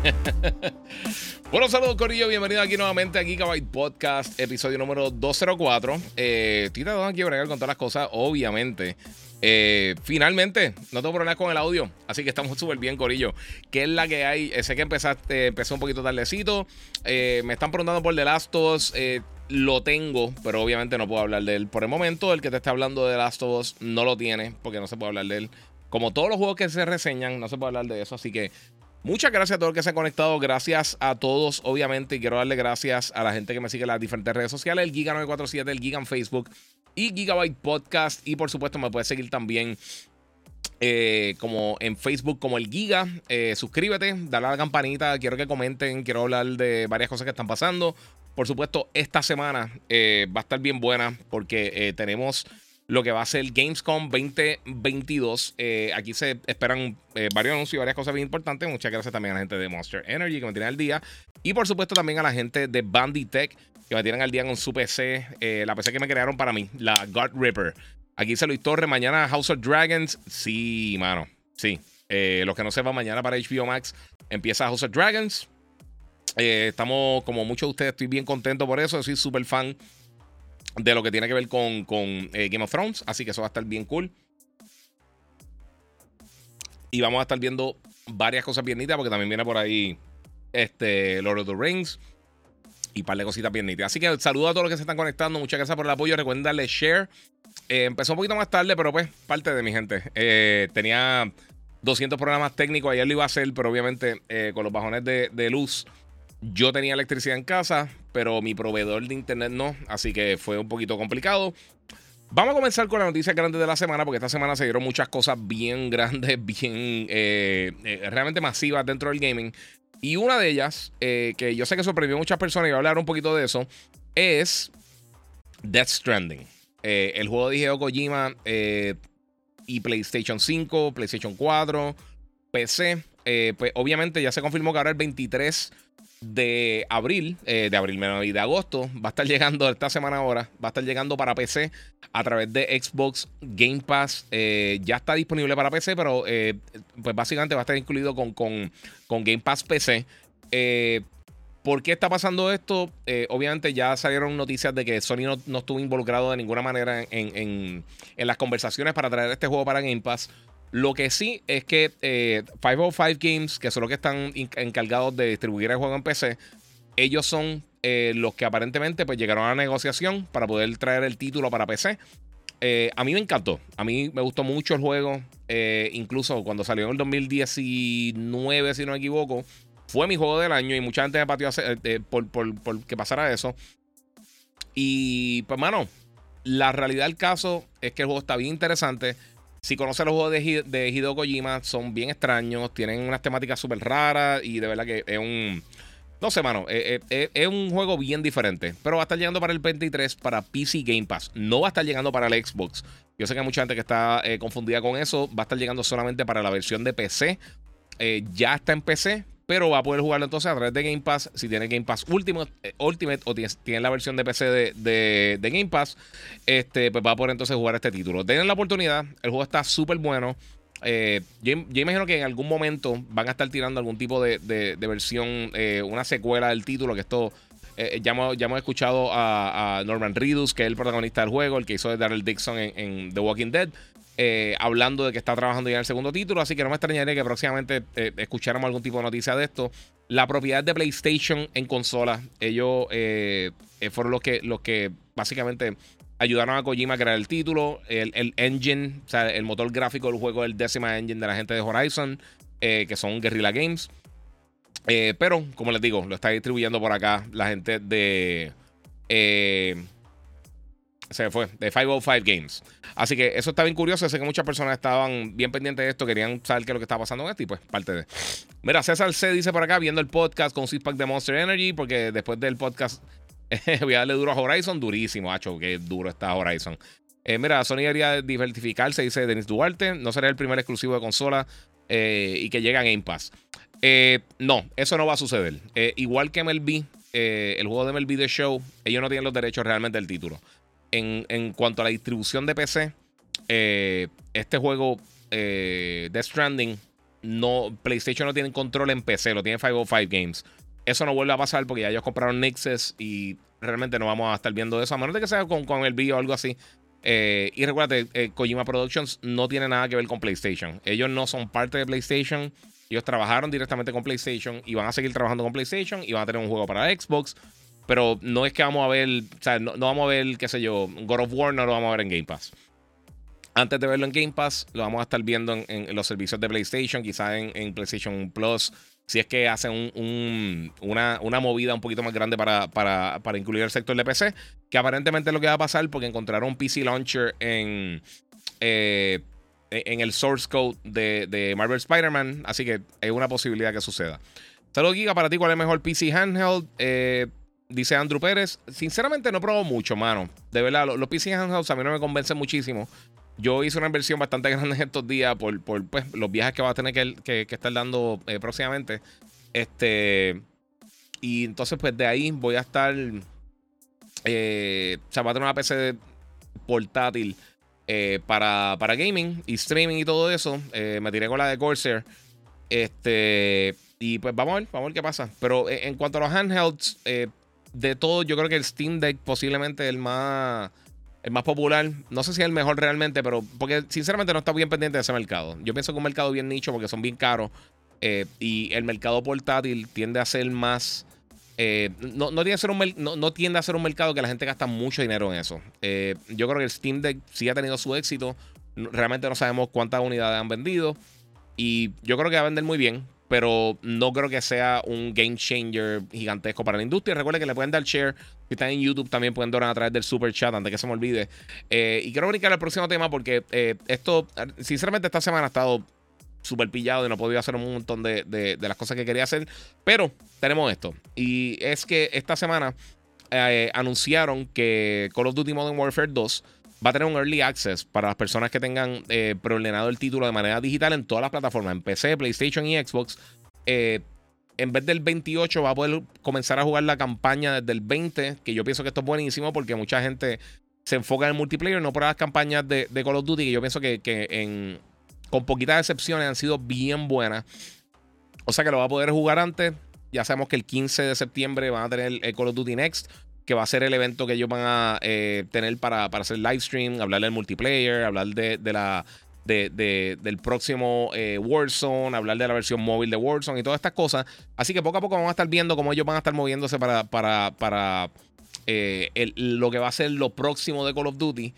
bueno, saludos Corillo, bienvenido aquí nuevamente a Gigabyte Podcast, episodio número 204. Eh, estoy tratando aquí bregar con todas las cosas, obviamente. Eh, finalmente, no tengo problemas con el audio, así que estamos súper bien, Corillo. ¿Qué es la que hay? Eh, sé que empezaste, empezó un poquito tardecito. Eh, me están preguntando por The Last of Us. lo tengo, pero obviamente no puedo hablar de él por el momento. El que te está hablando de The Last of Us no lo tiene, porque no se puede hablar de él. Como todos los juegos que se reseñan, no se puede hablar de eso. Así que Muchas gracias a todos los que se han conectado. Gracias a todos, obviamente. Y quiero darle gracias a la gente que me sigue en las diferentes redes sociales: el Giga947, el Giga en Facebook y Gigabyte Podcast. Y por supuesto, me puedes seguir también eh, como en Facebook como el Giga. Eh, suscríbete, dale a la campanita. Quiero que comenten. Quiero hablar de varias cosas que están pasando. Por supuesto, esta semana eh, va a estar bien buena porque tenemos lo que va a ser Gamescom 2022. Eh, aquí se esperan eh, varios anuncios y varias cosas bien importantes. Muchas gracias también a la gente de Monster Energy que me tienen al día. Y por supuesto también a la gente de Banditech que me tienen al día con su PC. Eh, la PC que me crearon para mí, la God Ripper. Aquí se Luis Torre. Mañana House of Dragons. Sí, mano. Sí. los que no sepan, mañana para HBO Max empieza House of Dragons. estamos, como muchos de ustedes, estoy bien contento por eso. soy súper fan de lo que tiene que ver con, eh, Game of Thrones. Así que eso va a estar bien cool. Y vamos a estar viendo varias cosas bien nítidas porque también viene por ahí este, Lord of the Rings y un par de cositas bien. Así que saludo a todos los que se están conectando. Muchas gracias por el apoyo. Recuerden darle share. Eh, empezó un poquito más tarde, pero pues parte de mi gente. Eh, tenía 200 programas técnicos. Ayer lo iba a hacer, pero obviamente con los bajones de luz yo tenía electricidad en casa, pero mi proveedor de internet no, así que fue un poquito complicado. Vamos a comenzar con la noticia grande de la semana, porque esta semana se dieron muchas cosas bien grandes, bien eh, eh, realmente masivas dentro del gaming. Y una de ellas, eh, que yo sé que sorprendió a muchas personas y voy a hablar un poquito de eso, es Death Stranding. el juego de Hideo Kojima y PlayStation 5, PlayStation 4, PC. pues obviamente ya se confirmó que ahora el 23 de abril, eh, de abril menos y de agosto, va a estar llegando esta semana ahora, va a estar llegando para PC a través de Xbox Game Pass. Eh, ya está disponible para PC, pero eh, pues básicamente va a estar incluido con, con, Game Pass PC. ¿Por qué está pasando esto? obviamente ya salieron noticias de que Sony no, estuvo involucrado de ninguna manera en, en las conversaciones para traer este juego para Game Pass. Lo que sí es que 505 eh, Games, que son los que están encargados de distribuir el juego en PC, ellos son eh, los que aparentemente pues, llegaron a la negociación para poder traer el título para PC. Eh, a mí me encantó. A mí me gustó mucho el juego. incluso cuando salió en el 2019, si no me equivoco, fue mi juego del año y mucha gente me pateó por, por que pasara eso. Y pues, mano, la realidad del caso es que el juego está bien interesante. Si conoces los juegos de, de Hideo Kojima, son bien extraños, tienen unas temáticas súper raras y de verdad que es un... No sé, mano, es, un juego bien diferente, pero va a estar llegando para el 23 para PC Game Pass. No va a estar llegando para el Xbox. Yo sé que hay mucha gente que está eh, confundida con eso. Va a estar llegando solamente para la versión de PC. Eh, ya está en PC, pero va a poder jugarlo entonces a través de Game Pass. Si tiene Game Pass Ultimate, eh, Ultimate o tiene, la versión de PC de, Game Pass, este, pues va a poder entonces jugar este título. Tienen la oportunidad, el juego está súper bueno. Eh, yo, imagino que en algún momento van a estar tirando algún tipo de, versión, eh, una secuela del título, que esto... ya, hemos, ya, hemos, escuchado a, Norman Reedus, que es el protagonista del juego, el que hizo de Daryl Dixon en The Walking Dead. Eh, hablando de que está trabajando ya en el segundo título, así que no me extrañaría que próximamente eh, escucháramos algún tipo de noticia de esto. La propiedad de PlayStation en consola, ellos eh, fueron los que, los que básicamente ayudaron a Kojima a crear el título, el, engine, o sea, el motor gráfico del juego, el décima engine de la gente de Horizon, que son Guerrilla Games. pero, como les digo, lo está distribuyendo por acá la gente de se fue, de 505 Games. Así que eso está bien curioso. Sé que muchas personas estaban bien pendientes de esto, querían saber qué es lo que estaba pasando en esto y pues parte de. Mira, César C dice por acá, viendo el podcast con Six Pack de Monster Energy, porque después del podcast voy a darle duro a Horizon, durísimo, hacho, que duro está Horizon. Eh, mira, Sony debería diversificarse, dice Denis Duarte. No será el primer exclusivo de consola eh, y que llega a Game Pass. Eh, no, eso no va a suceder. igual que MLB, el juego de MLB The Show, ellos no tienen los derechos realmente del título. En, cuanto a la distribución de PC, este juego, Death Stranding, no, PlayStation no tiene control en PC, lo tiene 505 Games. Eso no vuelve a pasar porque ya ellos compraron Nexus y realmente no vamos a estar viendo eso, a menos de que sea con, con el o algo así. Eh, y recuerda, eh, Kojima Productions no tiene nada que ver con PlayStation. Ellos no son parte de PlayStation. Ellos trabajaron directamente con PlayStation y van a seguir trabajando con PlayStation y van a tener un juego para Xbox. Pero no es que vamos a ver, o sea, no, vamos a ver, qué sé yo, God of War no lo vamos a ver en Game Pass. Antes de verlo en Game Pass, lo vamos a estar viendo en, los servicios de PlayStation, quizás en, en PlayStation Plus si es que hacen una, movida un poquito más grande para, para, incluir el sector de PC, que aparentemente es lo que va a pasar porque encontraron PC Launcher en, eh, en el source code de, Marvel Spider-Man, así que es una posibilidad que suceda. Saludos, Giga, para ti, ¿cuál es mejor PC handheld? Eh, dice Andrew Pérez. Sinceramente, no probado mucho, mano. De verdad, los, los PC handhelds a mí no me convencen muchísimo. Yo hice una inversión bastante grande estos días por, pues, los viajes que va a tener que, estar dando eh, próximamente. Este. Y entonces, pues de ahí voy a estar. Eh, o sea, va a tener una PC portátil eh, para, para gaming y streaming y todo eso. me tiré con la de Corsair. Este. Y pues vamos a ver, vamos a ver qué pasa. Pero en cuanto a los handhelds, de todo, yo creo que el Steam Deck posiblemente el más el más popular. No sé si es el mejor realmente, pero porque sinceramente no está bien pendiente de ese mercado. Yo pienso que un mercado bien nicho porque son bien caros. Eh, y el mercado portátil tiende a ser más. Eh, no, tiende a ser un, no, tiende a ser un mercado que la gente gasta mucho dinero en eso. Eh, yo creo que el Steam Deck sí ha tenido su éxito. Realmente no sabemos cuántas unidades han vendido. Y yo creo que va a vender muy bien pero no creo que sea un game changer gigantesco para la industria. Recuerden que le pueden dar share. Si están en YouTube, también pueden donar a través del super chat antes que se me olvide. Eh, y quiero brincar al próximo tema porque eh, esto, sinceramente, esta semana ha estado súper pillado y no he podido hacer un montón de, las cosas que quería hacer. Pero tenemos esto. Y es que esta semana eh, anunciaron que Call of Duty Modern Warfare 2 va a tener un early access para las personas que tengan eh, preordenado el título de manera digital en todas las plataformas, en PC, PlayStation y Xbox. Eh, en vez del 28 va a poder comenzar a jugar la campaña desde el 20, que yo pienso que esto es buenísimo porque mucha gente se enfoca en el multiplayer, no por las campañas de, Call of Duty, que yo pienso que, con poquitas excepciones han sido bien buenas. O sea que lo va a poder jugar antes. Ya sabemos que el 15 de septiembre van a tener el Call of Duty Next que va a ser el evento que ellos van a eh, tener para, para, hacer live stream, hablar del multiplayer, hablar de, la, de, del próximo eh, Warzone, hablar de la versión móvil de Warzone y todas estas cosas. Así que poco a poco vamos a estar viendo cómo ellos van a estar moviéndose para, para, para eh, lo que va a ser lo próximo de Call of Duty.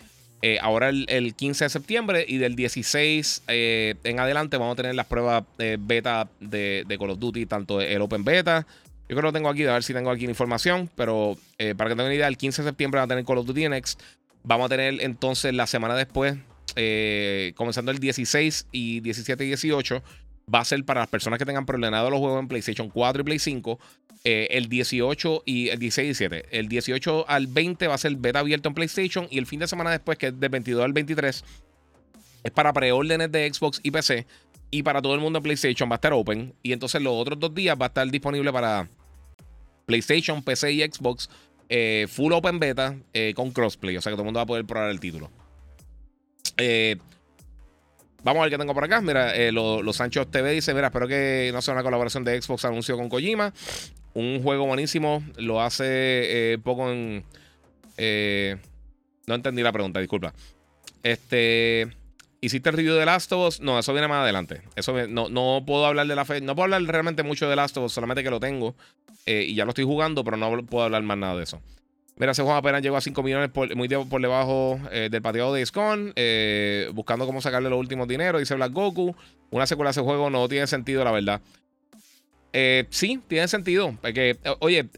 ahora el, 15 de septiembre y del 16 en adelante vamos a tener las pruebas beta de, de Call of Duty, tanto el Open Beta yo creo que lo tengo aquí, a ver si tengo aquí la información, pero eh, para que tengan una idea, el 15 de septiembre va a tener Call of Duty Next. Vamos a tener entonces la semana después, eh, comenzando el 16 y 17 y 18, va a ser para las personas que tengan problemado los juegos en PlayStation 4 y Play 5. Eh, el 18 y el 16 y 17. El 18 al 20 va a ser beta abierto en PlayStation y el fin de semana después, que es del 22 al 23, es para preórdenes de Xbox y PC. Y para todo el mundo en PlayStation va a estar open. Y entonces los otros dos días va a estar disponible para PlayStation, PC y Xbox, eh, full open beta eh, con crossplay. O sea que todo el mundo va a poder probar el título. Eh, vamos a ver qué tengo por acá. Mira, los Sanchos TV dice: Mira, espero que no sea una colaboración de Xbox anuncio con Kojima. Un juego buenísimo. Lo hace poco en. no entendí la pregunta, disculpa. Este. ¿Hiciste el review de Last of Us? No, eso viene más adelante. Eso no, no puedo hablar de la fe. No puedo hablar realmente mucho de Last of Us, solamente que lo tengo. Eh, y ya lo estoy jugando, pero no puedo hablar más nada de eso. Mira, ese juego apenas llegó a 5 millones por, muy por debajo eh, del pateado de Scon, eh, buscando cómo sacarle los últimos dineros, dice Black Goku. Una secuela de ese juego no tiene sentido, la verdad. sí, tiene sentido. Porque, oye,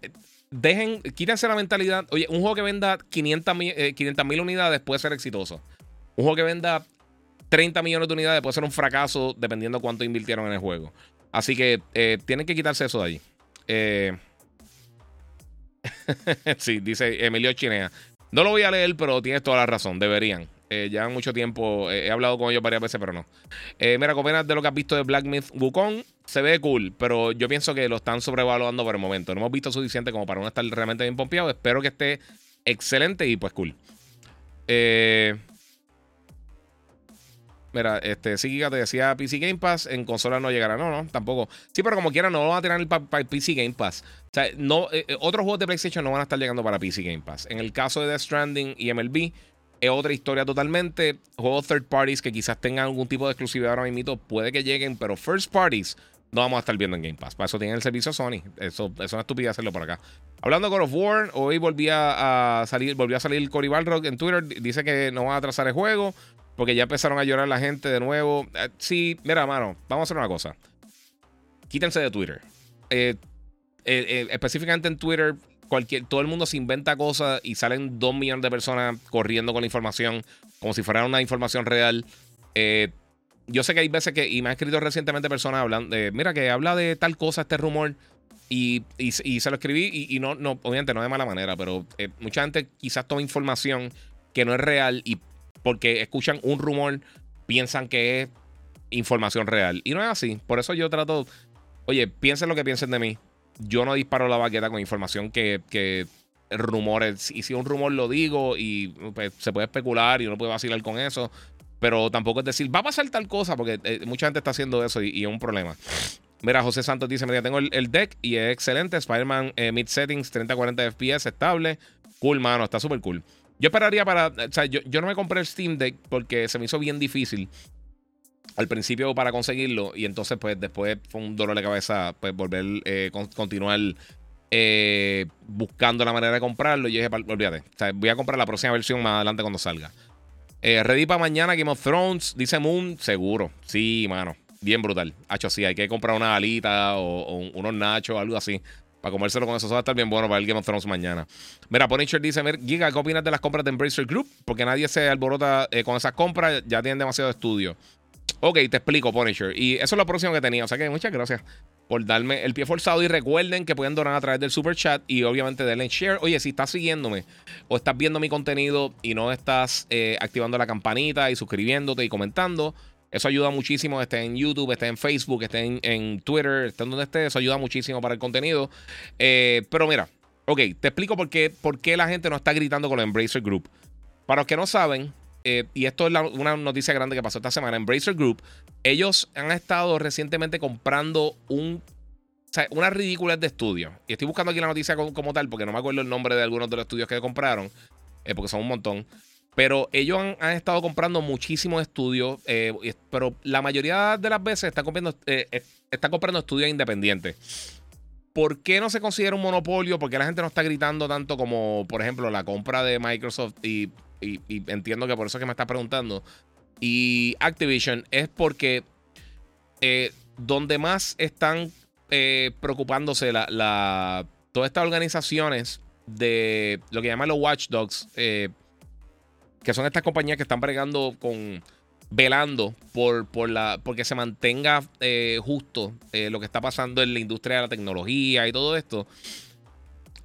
dejen, quítense la mentalidad. Oye, un juego que venda 500 mil unidades puede ser exitoso. Un juego que venda 30 millones de unidades puede ser un fracaso dependiendo cuánto invirtieron en el juego. Así que eh, tienen que quitarse eso de ahí. Eh, sí, dice Emilio Chinea. No lo voy a leer, pero tienes toda la razón. Deberían. Eh, llevan mucho tiempo. he hablado con ellos varias veces, pero no. mira, ¿qué de lo que has visto de Black Myth Wukong? Se ve cool, pero yo pienso que lo están sobrevaluando por el momento. No hemos visto suficiente como para uno estar realmente bien pompeado. Espero que esté excelente y pues cool. Eh. Mira, este, sí, te decía PC Game Pass, en consola no llegará. No, no, tampoco. Sí, pero como quiera, no lo van a tener para PC Game Pass. O sea, no, eh, eh, otros juegos de PlayStation no van a estar llegando para PC Game Pass. En el caso de Death Stranding y MLB, es otra historia totalmente. Juegos third parties que quizás tengan algún tipo de exclusividad ahora mismo, puede que lleguen, pero first parties no vamos a estar viendo en Game Pass. Para eso tienen el servicio Sony. Eso, es una estupidez hacerlo por acá. Hablando de God of War, hoy volvía a salir, volvió a salir Cory Balrog en Twitter. Dice que no van a atrasar el juego. Porque ya empezaron a llorar la gente de nuevo. Eh, sí, mira, mano, vamos a hacer una cosa. Quítense de Twitter. Eh, eh, específicamente en Twitter, cualquier, todo el mundo se inventa cosas y salen dos millones de personas corriendo con la información como si fuera una información real. yo sé que hay veces que, y me han escrito recientemente personas hablando, mira, que habla de tal cosa este rumor. Y, se lo escribí y, no, no, obviamente no de mala manera, pero mucha gente quizás toma información que no es real y porque escuchan un rumor, piensan que es información real. Y no es así. Por eso yo trato, oye, piensen lo que piensen de mí. Yo no disparo la baqueta con información que, que rumores. Y si un rumor lo digo y pues, se puede especular y uno puede vacilar con eso. Pero tampoco es decir, va a pasar tal cosa, porque eh, mucha gente está haciendo eso y, es un problema. Mira, José Santos dice: Mira, tengo el, deck y es excelente. Spider-Man eh, mid settings, 30-40 FPS, estable. Cool, mano, está súper cool. Yo esperaría para. O sea, yo, no me compré el Steam Deck porque se me hizo bien difícil al principio para conseguirlo. Y entonces, pues después fue un dolor de cabeza, pues volver, eh, continuar eh, buscando la manera de comprarlo. Y yo dije, olvídate. O sea, voy a comprar la próxima versión más adelante cuando salga. Eh, ready para mañana, Game of Thrones, dice Moon, seguro. Sí, mano. Bien brutal. Hacho, sí, hay que comprar una alita o, o unos nachos, algo así. Para comérselo con eso, eso va estar bien bueno para el Game of Thrones mañana. Mira, Punisher dice: Giga, ¿qué opinas de las compras de Embracer Group? Porque nadie se alborota eh, con esas compras, ya tienen demasiado estudio. Ok, te explico, Punisher. Y eso es lo próximo que tenía. O sea que muchas gracias por darme el pie forzado. Y recuerden que pueden donar a través del super chat y obviamente denle share. Oye, si estás siguiéndome o estás viendo mi contenido y no estás eh, activando la campanita y suscribiéndote y comentando eso ayuda muchísimo, esté en YouTube, esté en Facebook, esté en, Twitter, esté en donde esté. Eso ayuda muchísimo para el contenido. Eh, pero mira, ok, te explico por qué, por la gente no está gritando con la Embracer Group. Para los que no saben, eh, y esto es una noticia grande que pasó esta semana, Embracer Group, ellos han estado recientemente comprando un una ridícula de estudio. Y estoy buscando aquí la noticia como, tal, porque no me acuerdo el nombre de algunos de los estudios que compraron, eh, porque son un montón. Pero ellos han, estado comprando muchísimos estudios, eh, pero la mayoría de las veces están comprando, eh, están comprando estudios independientes. ¿Por qué no se considera un monopolio? ¿Por qué la gente no está gritando tanto como, por ejemplo, la compra de Microsoft? Y, entiendo que por eso es que me está preguntando. Y Activision es porque eh, donde más están preocupándose la, todas estas organizaciones de lo que llaman los watchdogs, que son estas compañías que están bregando con velando por, por la porque se mantenga eh, justo eh, lo que está pasando en la industria de la tecnología y todo esto.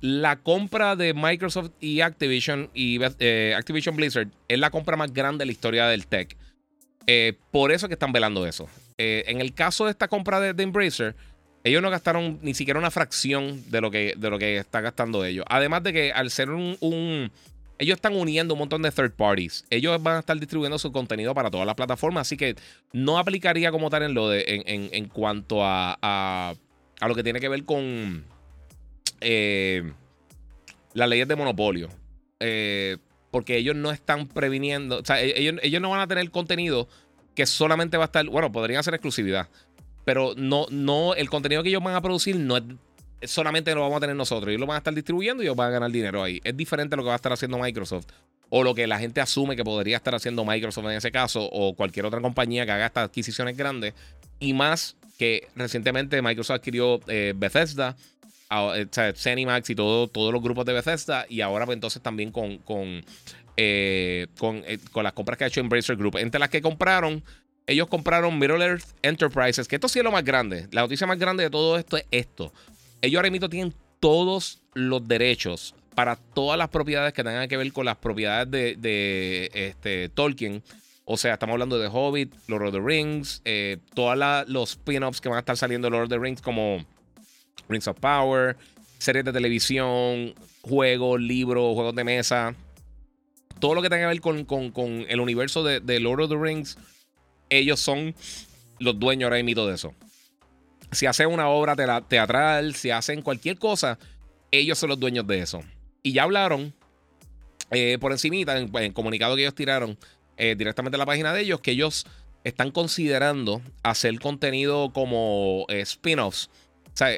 La compra de Microsoft y Activision y eh, Activision Blizzard es la compra más grande de la historia del tech. por eso que están velando eso. en el caso de esta compra de, Embracer, ellos no gastaron ni siquiera una fracción de lo que, de lo que está gastando ellos. Además de que al ser un ellos están uniendo un montón de third parties. Ellos van a estar distribuyendo su contenido para todas las plataformas. Así que no aplicaría como tal en lo de. en, cuanto a, a, lo que tiene que ver con eh, las leyes de monopolio. Eh, porque ellos no están previniendo. O sea, e-, ellos, ellos no van a tener contenido que solamente va a estar. Bueno, podrían hacer exclusividad. Pero no, no, el contenido que ellos van a producir no es solamente lo vamos a tener nosotros. Ellos lo van a estar distribuyendo y ellos van a ganar dinero ahí. Es diferente lo que va a estar haciendo Microsoft. O lo que la gente asume que podría estar haciendo Microsoft en ese caso. O cualquier otra compañía que haga estas adquisiciones grandes. Y más que recientemente Microsoft adquirió eh, Bethesda. o sea, Cenimax y todo, todos los grupos de Bethesda. Y ahora, pues entonces también con, con, con, con las compras que ha hecho Embracer Group. Entre las que compraron ellos compraron Middle Earth Enterprises, que esto sí es lo más grande. La noticia más grande de todo esto es esto. Ellos ahora mismo tienen todos los derechos para todas las propiedades que tengan que ver con las propiedades de, este, Tolkien. O sea, estamos hablando de Hobbit, Lord of the Rings, eh, todos los spin-offs que van a estar saliendo de Lord of the Rings, como Rings of Power, series de televisión, juegos, libros, juegos de mesa. Todo lo que tenga que ver con, el universo de, de Lord of the Rings ellos son los dueños ahora mismo de eso. Si hacen una obra teatral, si hacen cualquier cosa, ellos son los dueños de eso. Y ya hablaron eh, por encimita, en, el comunicado que ellos tiraron eh, directamente en la página de ellos, que ellos están considerando hacer contenido como eh, spin-offs. O sea,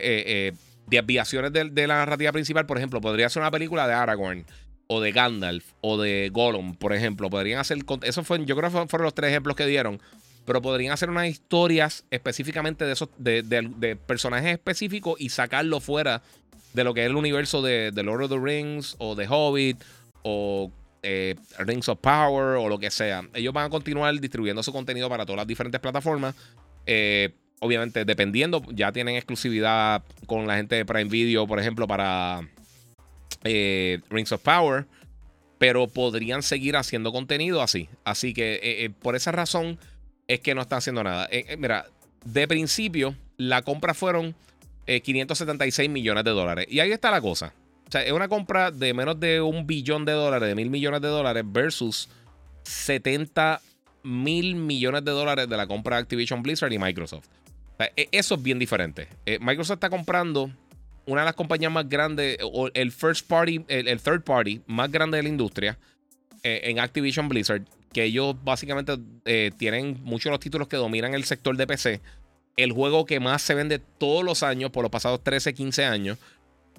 desviaciones de, de, la narrativa principal. Por ejemplo, podría ser una película de Aragorn o de Gandalf o de Gollum, por ejemplo. Podrían hacer. Eso fue, yo creo que fueron los tres ejemplos que dieron. Pero podrían hacer unas historias específicamente de esos de, personajes específicos y sacarlo fuera de lo que es el universo de, Lord of the Rings o de Hobbit o eh, Rings of Power o lo que sea. Ellos van a continuar distribuyendo su contenido para todas las diferentes plataformas. Eh, obviamente, dependiendo, ya tienen exclusividad con la gente de Prime Video, por ejemplo, para eh, Rings of Power, pero podrían seguir haciendo contenido así. Así que por esa razón es que no están haciendo nada. mira, de principio, la compra fueron 576 millones de dólares. Y ahí está la cosa. O sea, es una compra de menos de un billón de dólares, de mil millones de dólares, versus 70 mil millones de dólares de la compra de Activision Blizzard y Microsoft. E, eso es bien diferente. Microsoft está comprando una de las compañías más grandes, o el first party, el, third party más grande de la industria eh, en Activision Blizzard, que ellos básicamente eh, tienen muchos de los títulos que dominan el sector de PC. El juego que más se vende todos los años, por los pasados 13, 15 años,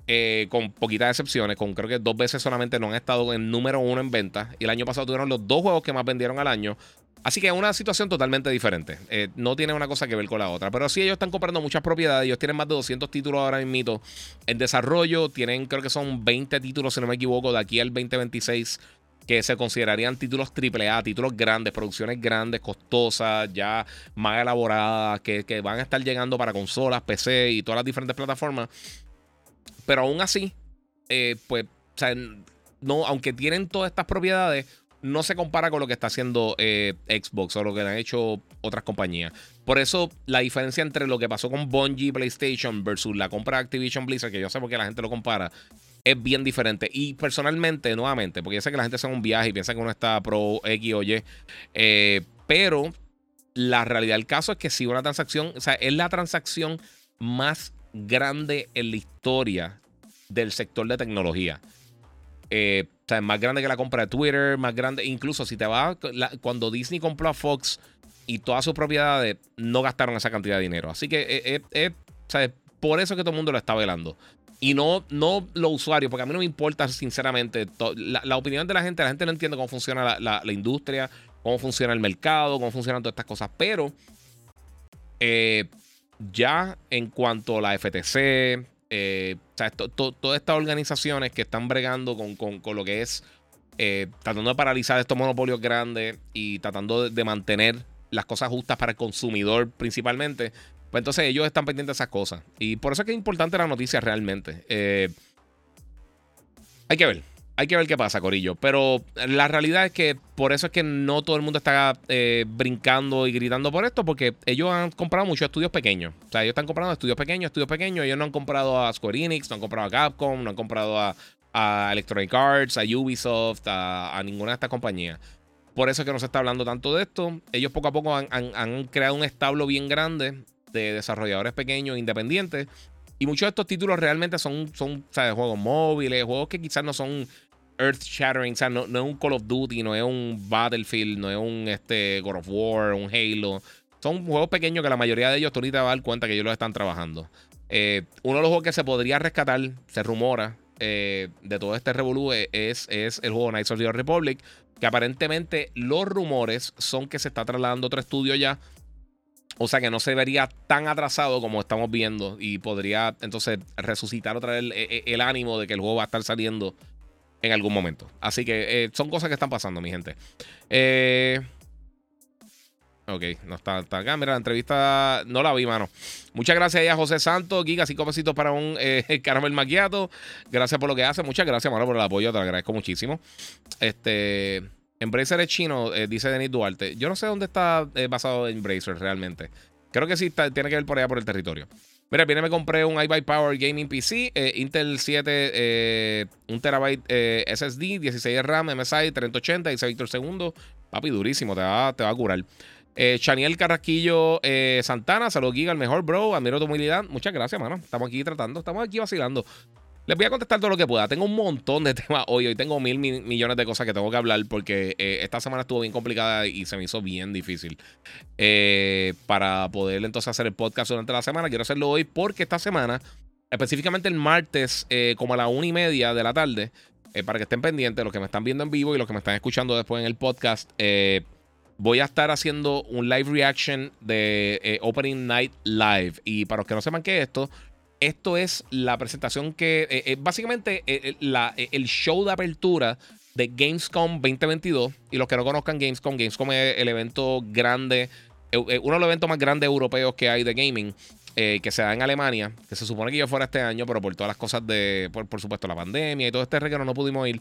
eh, con poquitas excepciones, con creo que dos veces solamente no han estado en número uno en venta. Y el año pasado tuvieron los dos juegos que más vendieron al año. Así que es una situación totalmente diferente. Eh, no tiene una cosa que ver con la otra. Pero sí, ellos están comprando muchas propiedades. Ellos tienen más de 200 títulos ahora mismo en desarrollo. Tienen, creo que son 20 títulos, si no me equivoco, de aquí al 2026 que se considerarían títulos AAA, títulos grandes, producciones grandes, costosas, ya más elaboradas, que, van a estar llegando para consolas, PC y todas las diferentes plataformas. Pero aún así, eh, pues, o sea, no, aunque tienen todas estas propiedades, no se compara con lo que está haciendo eh, Xbox o lo que han hecho otras compañías. Por eso la diferencia entre lo que pasó con Bungie PlayStation versus la compra de Activision Blizzard, que yo sé por qué la gente lo compara, es bien diferente. Y personalmente, nuevamente, porque yo sé que la gente hace un viaje y piensa que uno está pro X o Y, eh, pero la realidad del caso es que si una transacción, o sea, es la transacción más grande en la historia del sector de tecnología. Eh, o sea, es más grande que la compra de Twitter, más grande. Incluso si te vas, cuando Disney compró a Fox y todas sus propiedades, no gastaron esa cantidad de dinero. Así que eh, o sea, por eso que todo el mundo lo está velando. Y no, no los usuarios, porque a mí no me importa, sinceramente, la, opinión de la gente. La gente no entiende cómo funciona la, industria, cómo funciona el mercado, cómo funcionan todas estas cosas. Pero ya en cuanto a la FTC, eh, o sea, todas estas organizaciones que están bregando con, lo que es eh, tratando de paralizar estos monopolios grandes y tratando de, mantener las cosas justas para el consumidor principalmente, pues entonces ellos están pendientes de esas cosas. Y por eso es que es importante la noticia realmente. Eh, hay que ver. Hay que ver qué pasa, Corillo. Pero la realidad es que por eso es que no todo el mundo está eh, brincando y gritando por esto, porque ellos han comprado muchos estudios pequeños. O sea, ellos están comprando estudios pequeños, estudios pequeños. Ellos no han comprado a Square Enix, no han comprado a Capcom, no han comprado a, Electronic Arts, a Ubisoft, a, ninguna de estas compañías. Por eso es que no se está hablando tanto de esto. Ellos poco a poco han, han creado un establo bien grande de desarrolladores pequeños, independientes, y muchos de estos títulos realmente son, son juegos móviles, juegos que quizás no son earth shattering, o sea, no, es un Call of Duty, no es un Battlefield, no es un este, God of War, un Halo. Son juegos pequeños que la mayoría de ellos tú ahorita vas a dar cuenta que ellos los están trabajando. Eh, uno de los juegos que se podría rescatar, se rumora, eh, de todo este revolú es, es el juego Knights of the Republic, que aparentemente los rumores son que se está trasladando otro estudio ya O sea que no se vería tan atrasado como estamos viendo y podría entonces resucitar otra vez el, ánimo de que el juego va a estar saliendo en algún momento. Así que eh, son cosas que están pasando, mi gente. Eh, ok, no está, acá. Mira, la entrevista no la vi, mano. Muchas gracias a José Santos, Giga, cinco pesitos para un eh, caramel maquiato. Gracias por lo que hace. Muchas gracias, mano, por el apoyo. Te lo agradezco muchísimo. Este. Embracer es chino, eh, dice Denis Duarte. Yo no sé dónde está eh, basado Embracer realmente. Creo que sí tiene que ver por allá por el territorio. Mira, viene me compré un iBuy Power Gaming PC, eh, Intel 7, 1 terabyte SSD, 16 RAM, MSI, 3080, dice Víctor Segundo. Papi, durísimo, te va, a curar. Chaniel Carrasquillo Santana, saludos Giga, el mejor bro, admiro tu humildad. Muchas gracias, mano. Estamos aquí tratando, estamos aquí vacilando. Les voy a contestar todo lo que pueda. Tengo un montón de temas hoy. Hoy tengo mil, millones de cosas que tengo que hablar porque eh, esta semana estuvo bien complicada y se me hizo bien difícil. Eh, para poder entonces hacer el podcast durante la semana. Quiero hacerlo hoy porque esta semana, específicamente el martes, eh, como a la una y media de la tarde, para que estén pendientes, los que me están viendo en vivo y los que me están escuchando después en el podcast, voy a estar haciendo un live reaction de Opening Night Live. Y para los que no sepan qué es esto, esto es la presentación que, eh, eh, básicamente, eh, el show de apertura de Gamescom 2022. Y los que no conozcan Gamescom, Gamescom es el evento grande, uno de los eventos más grandes europeos que hay de gaming. que se da en Alemania, que se supone que yo fuera este año, pero por todas las cosas de, por, supuesto, la pandemia y todo este reguero no pudimos ir.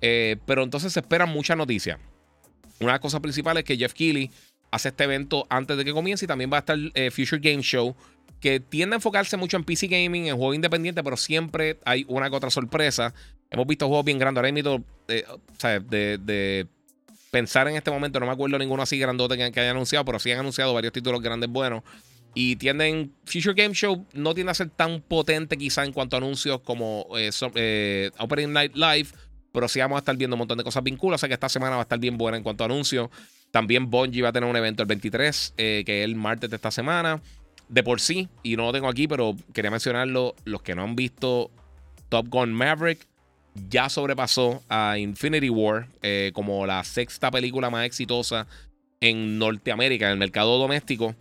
pero entonces se esperan muchas noticias. Una de las cosas principales es que Jeff Keighley hace este evento antes de que comience y también va a estar Future Game Show, que tiende a enfocarse mucho en PC Gaming, en juegos independientes, pero siempre hay una que otra sorpresa. Hemos visto juegos bien grandes. Ahora mismo, eh, de, de, pensar en este momento, no me acuerdo ninguno así grandote que, que haya anunciado, pero sí han anunciado varios títulos grandes buenos. Y tienden, Future Game Show no tiende a ser tan potente quizá en cuanto a anuncios como eh, eh, Night Live, pero sí vamos a estar viendo un montón de cosas vinculadas. O que esta semana va a estar bien buena en cuanto a anuncios. También Bungie va a tener un evento el 23, que es el martes de esta semana de por sí, y no lo tengo aquí, pero quería mencionarlo, los que no han visto Top Gun Maverick, ya sobrepasó a Infinity War eh, como la sexta película más exitosa en Norteamérica, en el mercado doméstico.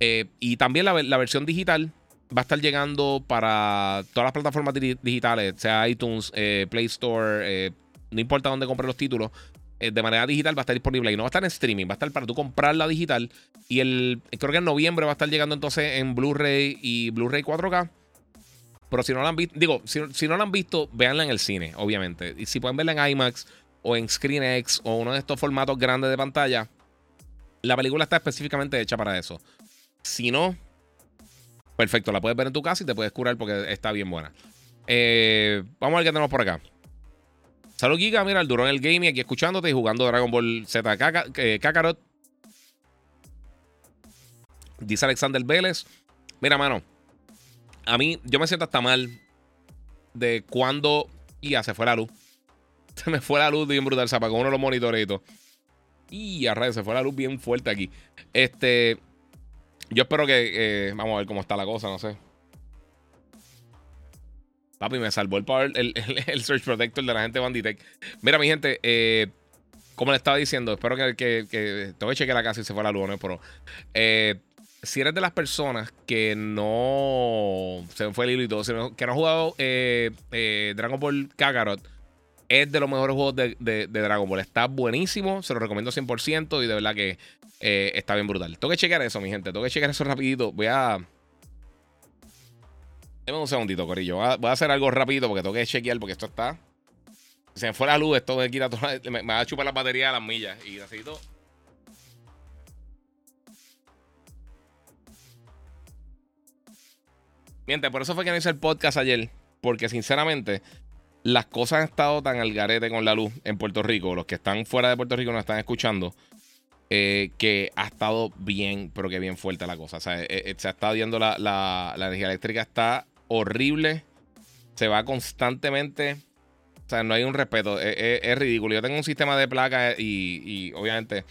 Eh, y también la, versión digital va a estar llegando para todas las plataformas digitales, sea iTunes, eh, Play Store, no importa dónde compre los títulos. Eh, de manera digital va a estar disponible y no va a estar en streaming, va a estar para tú comprarla digital. Y el creo que en noviembre va a estar llegando entonces en Blu-ray y Blu-ray 4K. Pero si no la han visto, digo, si, no la han visto, véanla en el cine, obviamente. Y si pueden verla en IMAX o en ScreenX o uno de estos formatos grandes de pantalla, la película está específicamente hecha para eso. Si no, perfecto, la puedes ver en tu casa y te puedes curar porque está bien buena. Eh, vamos a ver qué tenemos por acá. Salud, Giga. Mira, el Durón el Gaming aquí escuchándote y jugando Dragon Ball Z eh, Kakarot. Dice Alexander Vélez. Mira, mano. A mí, yo me siento hasta mal de cuando ya se fue la luz. Se me fue la luz bien brutal. Se apagó uno de los monitoritos. Y a rayos, se fue la luz bien fuerte aquí. Este. Yo espero que. Eh, vamos a ver cómo está la cosa, no sé. Papi, me salvó el, power, el, Search Protector de la gente de Banditech. Mira, mi gente, eh, como le estaba diciendo, espero que, que, que tengo que chequear la casa y se fue la luz. Pero eh, si eres de las personas que no se fue el hilo y todo, sino que no han jugado eh, Dragon Ball Kakarot, es de los mejores juegos de, de, Dragon Ball. Está buenísimo, se lo recomiendo 100% y de verdad que está bien brutal. Tengo que chequear eso, mi gente. Tengo que chequear eso rapidito. Voy a Deme un segundito, Corillo. Voy a, hacer algo rápido porque tengo que chequear porque esto está. Si se me fue la luz, esto me quita toda, me, va a chupar la batería de las millas. Y necesito. Miente, por eso fue que no hice el podcast ayer. Porque sinceramente, las cosas han estado tan al garete con la luz en Puerto Rico. Los que están fuera de Puerto Rico nos están escuchando. Eh, que ha estado bien, pero que bien fuerte la cosa. O sea, eh, eh, se ha estado viendo la, la, la energía eléctrica está horrible. Se va constantemente. O sea, no hay un respeto. Es, ridículo. Yo tengo un sistema de placa y, obviamente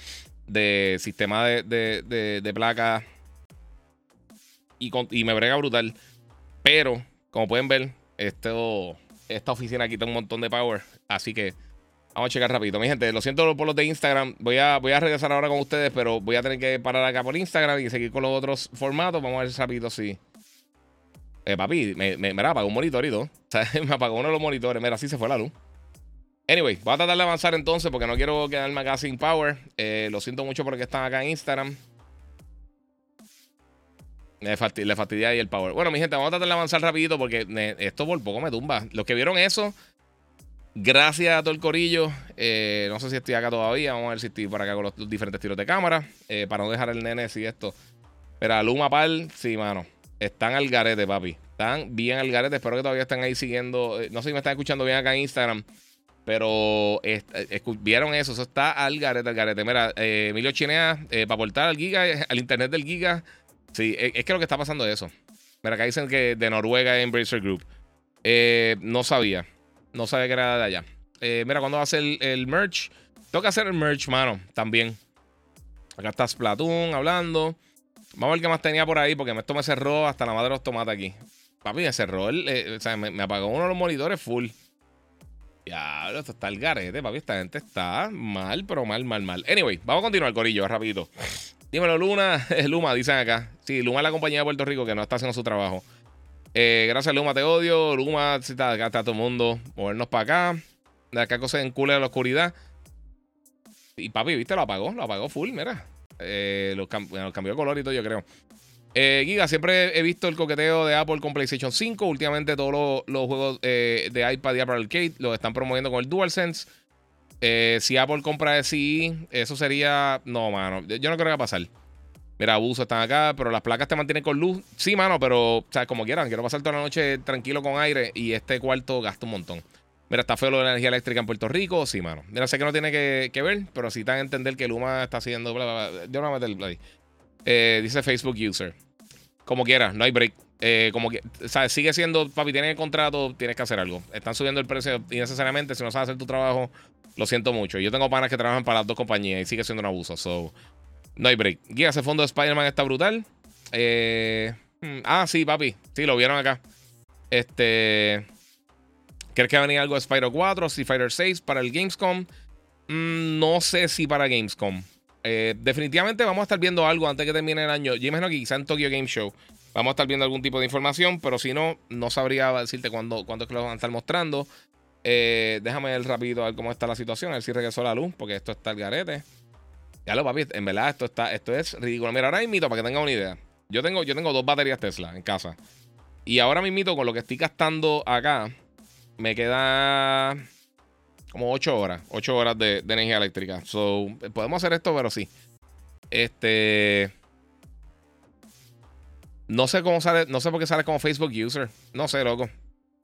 de sistema de, de, de, placa y, y, me brega brutal. Pero, como pueden ver, esto, esta oficina quita un montón de power. Así que Vamos a checar rapidito. Mi gente, lo siento por los de Instagram. Voy a, voy a regresar ahora con ustedes, pero voy a tener que parar acá por Instagram y seguir con los otros formatos. Vamos a ver rapidito si. Eh, papi, me, me, apagó un monitorito. O sea, me apagó uno de los monitores. Mira, así se fue la luz. Anyway, voy a tratar de avanzar entonces porque no quiero quedarme acá sin power. Eh, lo siento mucho porque están acá en Instagram. Le, fastidia ahí el power. Bueno, mi gente, vamos a tratar de avanzar rapidito porque esto por poco me tumba. Los que vieron eso, gracias a todo el corillo. Eh, no sé si estoy acá todavía. Vamos a ver si estoy por acá con los diferentes tiros de cámara. Eh, para no dejar el nene si esto. Pero Luma Pal, sí, mano. Están al garete, papi. Están bien al garete. Espero que todavía estén ahí siguiendo. Eh, no sé si me están escuchando bien acá en Instagram. Pero vieron eso. Eso está al garete, al garete. Mira, Emilio Chinea, para aportar al Giga, al internet del Giga Sí, es que lo que está pasando es eso. Mira, acá dicen que de Noruega Embracer Group. Eh, no sabía. No sabía que era de allá. Eh, mira, cuando va a hacer el, merch? Tengo que hacer el merch, mano, también. Acá está Splatoon hablando. Vamos a ver qué más tenía por ahí, porque esto me cerró hasta la madre de los tomates aquí. Papi, me cerró el. Eh, o sea, me, apagó uno de los monitores full. Ya, esto está el garete, papi. Esta gente está mal, pero mal, mal, mal. Anyway, vamos a continuar, Corillo, rapidito. Dímelo, Luna. Luma, dicen acá. Sí, Luma es la compañía de Puerto Rico que no está haciendo su trabajo. Eh, gracias, Luma, te odio. Luma, si está acá, está todo el mundo. Movernos para acá. De acá cosas en culo de la oscuridad. Y papi, viste, lo apagó. Lo apagó full, mira. Eh, lo, cambió de color y todo, yo creo. Eh, Giga, siempre he visto el coqueteo de Apple con PlayStation 5. Últimamente todos los, juegos de iPad y Apple Arcade los están promoviendo con el DualSense. Eh, si Apple compra SI, eso sería. No, mano. Yo no creo que va a pasar. Mira, abuso están acá, pero las placas te mantienen con luz. Sí, mano, pero, o sea, como quieran. Quiero pasar toda la noche tranquilo con aire y este cuarto gasta un montón. Mira, está feo lo de la energía eléctrica en Puerto Rico. Sí, mano. Mira, sé que no tiene que, ver, pero sí están a entender que Luma está haciendo. Yo no voy a meter ahí. Eh, dice Facebook User. Como quieras, no hay break. Eh, como que, ¿sabes? Sigue siendo, papi, tienes el contrato, tienes que hacer algo. Están subiendo el precio innecesariamente. Si no sabes hacer tu trabajo, lo siento mucho. Yo tengo panas que trabajan para las dos compañías y sigue siendo un abuso. So, no hay break. Guía, ese fondo de Spider-Man está brutal. Eh, hmm, ah, sí, papi. Sí, lo vieron acá. Este. ¿Crees que va a venir algo de Spider 4, si Fighter 6 para el Gamescom? Mm, no sé si para Gamescom. Eh, definitivamente vamos a estar viendo algo antes que termine el año. Yo imagino que quizá en Tokyo Game Show vamos a estar viendo algún tipo de información, pero si no, no sabría decirte cuándo, cuándo es que lo van a estar mostrando. Eh, déjame ver rápido a ver cómo está la situación, a ver si regresó la luz, porque esto está el garete. Ya lo, papi, en verdad esto está, esto es ridículo. Mira, ahora mismo, para que tengan una idea. Yo tengo, yo tengo dos baterías Tesla en casa. Y ahora mismo, con lo que estoy gastando acá, me queda como 8 horas. 8 horas de, energía eléctrica. So, podemos hacer esto, pero sí. Este. No sé cómo sale. No sé por qué sale como Facebook user. No sé, loco.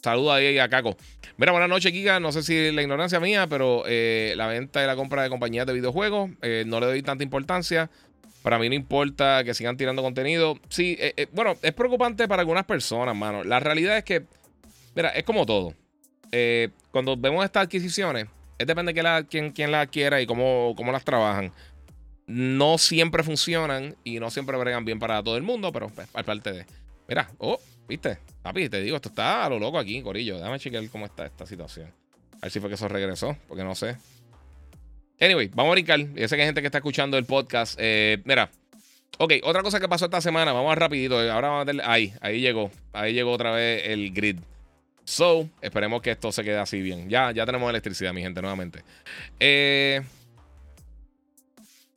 Saluda ahí a Caco. Mira, buenas noches, Kika. No sé si la ignorancia mía, pero eh, la venta y la compra de compañías de videojuegos eh, no le doy tanta importancia. Para mí no importa que sigan tirando contenido. Sí, eh, bueno, es preocupante para algunas personas, mano. La realidad es que, mira, es como todo. Cuando vemos estas adquisiciones, es depende de la, quién, quién las adquiera y cómo, cómo las trabajan. No siempre funcionan y no siempre bregan bien para todo el mundo, pero pues, parte de. Mira, oh, ¿Viste? Papi, te digo, esto está a lo loco aquí, Corillo. Déjame chequear cómo está esta situación. A ver si fue que eso regresó, porque no sé. Anyway, vamos a brincar. Y sé que hay gente que está escuchando el podcast. Eh, mira. Ok, otra cosa que pasó esta semana. Vamos rapidito. Ahora vamos a meterle. Ahí, ahí llegó. Ahí llegó otra vez el grid. So, esperemos que esto se quede así bien. Ya, ya tenemos electricidad, mi gente, nuevamente. Eh.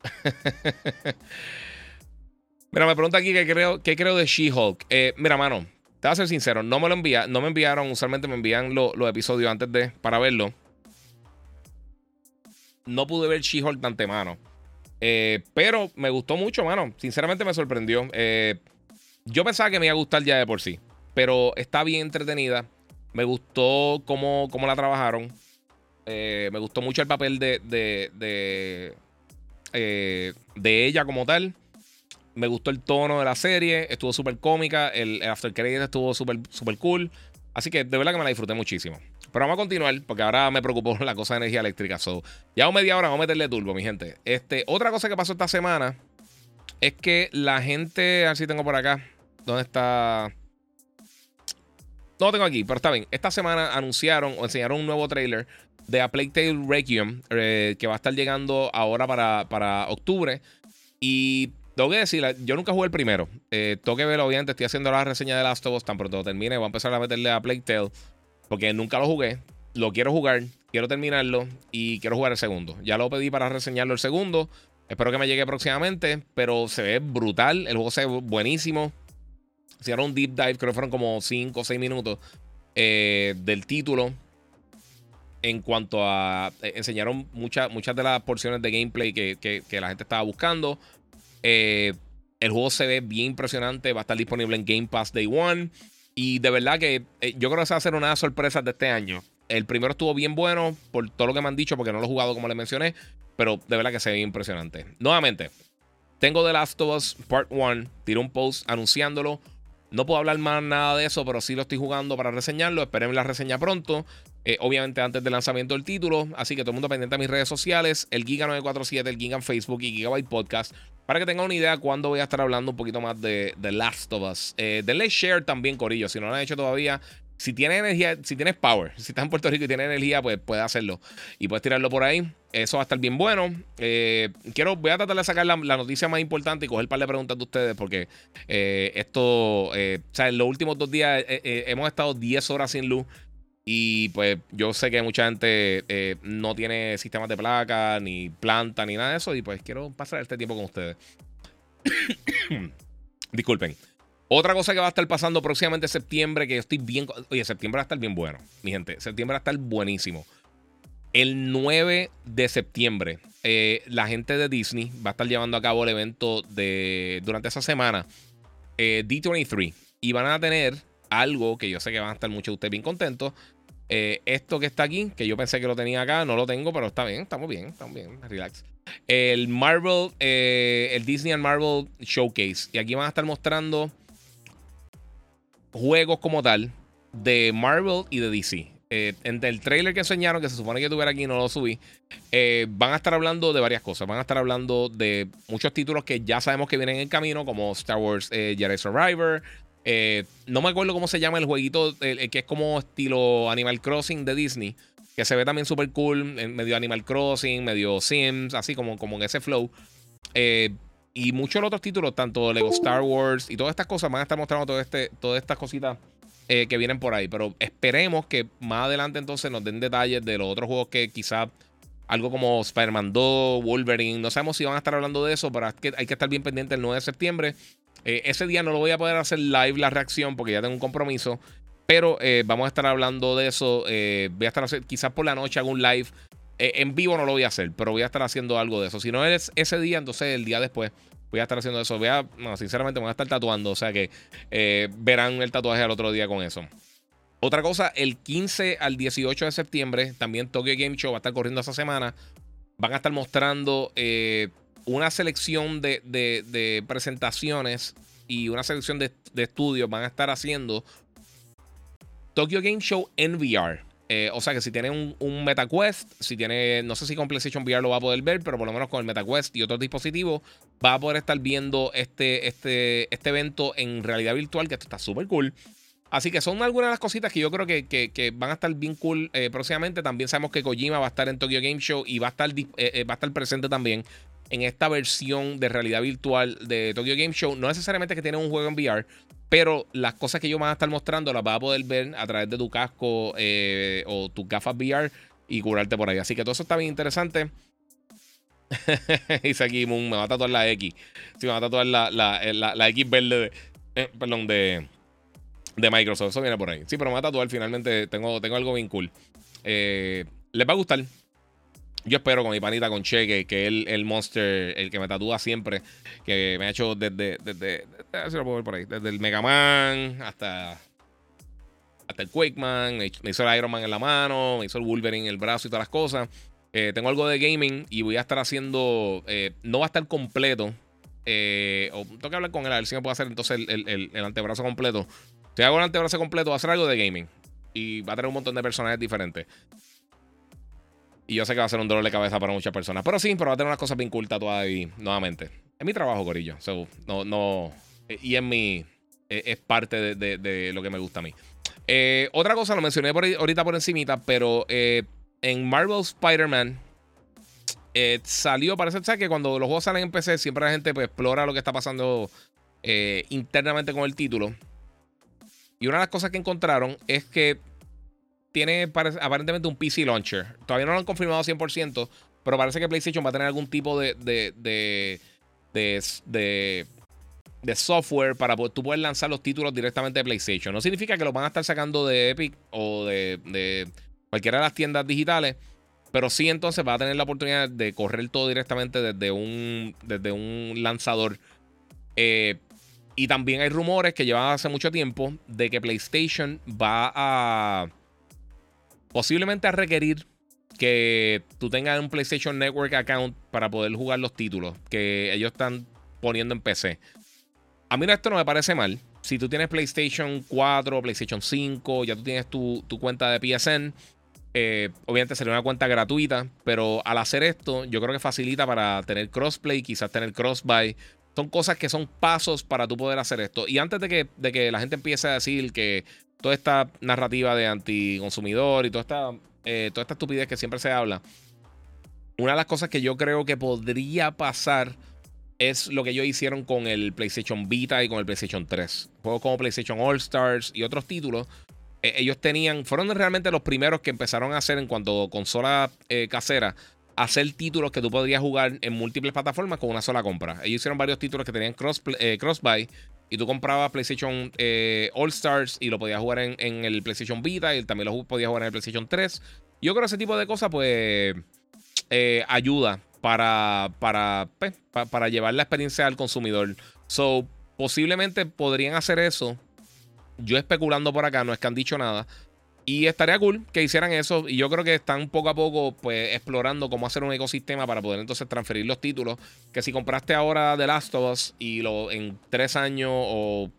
mira, me pregunta aquí qué creo, qué creo de She-Hulk. Eh, mira, mano. Te voy a ser sincero, no me lo envía, no me enviaron, usualmente me envían los episodios antes de para verlo. No pude ver She-Hulk de antemano. Eh, pero me gustó mucho, mano. Sinceramente me sorprendió. Eh, yo pensaba que me iba a gustar ya de por sí. Pero está bien entretenida. Me gustó cómo, cómo la trabajaron. Eh, me gustó mucho el papel de, de, de, de ella como tal. Me gustó el tono de la serie, estuvo súper cómica, el, After Credits estuvo súper super cool. Así que de verdad que me la disfruté muchísimo. Pero vamos a continuar, porque ahora me preocupó la cosa de energía eléctrica. So, ya media hora vamos a meterle turbo, mi gente. Este, otra cosa que pasó esta semana es que la gente, a ver si tengo por acá, ¿dónde está? No lo tengo aquí, pero está bien. Esta semana anunciaron o enseñaron un nuevo trailer de A Plague Tale Requiem eh, que va a estar llegando ahora para, para octubre. Y tengo que decir, yo nunca jugué el primero. Eh, tengo que verlo, obviamente. Estoy haciendo la reseña de Last of Us. Tan pronto termine, voy a empezar a meterle a Plague Tale. Porque nunca lo jugué. Lo quiero jugar. Quiero terminarlo. Y quiero jugar el segundo. Ya lo pedí para reseñarlo el segundo. Espero que me llegue próximamente. Pero se ve brutal. El juego se ve buenísimo. Hicieron un deep dive. Creo que fueron como 5 o 6 minutos. Eh, del título. En cuanto a. Eh, enseñaron muchas muchas de las porciones de gameplay que, que la gente estaba buscando. Eh, el juego se ve bien impresionante. Va a estar disponible en Game Pass Day One. Y de verdad que yo creo que se va a hacer una de las sorpresas de este año. El primero estuvo bien bueno por todo lo que me han dicho, porque no lo he jugado como les mencioné. Pero de verdad que se ve impresionante. Nuevamente, tengo The Last of Us Part 1. Tiré un post anunciándolo. No puedo hablar más nada de eso, pero sí lo estoy jugando para reseñarlo. Esperen la reseña pronto. Eh, obviamente antes del lanzamiento del título. Así que todo el mundo pendiente a mis redes sociales. El Giga947, el Giga en Facebook y Gigabyte Podcast. Para que tengan una idea cuándo voy a estar hablando un poquito más de The Last of Us. Eh, denle share también, Corillo. Si no lo han hecho todavía, si tienes energía, si tienes power, si estás en Puerto Rico y tienes energía, pues puedes hacerlo. Y puedes tirarlo por ahí. Eso va a estar bien bueno. Eh, quiero, voy a tratar de sacar la, noticia más importante y coger un par de preguntas de ustedes. Porque eh, esto, o sea, en los últimos dos días hemos estado 10 horas sin luz. Y pues yo sé que mucha gente eh, no tiene sistemas de placa, ni planta, ni nada de eso. Y pues quiero pasar este tiempo con ustedes. Disculpen. Otra cosa que va a estar pasando próximamente en septiembre, que yo estoy bien... Oye, septiembre va a estar bien bueno, mi gente. Septiembre va a estar buenísimo. El 9 de septiembre, eh, la gente de Disney va a estar llevando a cabo el evento de durante esa semana, eh, D23. Y van a tener algo que yo sé que van a estar muchos de ustedes bien contentos, eh, esto que está aquí, que yo pensé que lo tenía acá, no lo tengo, pero está bien, estamos bien, estamos bien, relax. El Marvel, eh, el Disney and Marvel Showcase. Y aquí van a estar mostrando juegos como tal de Marvel y de DC. Eh, entre el trailer que enseñaron, que se supone que tuviera aquí, no lo subí. van a estar hablando de varias cosas. Van a estar hablando de muchos títulos que ya sabemos que vienen en camino, como Star Wars Jedi Survivor, eh, no me acuerdo cómo se llama el jueguito, que es como estilo Animal Crossing de Disney, que se ve también súper cool, medio Animal Crossing, medio Sims, así como, como en ese flow. Y muchos otros títulos, tanto Lego Star Wars y todas estas cosas, van a estar mostrando todo este, todas estas cositas eh, que vienen por ahí. Pero esperemos que más adelante entonces nos den detalles de los otros juegos que quizá algo como Spider-Man 2, Wolverine, no sabemos si van a estar hablando de eso, pero que, hay que estar bien pendiente el 9 de septiembre. Eh, ese día no lo voy a poder hacer live la reacción porque ya tengo un compromiso. Pero eh, vamos a estar hablando de eso. Voy a estar haciendo, quizás por la noche hago un live. En vivo no lo voy a hacer, pero voy a estar haciendo algo de eso. Si no es ese día, entonces el día después voy a estar haciendo eso. Voy a, sinceramente, me voy a estar tatuando. O sea que verán el tatuaje al otro día con eso. Otra cosa, el 15 al 18 de septiembre, también Tokyo Game Show va a estar corriendo esa semana. Van a estar mostrando una selección de, presentaciones y una selección de, estudios van a estar haciendo Tokyo Game Show en VR. Eh, o sea que si tiene un, un, MetaQuest, si tiene, no sé si con PlayStation VR lo va a poder ver, pero por lo menos con el MetaQuest y otros dispositivos va a poder estar viendo este, este, este evento en realidad virtual, que esto está súper cool. Así que son algunas de las cositas que yo creo que, van a estar bien cool eh, próximamente. También sabemos que Kojima va a estar en Tokyo Game Show y va a estar, eh, va a estar presente también en esta versión de realidad virtual de Tokyo Game Show. No necesariamente que tiene un juego en VR, pero las cosas que yo van a estar mostrando las vas a poder ver a través de tu casco eh, o tus gafas VR y curarte por ahí. Así que todo eso está bien interesante. Dice aquí Moon, me va a tatuar la X. Sí, me va a tatuar la, la, X verde de, eh, perdón, de, de Microsoft. Eso viene por ahí. Sí, pero me va a tatuar finalmente. Tengo, tengo algo bien cool. Eh, les va a gustar. Yo espero con mi panita con Che, que, es el, monster, el que me tatúa siempre, que me ha hecho desde, desde, desde, el Mega Man hasta, hasta el Quake Man, me hizo el Iron Man en la mano, me hizo el Wolverine en el brazo y todas las cosas. Eh, tengo algo de gaming y voy a estar haciendo, eh, no va a estar completo, eh, o tengo que hablar con él a ver si me puedo hacer entonces el, el antebrazo completo. Si hago el antebrazo completo, va a hacer algo de gaming. Y va a tener un montón de personajes diferentes. Y yo sé que va a ser un dolor de cabeza para muchas personas. Pero sí, pero va a tener unas cosas bien cool tatuadas ahí nuevamente. Es mi trabajo, Corillo. no, no. Y es mi. es parte de, lo que me gusta a mí. Eh, otra cosa, lo mencioné por ahorita por encimita, pero en Marvel Spider-Man salió, parece ser que cuando los juegos salen en PC, siempre la gente pues, explora lo que está pasando internamente con el título. Y una de las cosas que encontraron es que tiene aparentemente un PC launcher. Todavía no lo han confirmado 100%, pero parece que PlayStation va a tener algún tipo de, de, de, de, software para tú poder lanzar los títulos directamente de PlayStation. No significa que los van a estar sacando de Epic o de, cualquiera de las tiendas digitales. Pero sí, entonces va a tener la oportunidad de correr todo directamente desde un, desde un lanzador. Eh, y también hay rumores que llevan hace mucho tiempo de que PlayStation va a posiblemente a requerir que tú tengas un PlayStation Network account para poder jugar los títulos que ellos están poniendo en PC. A mí esto no me parece mal. Si tú tienes PlayStation 4, PlayStation 5, ya tú tienes tu, cuenta de PSN. Eh, obviamente sería una cuenta gratuita, pero al hacer esto, yo creo que facilita para tener crossplay, quizás tener crossbuy. Son cosas que son pasos para tú poder hacer esto. Y antes de que, de que la gente empiece a decir que toda esta narrativa de anticonsumidor y toda esta, eh, toda esta estupidez que siempre se habla, una de las cosas que yo creo que podría pasar es lo que ellos hicieron con el PlayStation Vita y con el PlayStation 3. Juegos como PlayStation All Stars y otros títulos. Eh, ellos tenían, fueron realmente los primeros que empezaron a hacer en cuanto a consola eh, casera, hacer títulos que tú podrías jugar en múltiples plataformas con una sola compra. Ellos hicieron varios títulos que tenían cross, cross-buy y tú comprabas PlayStation eh, All Stars y lo podías jugar en, el PlayStation Vita y también lo podías jugar en el PlayStation 3. Yo creo que ese tipo de cosas, pues, eh, ayuda para, para, pues, para llevar la experiencia al consumidor. So, posiblemente podrían hacer eso. Yo especulando por acá, no es que han dicho nada. Y estaría cool que hicieran eso. Y yo creo que están poco a poco pues, explorando cómo hacer un ecosistema para poder entonces transferir los títulos. Que si compraste ahora The Last of Us y lo, en tres años o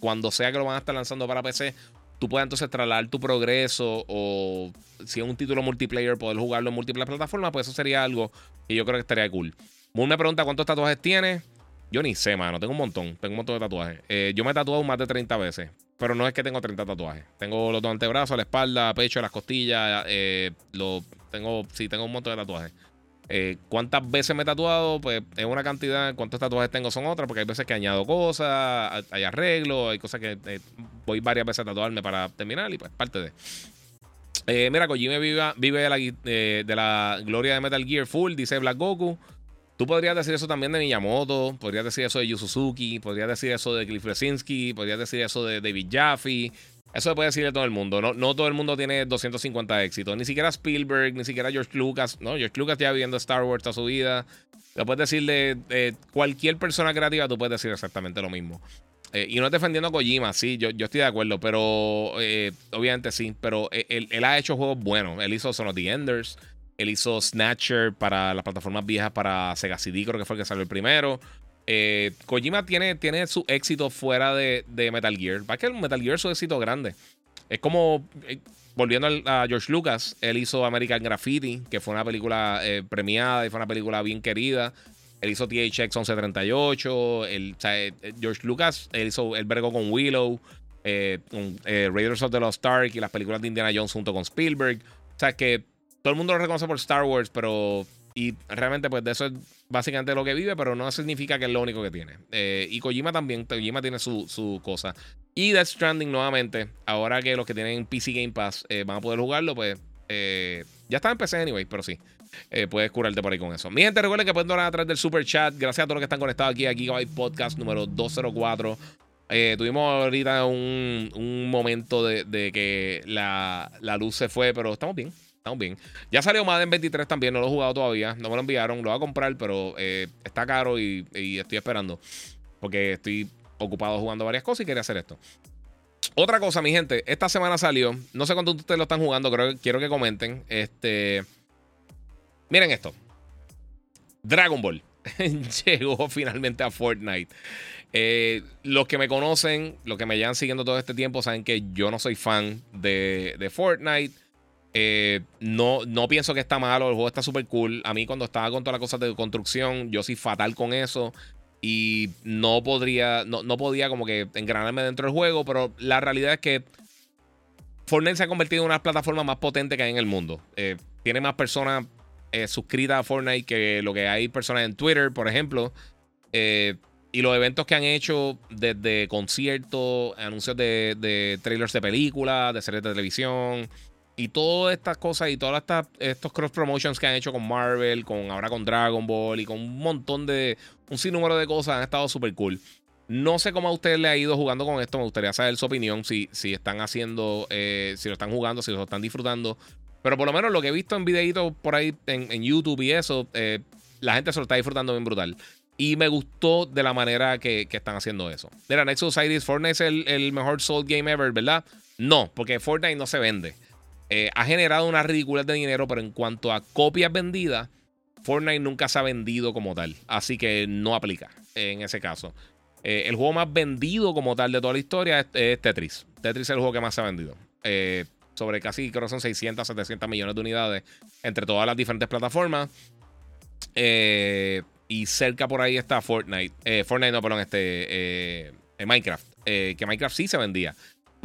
cuando sea que lo van a estar lanzando para PC, tú puedes entonces trasladar tu progreso o si es un título multiplayer, poder jugarlo en múltiples plataformas, pues eso sería algo que yo creo que estaría cool. Moon me pregunta cuántos tatuajes tienes. Yo ni sé, mano. Tengo un montón. Tengo un montón de tatuajes. Eh, yo me he tatuado más de 30 veces. Pero no es que tengo 30 tatuajes. Tengo los dos antebrazos, la espalda, pecho, las costillas. Eh, lo, tengo, sí, tengo un montón de tatuajes. Eh, ¿Cuántas veces me he tatuado? Pues es una cantidad. ¿Cuántos tatuajes tengo? Son otras, porque hay veces que añado cosas, hay arreglos, hay cosas que eh, voy varias veces a tatuarme para terminar y pues parte de. mira, Kojima vive, vive de, la, de la gloria de Metal Gear Full, dice Black Goku. Tú podrías decir eso también de Miyamoto, podrías decir eso de Yu Suzuki, podrías decir eso de Cliff Lesinski, podrías decir eso de David Jaffe. Eso se puede decir de todo el mundo. No, no todo el mundo tiene 250 éxitos. Ni siquiera Spielberg, ni siquiera George Lucas. No, George Lucas ya viviendo Star Wars toda su vida. Lo puedes decir de, cualquier persona creativa, tú puedes decir exactamente lo mismo. Eh, y no defendiendo a Kojima, sí, yo, yo estoy de acuerdo, pero eh, obviamente sí, pero él, él, ha hecho juegos buenos. Él hizo Son of the Enders, él hizo Snatcher para las plataformas viejas para Sega CD, creo que fue el que salió el primero. Eh, Kojima tiene, tiene su éxito fuera de, Metal Gear. Va que el Metal Gear es su éxito grande. Es como, eh, volviendo a George Lucas, él hizo American Graffiti, que fue una película eh, premiada y fue una película bien querida. Él hizo THX 1138. George Lucas, él hizo el vergo con Willow, Raiders of the Lost Ark y las películas de Indiana Jones junto con Spielberg. O sea, que todo el mundo lo reconoce por Star Wars, pero. Y realmente, pues de eso es básicamente lo que vive, pero no significa que es lo único que tiene. Eh, y Kojima también, Kojima tiene su, cosa. Y Death Stranding nuevamente, ahora que los que tienen PC Game Pass eh, van a poder jugarlo, pues eh, ya está en PC anyway, pero sí. puedes curarte por ahí con eso. Mi gente, recuerden que pueden donar a través del super chat. Gracias a todos los que están conectados aquí a Gigabyte Podcast número 204. tuvimos ahorita un, momento de, que la, la, luz se fue, pero estamos bien. Estamos bien. Ya salió Madden 23 también, no lo he jugado todavía. No me lo enviaron, lo voy a comprar, pero eh, está caro y, estoy esperando. Porque estoy ocupado jugando varias cosas y quería hacer esto. Otra cosa, mi gente, esta semana salió. No sé cuánto ustedes lo están jugando, creo quiero que comenten. Este. Miren esto. Dragon Ball. Llegó finalmente a Fortnite. Eh, los que me conocen, los que me llevan siguiendo todo este tiempo, saben que yo no soy fan de, de Fortnite. Eh, no, no pienso que está malo, el juego está súper cool. A mí cuando estaba con todas las cosas de construcción, yo soy fatal con eso. y no podría, no, no podía como que engranarme dentro del juego, pero la realidad es que Fortnite se ha convertido en una plataforma más potente que hay en el mundo. Eh, tiene más personas eh, suscritas a Fortnite que lo que hay personas en Twitter, por ejemplo. Y los eventos que han hecho desde conciertos, anuncios de, de trailers de películas, de series de televisión, y todas estas cosas y todas estos cross promotions que han hecho con Marvel, con ahora con Dragon Ball y con un montón de. un sinnúmero de cosas han estado súper cool. No sé cómo a usted le ha ido jugando con esto. Me gustaría saber su opinión. Si, si están haciendo. Eh, si lo están jugando, si lo están disfrutando. Pero por lo menos lo que he visto en videitos por ahí en, YouTube y eso. Eh, la gente se lo está disfrutando bien brutal. Y me gustó de la manera que, están haciendo eso. Mira, Nexus Society Fortnite es el, el mejor Soul Game ever, ¿verdad? No, porque Fortnite no se vende. Eh, ha generado una ridiculez de dinero, pero en cuanto a copias vendidas, Fortnite nunca se ha vendido como tal. Así que no aplica en ese caso. Eh, el juego más vendido como tal de toda la historia es, Tetris. Tetris es el juego que más se ha vendido. Eh, sobre casi, creo que son 600, 700 millones de unidades entre todas las diferentes plataformas. y cerca por ahí está Fortnite. Fortnite, no, perdón, este. Minecraft. que Minecraft sí se vendía.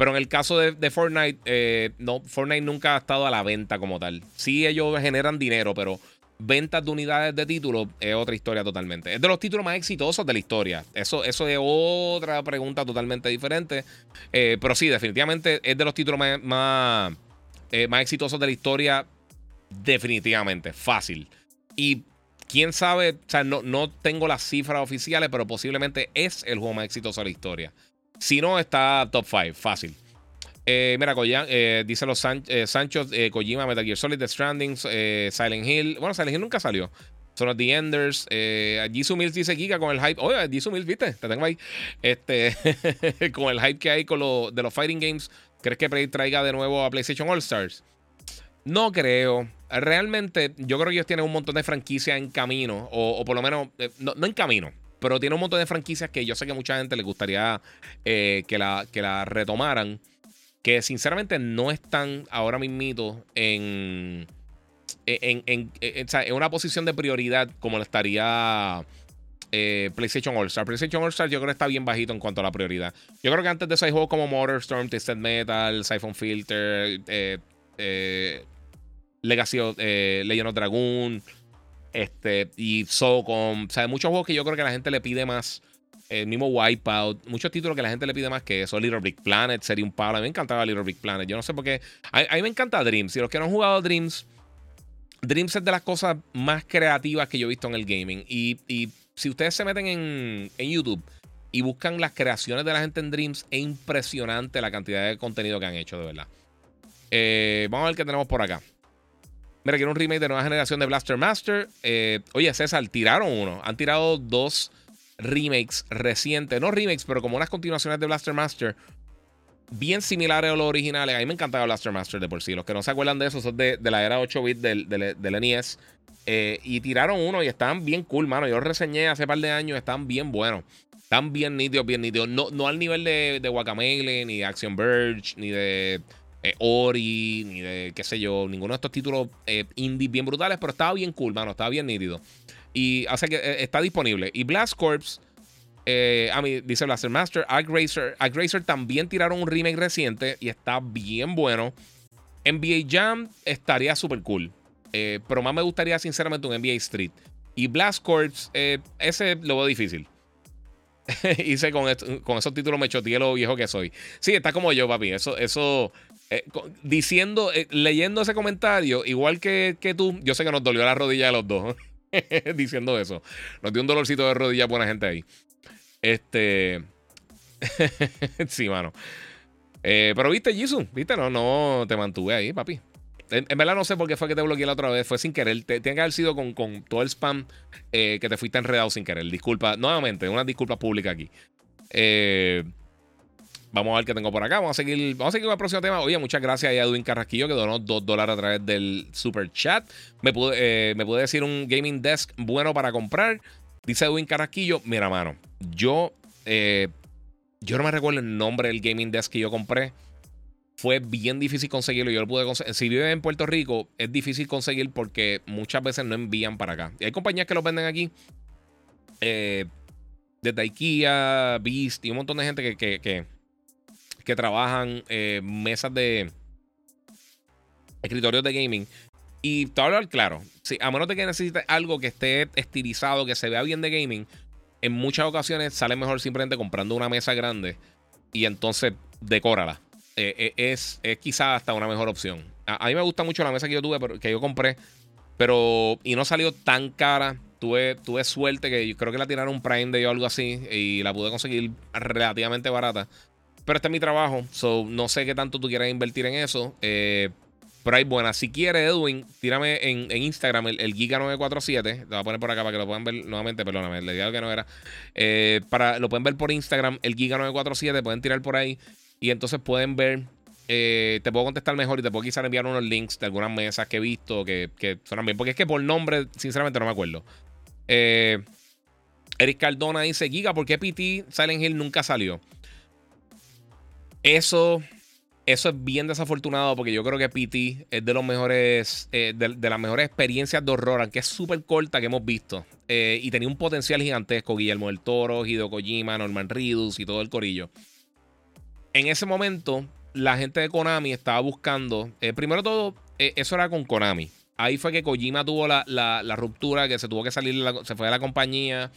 Pero en el caso de, Fortnite, eh, no, Fortnite nunca ha estado a la venta como tal. Sí, ellos generan dinero, pero ventas de unidades de títulos es otra historia totalmente. Es de los títulos más exitosos de la historia. Eso, eso es otra pregunta totalmente diferente. Eh, pero sí, definitivamente es de los títulos más, eh, más, exitosos de la historia. Definitivamente, fácil. Y quién sabe, o sea, no, no tengo las cifras oficiales, pero posiblemente es el juego más exitoso de la historia. Si no, está top 5, fácil. Eh, mira, eh, dice los eh, Sancho, Kojima, Metal Gear Solid, The Stranding, Silent Hill. Bueno, Silent Hill nunca salió. Son los The Enders. Jisoo Mills dice Giga con el hype. Oye, Jisoo Mills, viste, te tengo ahí. Este, con el hype que hay con lo, de los fighting games. ¿Crees que traiga de nuevo a PlayStation All Stars? No creo. Realmente, yo creo que ellos tienen un montón de franquicias en camino. O, por lo menos, no en camino pero tiene un montón de franquicias que yo sé que mucha gente le gustaría eh, que, la, que la retomaran. Que sinceramente no están ahora mismito en, en, en, una posición de prioridad como lo estaría eh, PlayStation All Star. PlayStation All Star yo creo que está bien bajito en cuanto a la prioridad. Yo creo que antes de eso hay juegos como Motorstorm, Tested Metal, Siphon Filter, eh, Legacy of, Legend of Dragoon. Este, y Socom. O sea, muchos juegos que yo creo que la gente le pide más. El mismo Wipeout. Muchos títulos que la gente le pide más que eso. Little Big Planet sería un palo. A mí me encantaba Little Big Planet. Yo no sé por qué. A, mí me encanta Dreams. Si los que no han jugado Dreams. Dreams es de las cosas más creativas que yo he visto en el gaming. Y, si ustedes se meten en, YouTube y buscan las creaciones de la gente en Dreams, es impresionante la cantidad de contenido que han hecho, de verdad. Eh, vamos a ver qué tenemos por acá. Mira, quiero un remake de nueva generación de Blaster Master. Eh, oye, César, tiraron uno. Han tirado dos remakes recientes. No remakes, pero como unas continuaciones de Blaster Master. Bien similares a los originales. A mí me encantaba Blaster Master de por sí. Los que no se acuerdan de eso son de, la era 8 bits del, del, NES. Eh, y tiraron uno y estaban bien cool, mano. Yo los reseñé hace par de años. Están bien buenos. Están bien nítidos, bien nítidos. No, no al nivel de, de Guacamele, ni de Action Verge, ni de eh, Ori, ni de qué sé yo, ninguno de estos títulos eh, indie bien brutales, pero estaba bien cool, mano, estaba bien nítido. Y hace que eh, está disponible. Y Blast Corps, a mí dice Blaster Master, Arc Racer, Arc Racer también tiraron un remake reciente y está bien bueno. NBA Jam estaría súper cool, pero más me gustaría sinceramente un NBA Street. Y Blast Corps, ese lo veo difícil. Hice con, con, esos títulos me choteé lo viejo que soy. Sí, está como yo, papi. Eso, eso eh, diciendo, eh, leyendo ese comentario, igual que, tú, yo sé que nos dolió la rodilla de los dos diciendo eso. Nos dio un dolorcito de rodilla buena gente ahí. Este. sí, mano. Eh, pero viste, Jisoo, viste, no, no te mantuve ahí, papi. En, verdad no sé por qué fue que te bloqueé la otra vez. Fue sin querer. tiene que haber sido con, todo el spam que te fuiste enredado sin querer. Disculpa, nuevamente, una disculpa pública aquí. Eh. Vamos a ver qué tengo por acá. Vamos a seguir, vamos a seguir con el próximo tema. Oye, muchas gracias a Edwin Carrasquillo que donó 2 dólares a través del super chat. Me pude, eh, me puede decir un gaming desk bueno para comprar. Dice Edwin Carrasquillo, mira, mano, yo, eh, yo no me recuerdo el nombre del gaming desk que yo compré. Fue bien difícil conseguirlo. Yo lo pude conseguir. Si vive en Puerto Rico, es difícil conseguir porque muchas veces no envían para acá. Y hay compañías que lo venden aquí. Eh, desde IKEA, Beast y un montón de gente que, que, trabajan eh, mesas de escritorios de gaming. Y te hablar claro, si, a menos de que necesites algo que esté estilizado, que se vea bien de gaming, en muchas ocasiones sale mejor simplemente comprando una mesa grande y entonces decórala. Eh, eh, es, es quizás hasta una mejor opción. A, mí me gusta mucho la mesa que yo tuve, que yo compré, pero y no salió tan cara. Tuve, tuve suerte que yo creo que la tiraron un Prime de o algo así y la pude conseguir relativamente barata. Pero este es mi trabajo, so no sé qué tanto tú quieras invertir en eso. Eh, pero hay buenas. Si quieres, Edwin, tírame en, Instagram el, Giga947. Lo voy a poner por acá para que lo puedan ver nuevamente. Perdóname, le dije que no era. Eh, para, lo pueden ver por Instagram, el Giga947. Pueden tirar por ahí. Y entonces pueden ver. Eh, te puedo contestar mejor y te puedo quizás enviar unos links de algunas mesas que he visto que, que suenan bien. Porque es que por nombre, sinceramente, no me acuerdo. Eric Cardona dice: Giga, ¿por qué PT Silent Hill nunca salió? Eso eso es bien desafortunado porque yo creo que PT es de los mejores, eh, de, las mejores experiencias de horror, aunque es súper corta que hemos visto. Eh, y tenía un potencial gigantesco. Guillermo del Toro, Hideo Kojima, Norman Reedus y todo el corillo. En ese momento, la gente de Konami estaba buscando. Eh, primero todo, eso era con Konami. Ahí fue que Kojima tuvo la, la, ruptura, que se tuvo que salir, se fue de la compañía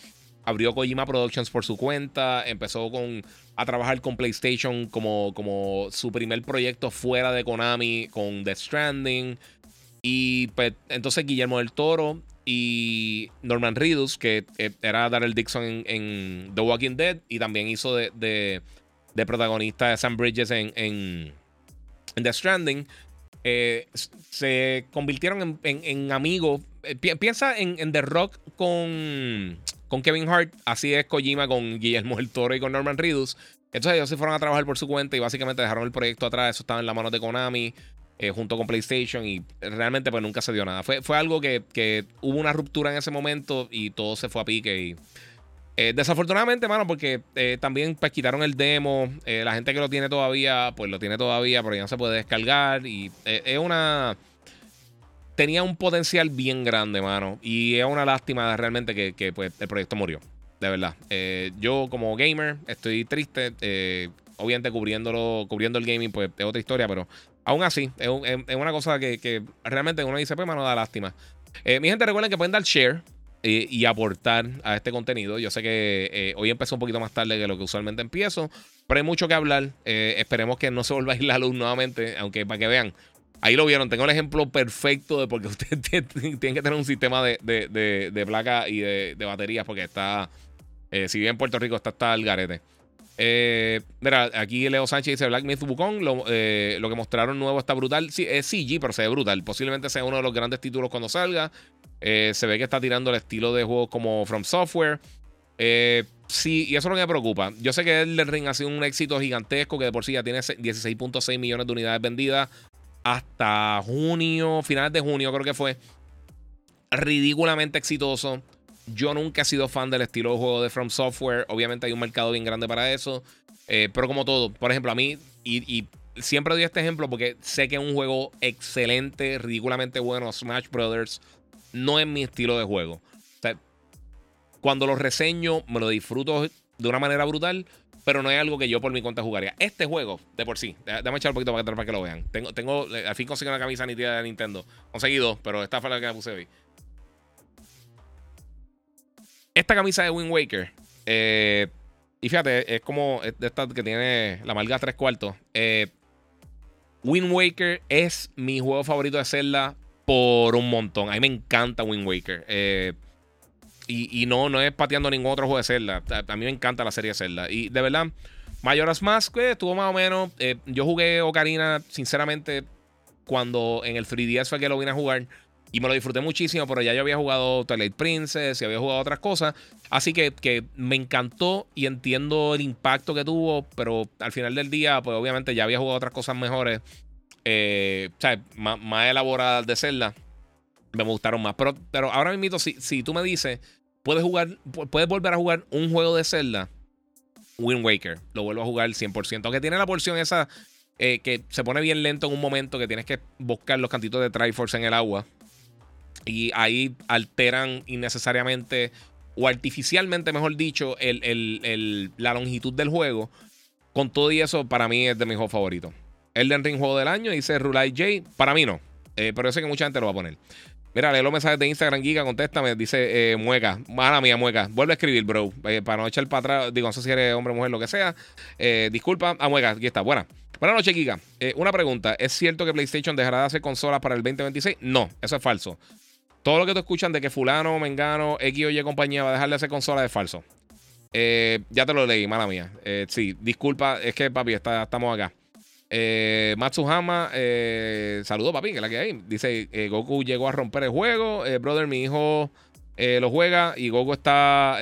abrió Kojima Productions por su cuenta, empezó con, a trabajar con PlayStation como, como su primer proyecto fuera de Konami con The Stranding. Y pues, entonces Guillermo del Toro y Norman Reedus, que eh, era Daryl Dixon en, The Walking Dead y también hizo de, de, protagonista de Sam Bridges en, en, The Stranding, eh, se convirtieron en, amigos. Eh, piensa en The Rock con con Kevin Hart. Así es Kojima con Guillermo del Toro y con Norman Reedus. Entonces ellos se fueron a trabajar por su cuenta y básicamente dejaron el proyecto atrás. Eso estaba en la mano de Konami. Eh, junto con PlayStation y realmente pues nunca se dio nada. Fue, fue algo que, hubo una ruptura en ese momento y todo se fue a pique y... Eh, desafortunadamente, mano, porque eh, también pues quitaron el demo. la gente que lo tiene todavía, pues lo tiene todavía, pero ya no se puede descargar. Y es una tenía un potencial bien grande, mano. Y es una lástima realmente que, pues, el proyecto murió. De verdad. Eh, yo, como gamer, estoy triste. Eh, obviamente, cubriéndolo, cubriendo el gaming, pues es otra historia, pero aún así, es, una cosa que, realmente uno dice, pues, mano, da lástima. Eh, mi gente, recuerden que pueden dar share y aportar a este contenido. Yo sé que hoy empezó un poquito más tarde que lo que usualmente empiezo, pero hay mucho que hablar. esperemos que no se vuelva a ir la luz nuevamente, aunque para que vean, Ahí lo vieron. Tengo el ejemplo perfecto de porque usted tiene que tener un sistema de, de, placa y de, baterías porque está. Eh, si bien en Puerto Rico está hasta el garete. Eh, mira, aquí Leo Sánchez dice Black Myth Wukong. Eh, lo, que mostraron nuevo está brutal. Sí, es CG, pero se ve brutal. Posiblemente sea uno de los grandes títulos cuando salga. se ve que está tirando el estilo de juegos como From Software. sí, y eso es lo que me preocupa. Yo sé que el Ring ha sido un éxito gigantesco, que de por sí ya tiene 16.6 millones de unidades vendidas hasta junio, finales de junio creo que fue. Ridículamente exitoso. Yo nunca he sido fan del estilo de juego de From Software. Obviamente hay un mercado bien grande para eso. Eh, pero como todo, por ejemplo, a mí, y, siempre doy este ejemplo porque sé que es un juego excelente, ridículamente bueno, Smash Brothers, no es mi estilo de juego. cuando lo reseño, me lo disfruto de una manera brutal pero no es algo que yo por mi cuenta jugaría. Este juego, de por sí, déjame echar un poquito para atrás para que lo vean. Tengo, tengo, eh, al fin conseguí una camisa nítida de Nintendo. Conseguí dos, pero esta fue la que me puse hoy. Esta camisa de Wind Waker. Eh, y fíjate, es como esta que tiene la malga tres cuartos. Eh, Wind Waker es mi juego favorito de Zelda por un montón. A mí me encanta Wind Waker. Eh, y, no, no es pateando ningún otro juego de Zelda. A, mí me encanta la serie de Zelda. Y de verdad, Majora's Mask estuvo más o menos. Eh, yo jugué Ocarina, sinceramente, cuando en el 3DS fue que lo vine a jugar. Y me lo disfruté muchísimo, pero ya yo había jugado Twilight Princess y había jugado otras cosas. Así que, que, me encantó y entiendo el impacto que tuvo, pero al final del día, pues obviamente ya había jugado otras cosas mejores, eh, o sea, más, más, elaboradas de Zelda. Me gustaron más. Pero, pero ahora mismo, si, si tú me dices, puedes jugar, puedes volver a jugar un juego de Zelda, Wind Waker. Lo vuelvo a jugar 100%. Aunque tiene la porción esa eh, que se pone bien lento en un momento que tienes que buscar los cantitos de Triforce en el agua. Y ahí alteran innecesariamente o artificialmente, mejor dicho, la longitud del juego. Con todo y eso, para mí es de mis juegos favoritos. Elden Ring Juego del Año, dice Rulai J. Para mí no, eh, pero yo sé que mucha gente lo va a poner. Mira, lee los mensajes de Instagram, Giga, contéstame. Dice eh, Mueca, mala mía, Mueca. Vuelve a escribir, bro. Eh, para no echar para atrás, digo, no sé si eres hombre, mujer, lo que sea. Eh, disculpa, a Mueca, aquí está. Buena. Buenas noches, Giga. una pregunta: ¿es cierto que PlayStation dejará de hacer consolas para el 2026? No, eso es falso. Todo lo que tú escuchan de que Fulano, Mengano, X o Y compañía va a dejar de hacer consolas es falso. ya te lo leí, mala mía. sí, disculpa, es que papi, está, estamos acá. Eh, Matsuhama, eh, saludos papi, que la que hay. Dice, eh, Goku llegó a romper el juego. Eh, brother, mi hijo lo juega y Goku está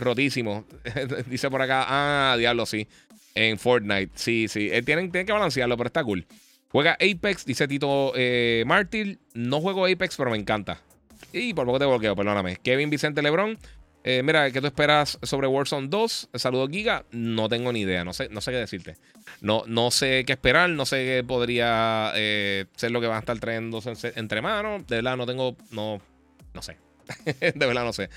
rotísimo. Dice por acá, ah, diablo, sí. En Fortnite, sí, sí. tienen, que balancearlo, pero está cool. Juega Apex, dice Tito Martyr. No juego Apex, pero me encanta. Y por poco te bloqueo, perdóname. Kevin Vicente Lebron. Eh, mira, ¿qué tú esperas sobre Warzone 2? Saludos, Giga. No tengo ni idea, no sé, no sé qué decirte. No, no sé qué esperar, no sé qué podría eh, ser lo que van a estar trayendo entre manos. De verdad, no tengo, no, no sé. de verdad, no sé.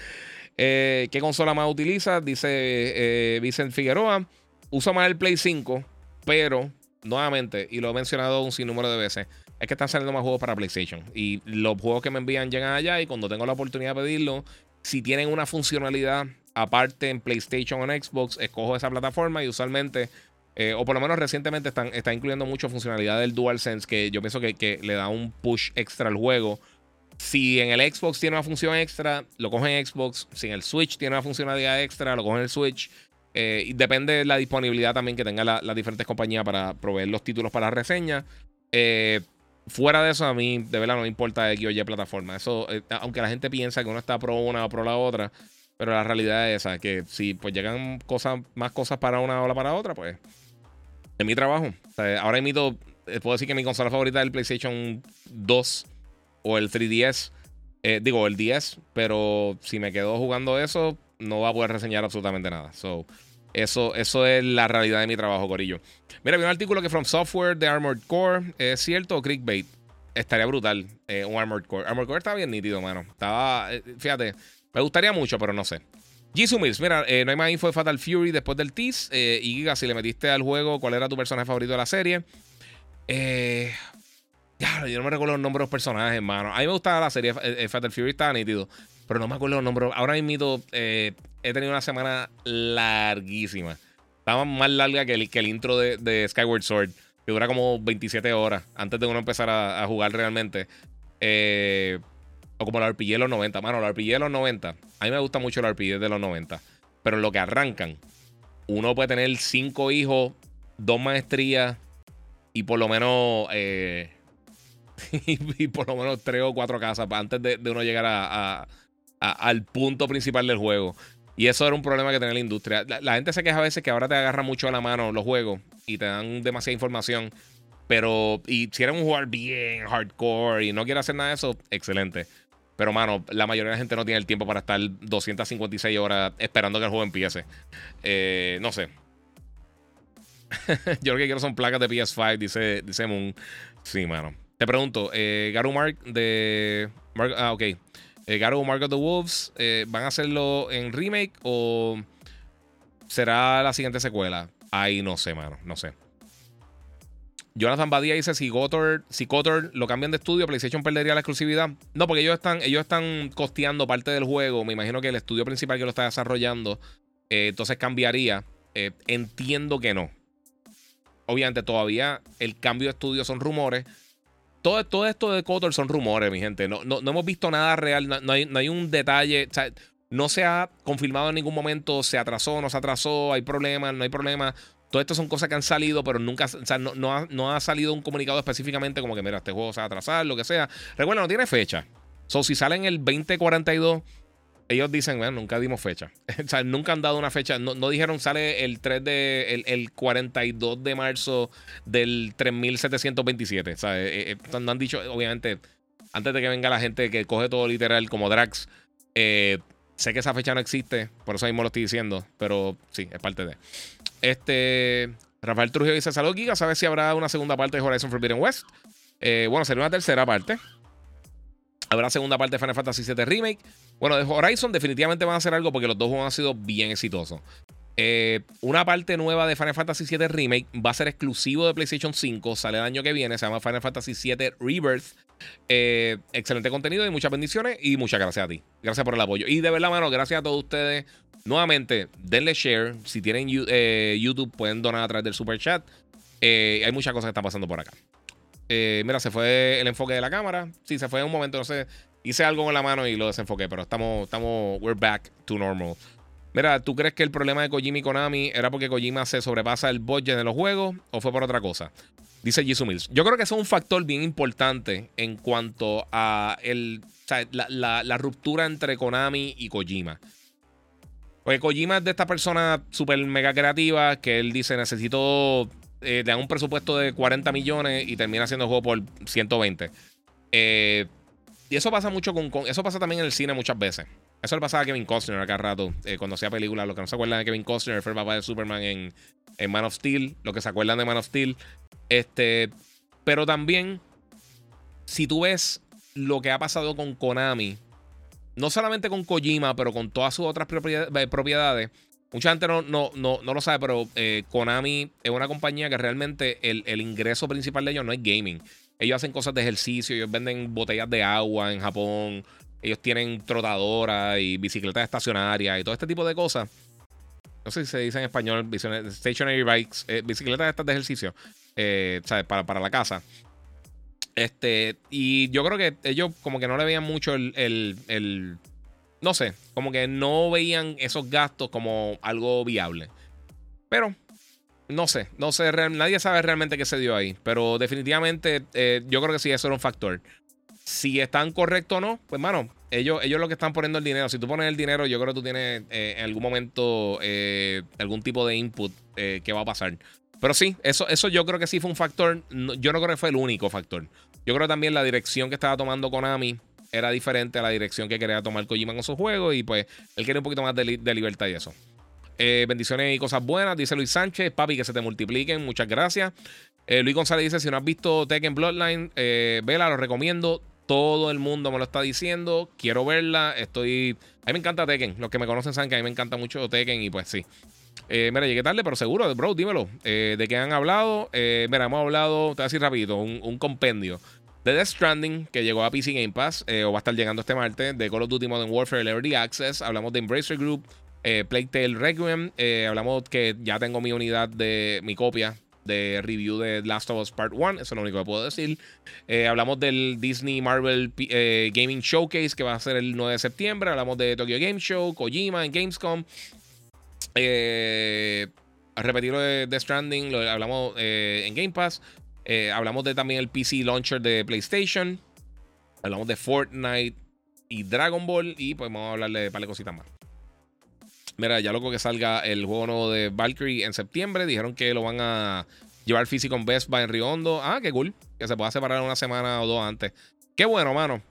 Eh, ¿Qué consola más utilizas? Dice Vicente Figueroa. Uso más el Play 5, pero nuevamente, y lo he mencionado un sinnúmero de veces, es que están saliendo más juegos para PlayStation. Y los juegos que me envían llegan allá y cuando tengo la oportunidad de pedirlo si tienen una funcionalidad aparte en PlayStation o en Xbox, escojo esa plataforma y usualmente, eh, o por lo menos recientemente, están, está incluyendo mucho funcionalidad del DualSense que yo pienso que, le da un push extra al juego. Si en el Xbox tiene una función extra, lo cogen en Xbox. Si en el Switch tiene una funcionalidad extra, lo cogen en el Switch. Eh, depende de la disponibilidad también que tengan las diferentes compañías para proveer los títulos para la reseña. Eh, Fuera de eso, a mí de verdad no me importa de que plataforma. Eso, eh, aunque la gente piensa que uno está pro una o pro la otra, pero la realidad es esa, que si pues llegan cosas, más cosas para una o la para otra, pues es mi trabajo. ahora mismo eh, puedo decir que mi consola favorita es el PlayStation 2 o el 3DS. Eh, digo, el 10, pero si me quedo jugando eso, no va a poder reseñar absolutamente nada. So, eso, eso es la realidad de mi trabajo, Corillo. Mira, vi un artículo que From Software de Armored Core. ¿Es cierto o clickbait? Estaría brutal eh, un Armored Core. Armored Core estaba bien nítido, mano. Estaba, eh, fíjate, me gustaría mucho, pero no sé. Jisoo Mills, mira, eh, no hay más info de Fatal Fury después del tease. y Giga, si le metiste al juego, ¿cuál era tu personaje favorito de la serie? Eh, claro, yo no me recuerdo los nombres de los personajes, hermano. A mí me gustaba la serie, Fatal Fury estaba nítido, pero no me acuerdo los nombres. Ahora mismo he tenido una semana larguísima. Estaba más larga que el, que el intro de, Skyward Sword, que dura como 27 horas antes de uno empezar a, jugar realmente. Eh, o como la RPG de los 90. Mano, la RPG de los 90. A mí me gusta mucho la RPG de los 90. Pero en lo que arrancan, uno puede tener cinco hijos, dos maestrías y por lo menos. Eh, y, por lo menos tres o cuatro casas antes de, uno llegar a, al punto principal del juego. Y eso era un problema que tenía la industria. La, gente se queja a veces que ahora te agarra mucho a la mano los juegos y te dan demasiada información. Pero, y si eres un jugador bien hardcore y no quiere hacer nada de eso, excelente. Pero, mano, la mayoría de la gente no tiene el tiempo para estar 256 horas esperando que el juego empiece. Eh, no sé. Yo lo que quiero son placas de PS5, dice, dice Moon. Sí, mano. Te pregunto, eh, Garu Mark de. ah, ok. Eh, Garo Mark of the Wolves, eh, ¿van a hacerlo en remake o será la siguiente secuela? Ahí no sé, mano, no sé. Jonathan Badía dice: si Gotor, si lo cambian de estudio, PlayStation perdería la exclusividad. No, porque ellos están, ellos están costeando parte del juego. Me imagino que el estudio principal que lo está desarrollando, eh, entonces cambiaría. entiendo que no. Obviamente, todavía el cambio de estudio son rumores todo, esto de Cotor son rumores, mi gente. No, no, hemos visto nada real, no, hay, un detalle. no se ha confirmado en ningún momento, se atrasó, no se atrasó, hay problemas, no hay problemas. Todo esto son cosas que han salido, pero nunca, o sea, no, ha, no, ha, salido un comunicado específicamente como que, mira, este juego se va a atrasar, lo que sea. Recuerda, no tiene fecha. So, si sale en el 2042 ellos dicen, bueno, nunca dimos fecha. o sea, nunca han dado una fecha. No, dijeron sale el 3 de. El, 42 de marzo del 3727. O sea, eh, eh, no han dicho, obviamente, antes de que venga la gente que coge todo literal como Drax. Eh, sé que esa fecha no existe, por eso mismo lo estoy diciendo. Pero sí, es parte de. Este. Rafael Trujillo dice: Salud, Giga. ¿Sabes si habrá una segunda parte de Horizon Forbidden West? bueno, sería una tercera parte. Habrá segunda parte de Final Fantasy VII Remake. Bueno, de Horizon definitivamente van a hacer algo porque los dos juegos han sido bien exitosos. Eh, una parte nueva de Final Fantasy VII Remake va a ser exclusivo de PlayStation 5. Sale el año que viene. Se llama Final Fantasy VII Rebirth. Eh, excelente contenido y muchas bendiciones. Y muchas gracias a ti. Gracias por el apoyo. Y de verdad, mano, gracias a todos ustedes. Nuevamente, denle share. Si tienen eh, YouTube, pueden donar a través del super chat. hay muchas cosas que están pasando por acá. mira, se fue el enfoque de la cámara. Sí, se fue en un momento, no sé. Hice algo con la mano y lo desenfoqué, pero estamos, estamos, we're back to normal. Mira, ¿tú crees que el problema de Kojima y Konami era porque Kojima se sobrepasa el budget de los juegos o fue por otra cosa? Dice Jisoo Mills. Yo creo que eso es un factor bien importante en cuanto a el, la, ruptura entre Konami y Kojima. Porque Kojima es de esta persona súper mega creativa que él dice necesito eh, un presupuesto de 40 millones y termina haciendo juego por 120. Eh, y eso pasa mucho con, Eso pasa también en el cine muchas veces. Eso le pasaba a Kevin Costner acá rato. Eh, cuando hacía películas. Lo que no se acuerdan de Kevin Costner fue el papá de Superman en, en Man of Steel. Lo que se acuerdan de Man of Steel. Este. Pero también. Si tú ves lo que ha pasado con Konami. No solamente con Kojima, pero con todas sus otras eh, propiedades. Mucha gente no, no, no, no lo sabe, pero eh, Konami es una compañía que realmente el, el ingreso principal de ellos no es gaming. Ellos hacen cosas de ejercicio, ellos venden botellas de agua en Japón, ellos tienen trotadoras y bicicletas estacionarias y todo este tipo de cosas. No sé si se dice en español, stationary bikes, eh, bicicletas estas de ejercicio, eh, Para, para, la casa. Este, y yo creo que ellos como que no le veían mucho el, el, el, no sé, como que no veían esos gastos como algo viable. Pero no sé, no sé, nadie sabe realmente qué se dio ahí, pero definitivamente eh, yo creo que sí, eso era un factor. Si están correctos o no, pues mano, ellos, ellos lo que están poniendo el dinero. Si tú pones el dinero, yo creo que tú tienes eh, en algún momento eh, algún tipo de input que va a pasar. Pero sí, eso, eso yo creo que sí fue un factor. yo no creo que fue el único factor. Yo creo que también la dirección que estaba tomando Konami era diferente a la dirección que quería tomar Kojima con su juego. Y pues él quiere un poquito más de libertad y eso. Eh, bendiciones y cosas buenas, dice Luis Sánchez. Papi, que se te multipliquen. Muchas gracias. Eh, Luis González dice: Si no has visto Tekken Bloodline, eh, vela, lo recomiendo. Todo el mundo me lo está diciendo. Quiero verla. Estoy. A mí me encanta Tekken. Los que me conocen saben que a mí me encanta mucho Tekken. Y pues sí. mira, llegué tarde, pero seguro, bro, dímelo. ¿De qué han hablado? mira, hemos hablado, te voy a decir rapidito, un, compendio. De Death Stranding, que llegó a PC Game Pass, o va a estar llegando este martes. De Call of Duty Modern Warfare Early Access. Hablamos de Embracer Group. Eh, Playtale Requiem. Eh, hablamos que ya tengo mi unidad de mi copia de review de Last of Us Part 1. Eso es lo único que puedo decir. Eh, hablamos del Disney Marvel Gaming Showcase que va a ser el 9 de septiembre. Hablamos de Tokyo Game Show, Kojima en Gamescom. a repetir lo de The Stranding, lo hablamos en Game Pass. hablamos de también el PC Launcher de PlayStation. Hablamos de Fortnite y Dragon Ball. Y pues vamos a hablarle de un par de cositas más. Mira, ya loco que salga el juego nuevo de Valkyrie en septiembre. Dijeron que lo van a llevar físico en Best Buy en Rio Hondo. Ah, qué cool. Que se pueda separar una semana o dos antes. Qué bueno, mano.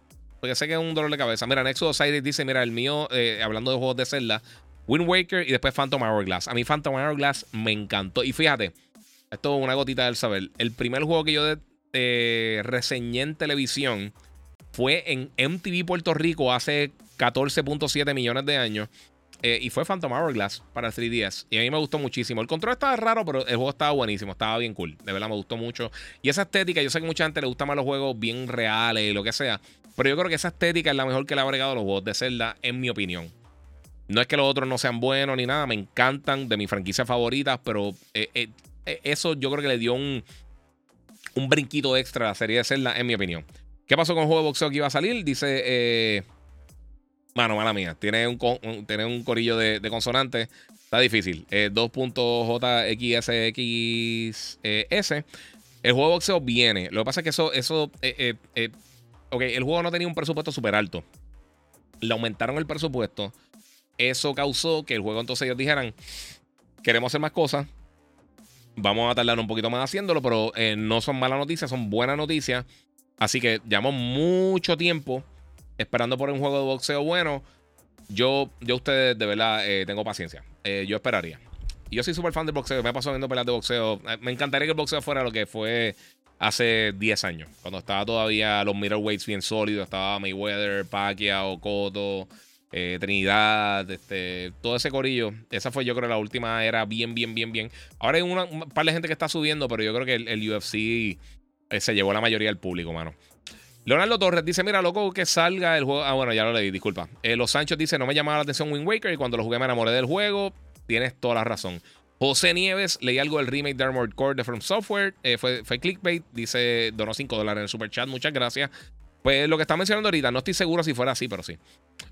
Porque sé que es un dolor de cabeza. Mira, Nexus Osiris dice: Mira, el mío, eh, hablando de juegos de Zelda, Wind Waker y después Phantom Hourglass. A mí, Phantom Hourglass me encantó. Y fíjate, esto es una gotita del saber. El primer juego que yo eh, reseñé en televisión fue en MTV Puerto Rico hace 14.7 millones de años. Eh, y fue Phantom Hourglass para el 3DS. Y a mí me gustó muchísimo. El control estaba raro, pero el juego estaba buenísimo. Estaba bien cool. De verdad me gustó mucho. Y esa estética, yo sé que mucha gente le gusta más los juegos bien reales y lo que sea. Pero yo creo que esa estética es la mejor que le ha agregado a los juegos de Zelda, en mi opinión. No es que los otros no sean buenos ni nada. Me encantan de mis franquicias favoritas. Pero eh, eh, eso yo creo que le dio un, un brinquito extra a la serie de Zelda, en mi opinión. ¿Qué pasó con el juego de boxeo que iba a salir? Dice. Mano, mala mía. Tiene un, tiene un corillo de, consonantes. Está difícil. Eh, 2.jxxs. el juego de boxeo viene. Lo que pasa es que eso. eso eh, eh, eh, ok, el juego no tenía un presupuesto súper alto. Le aumentaron el presupuesto. Eso causó que el juego entonces ellos dijeran: Queremos hacer más cosas. Vamos a tardar un poquito más haciéndolo, pero no son malas noticias, son buenas noticias. Así que llevamos mucho tiempo esperando por un juego de boxeo bueno, yo, yo ustedes de verdad eh, tengo paciencia. Eh, yo esperaría. Yo soy súper fan del boxeo. Me he pasado viendo peleas de boxeo. Eh, me encantaría que el boxeo fuera lo que fue hace 10 años, cuando estaba todavía los middleweights bien sólidos, estaba Mayweather, Pacquiao, Cotto, eh, Trinidad, este, todo ese corillo. Esa fue yo creo la última era bien, bien, bien, bien. Ahora hay una, un par de gente que está subiendo, pero yo creo que el, UFC eh, se llevó la mayoría del público, mano. Leonardo Torres dice: Mira, loco, que salga el juego. Ah, bueno, ya lo leí, disculpa. Eh, Los Sanchos dice: No me llamaba la atención Wind Waker y cuando lo jugué me enamoré del juego. Tienes toda la razón. José Nieves, leí algo del remake de Armored Core de From Software. fue, fue clickbait. Dice: Donó 5 dólares en el super chat. Muchas gracias. Pues lo que está mencionando ahorita, no estoy seguro si fuera así, pero sí.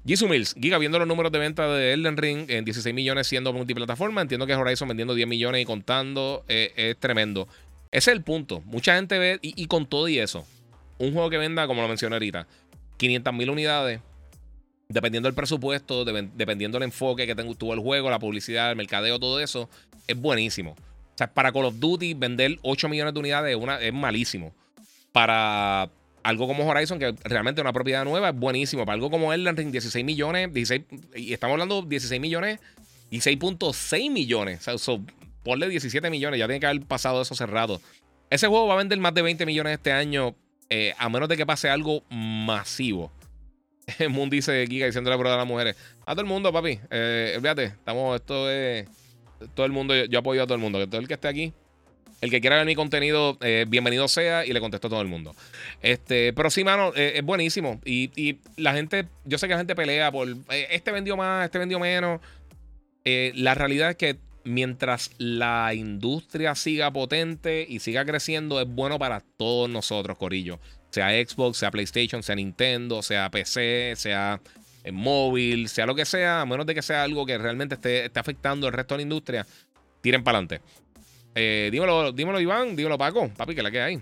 Jisoo Mills, Giga, viendo los números de venta de Elden Ring en 16 millones siendo multiplataforma, entiendo que Horizon vendiendo 10 millones y contando eh, es tremendo. Ese es el punto. Mucha gente ve, y, con todo y eso, un juego que venda, como lo mencioné ahorita, 500 mil unidades, dependiendo del presupuesto, dependiendo del enfoque que tuvo el juego, la publicidad, el mercadeo, todo eso, es buenísimo. O sea, para Call of Duty, vender 8 millones de unidades una, es malísimo. Para algo como Horizon, que realmente es una propiedad nueva, es buenísimo. Para algo como Elden Ring, 16 millones, 16, y estamos hablando de 16 millones y 6.6 millones. O sea, ponle 17 millones, ya tiene que haber pasado eso cerrado. Ese juego va a vender más de 20 millones este año, eh, a menos de que pase algo masivo. Moon dice Giga diciendo la prueba a las mujeres. A todo el mundo, papi. Eh, estamos, esto es. Todo el mundo, yo, apoyo a todo el mundo. Que todo el que esté aquí el que quiera ver mi contenido, eh, bienvenido sea y le contesto a todo el mundo. Este, pero sí, mano, eh, es buenísimo. Y, la gente, yo sé que la gente pelea por este vendió más, este vendió menos. la realidad es que mientras la industria siga potente y siga creciendo, es bueno para todos nosotros, Corillo. Sea Xbox, sea PlayStation, sea Nintendo, sea PC, sea móvil, sea lo que sea, a menos de que sea algo que realmente esté, esté afectando el resto de la industria, tiren para adelante. Eh, dímelo, dímelo, Iván. Dímelo, Paco. Papi, que la que hay.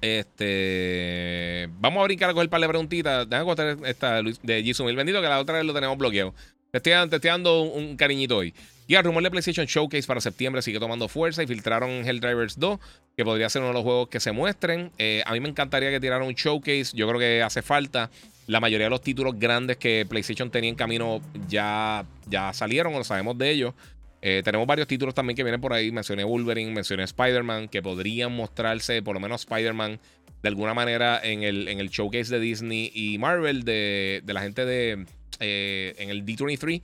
Este. Vamos a brincar a coger par de preguntitas. Déjame contar esta de Jisoo Mil Bendito, que la otra vez lo tenemos bloqueado. Te estoy, dando un, cariñito hoy. Y el rumor de PlayStation Showcase para septiembre sigue tomando fuerza y filtraron Helldrivers 2, que podría ser uno de los juegos que se muestren. Eh, a mí me encantaría que tiraran un showcase. Yo creo que hace falta. La mayoría de los títulos grandes que PlayStation tenía en camino ya, ya salieron, o lo sabemos de ellos. Eh, tenemos varios títulos también que vienen por ahí. Mencioné Wolverine, mencioné Spider-Man, que podrían mostrarse, por lo menos Spider-Man, de alguna manera en el, en el showcase de Disney y Marvel de, la gente de eh, en el D23.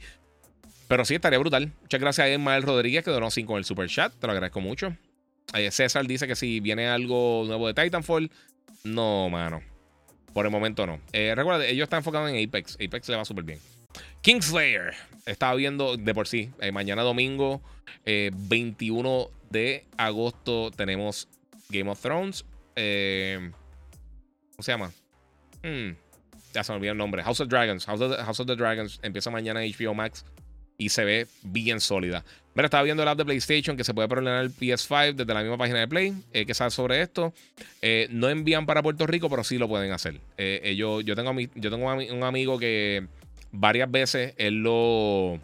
Pero sí, estaría brutal. Muchas gracias a Ismael Rodríguez que donó 5 en el super chat. Te lo agradezco mucho. Eh, César dice que si viene algo nuevo de Titanfall. No, mano. Por el momento no. recuerda, ellos están enfocados en Apex. Apex le va súper bien. Kingslayer. Estaba viendo de por sí. Eh, mañana domingo, 21 eh, de agosto, tenemos Game of Thrones. Eh, ¿Cómo se llama? Hmm, ya se me olvidó el nombre. House of Dragons. House of, the, Dragons empieza mañana en HBO Max y se ve bien sólida. Mira, estaba viendo el app de PlayStation que se puede programar el PS5 desde la misma página de Play. ¿Qué sabes sobre esto? no envían para Puerto Rico, pero sí lo pueden hacer. yo, yo tengo, yo tengo un amigo que varias veces él lo.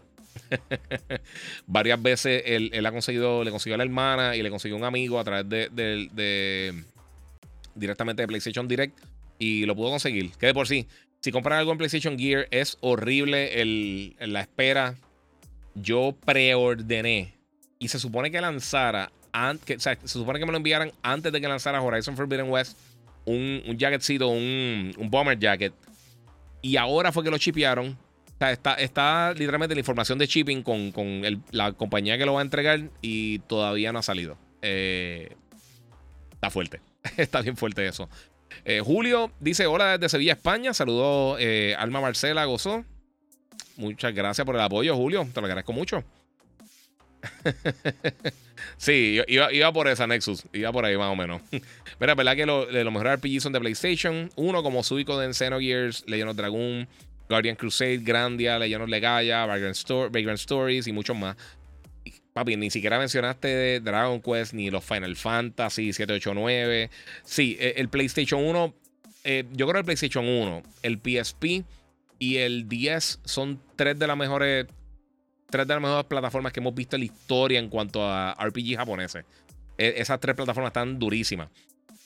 varias veces él, ha conseguido, le consiguió a la hermana y le consiguió un amigo a través de, directamente de PlayStation Direct y lo pudo conseguir. Que de por sí, si compran algo en PlayStation Gear es horrible el, la espera. Yo preordené y se supone que lanzara, que, se supone que me lo enviaran antes de que lanzara Horizon Forbidden West un, un jacketcito, un, un bomber jacket y ahora fue que lo chipearon. Está, está literalmente la información de shipping con, la compañía que lo va a entregar y todavía no ha salido. Eh, está fuerte. está bien fuerte eso. Eh, Julio dice: Hola desde Sevilla, España. Saludos eh, Alma Marcela Gozó. Muchas gracias por el apoyo, Julio. Te lo agradezco mucho. sí, iba, por esa Nexus. Iba por ahí más o menos. Mira, verdad que los lo mejores RPG son de PlayStation. Uno como Suico de Xenogears, Legend of Dragon, Guardian Crusade, Grandia, Legend of Legaia, Vagrant, Stories y muchos más. Papi, ni siquiera mencionaste Dragon Quest ni los Final Fantasy 789. Sí, e, el PlayStation 1, eh, yo creo el PlayStation 1, el PSP y el 10 son tres de las mejores tres de las mejores plataformas que hemos visto en la historia en cuanto a RPG japoneses. E, esas tres plataformas están durísimas.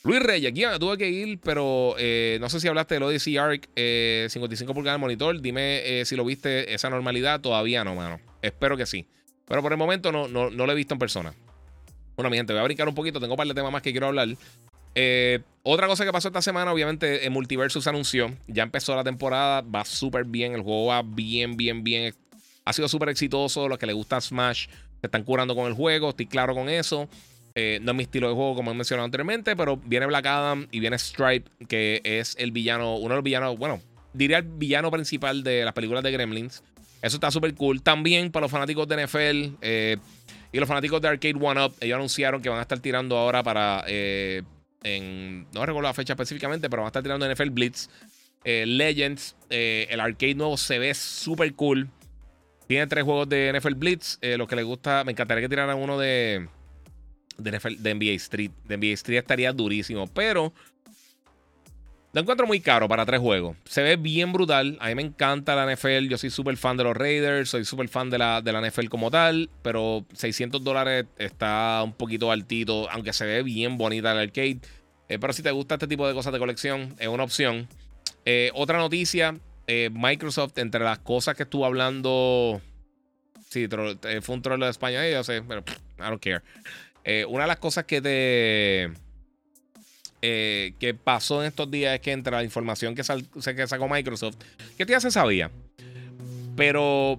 Luis Reyes, aquí tuve que ir, pero eh, no sé si hablaste del Odyssey Arc 55 eh, pulgadas de monitor. Dime eh, si lo viste esa normalidad. Todavía no, mano. Espero que sí. Pero por el momento no, no, lo he visto en persona. Bueno, mi gente, voy a brincar un poquito. Tengo un par de temas más que quiero hablar. Eh, otra cosa que pasó esta semana, obviamente, en Multiversus anunció. Ya empezó la temporada, va súper bien. El juego va bien, bien, bien. Ha sido súper exitoso. Los que les gusta Smash se están curando con el juego. Estoy claro con eso. Eh, no es mi estilo de juego, como he mencionado anteriormente, pero viene Black Adam y viene Stripe, que es el villano, uno de los villanos, bueno, diría el villano principal de las películas de Gremlins. Eso está súper cool. También para los fanáticos de NFL eh, y los fanáticos de Arcade One Up, ellos anunciaron que van a estar tirando ahora para. Eh, en, no recuerdo la fecha específicamente, pero van a estar tirando NFL Blitz. Legends, el arcade nuevo se ve súper cool. Tiene tres juegos de NFL Blitz. los que les gusta, me encantaría que tiraran uno de de, NBA Street. De NBA Street estaría durísimo, pero lo encuentro muy caro para tres juegos. Se ve bien brutal. A mí me encanta la NFL. Yo soy súper fan de los Raiders. Soy súper fan de la, de la NFL como tal. Pero 600 dólares está un poquito altito. Aunque se ve bien bonita el arcade. Eh, pero si te gusta este tipo de cosas de colección, es una opción. Eh, otra noticia. Eh, Microsoft, entre las cosas que estuvo hablando. Sí, fue un troll de España. Yo sé, pero I don't care. Una de las cosas que te. Eh, que pasó en estos días es que entre la información que, que sacó Microsoft, que ya se sabía. Pero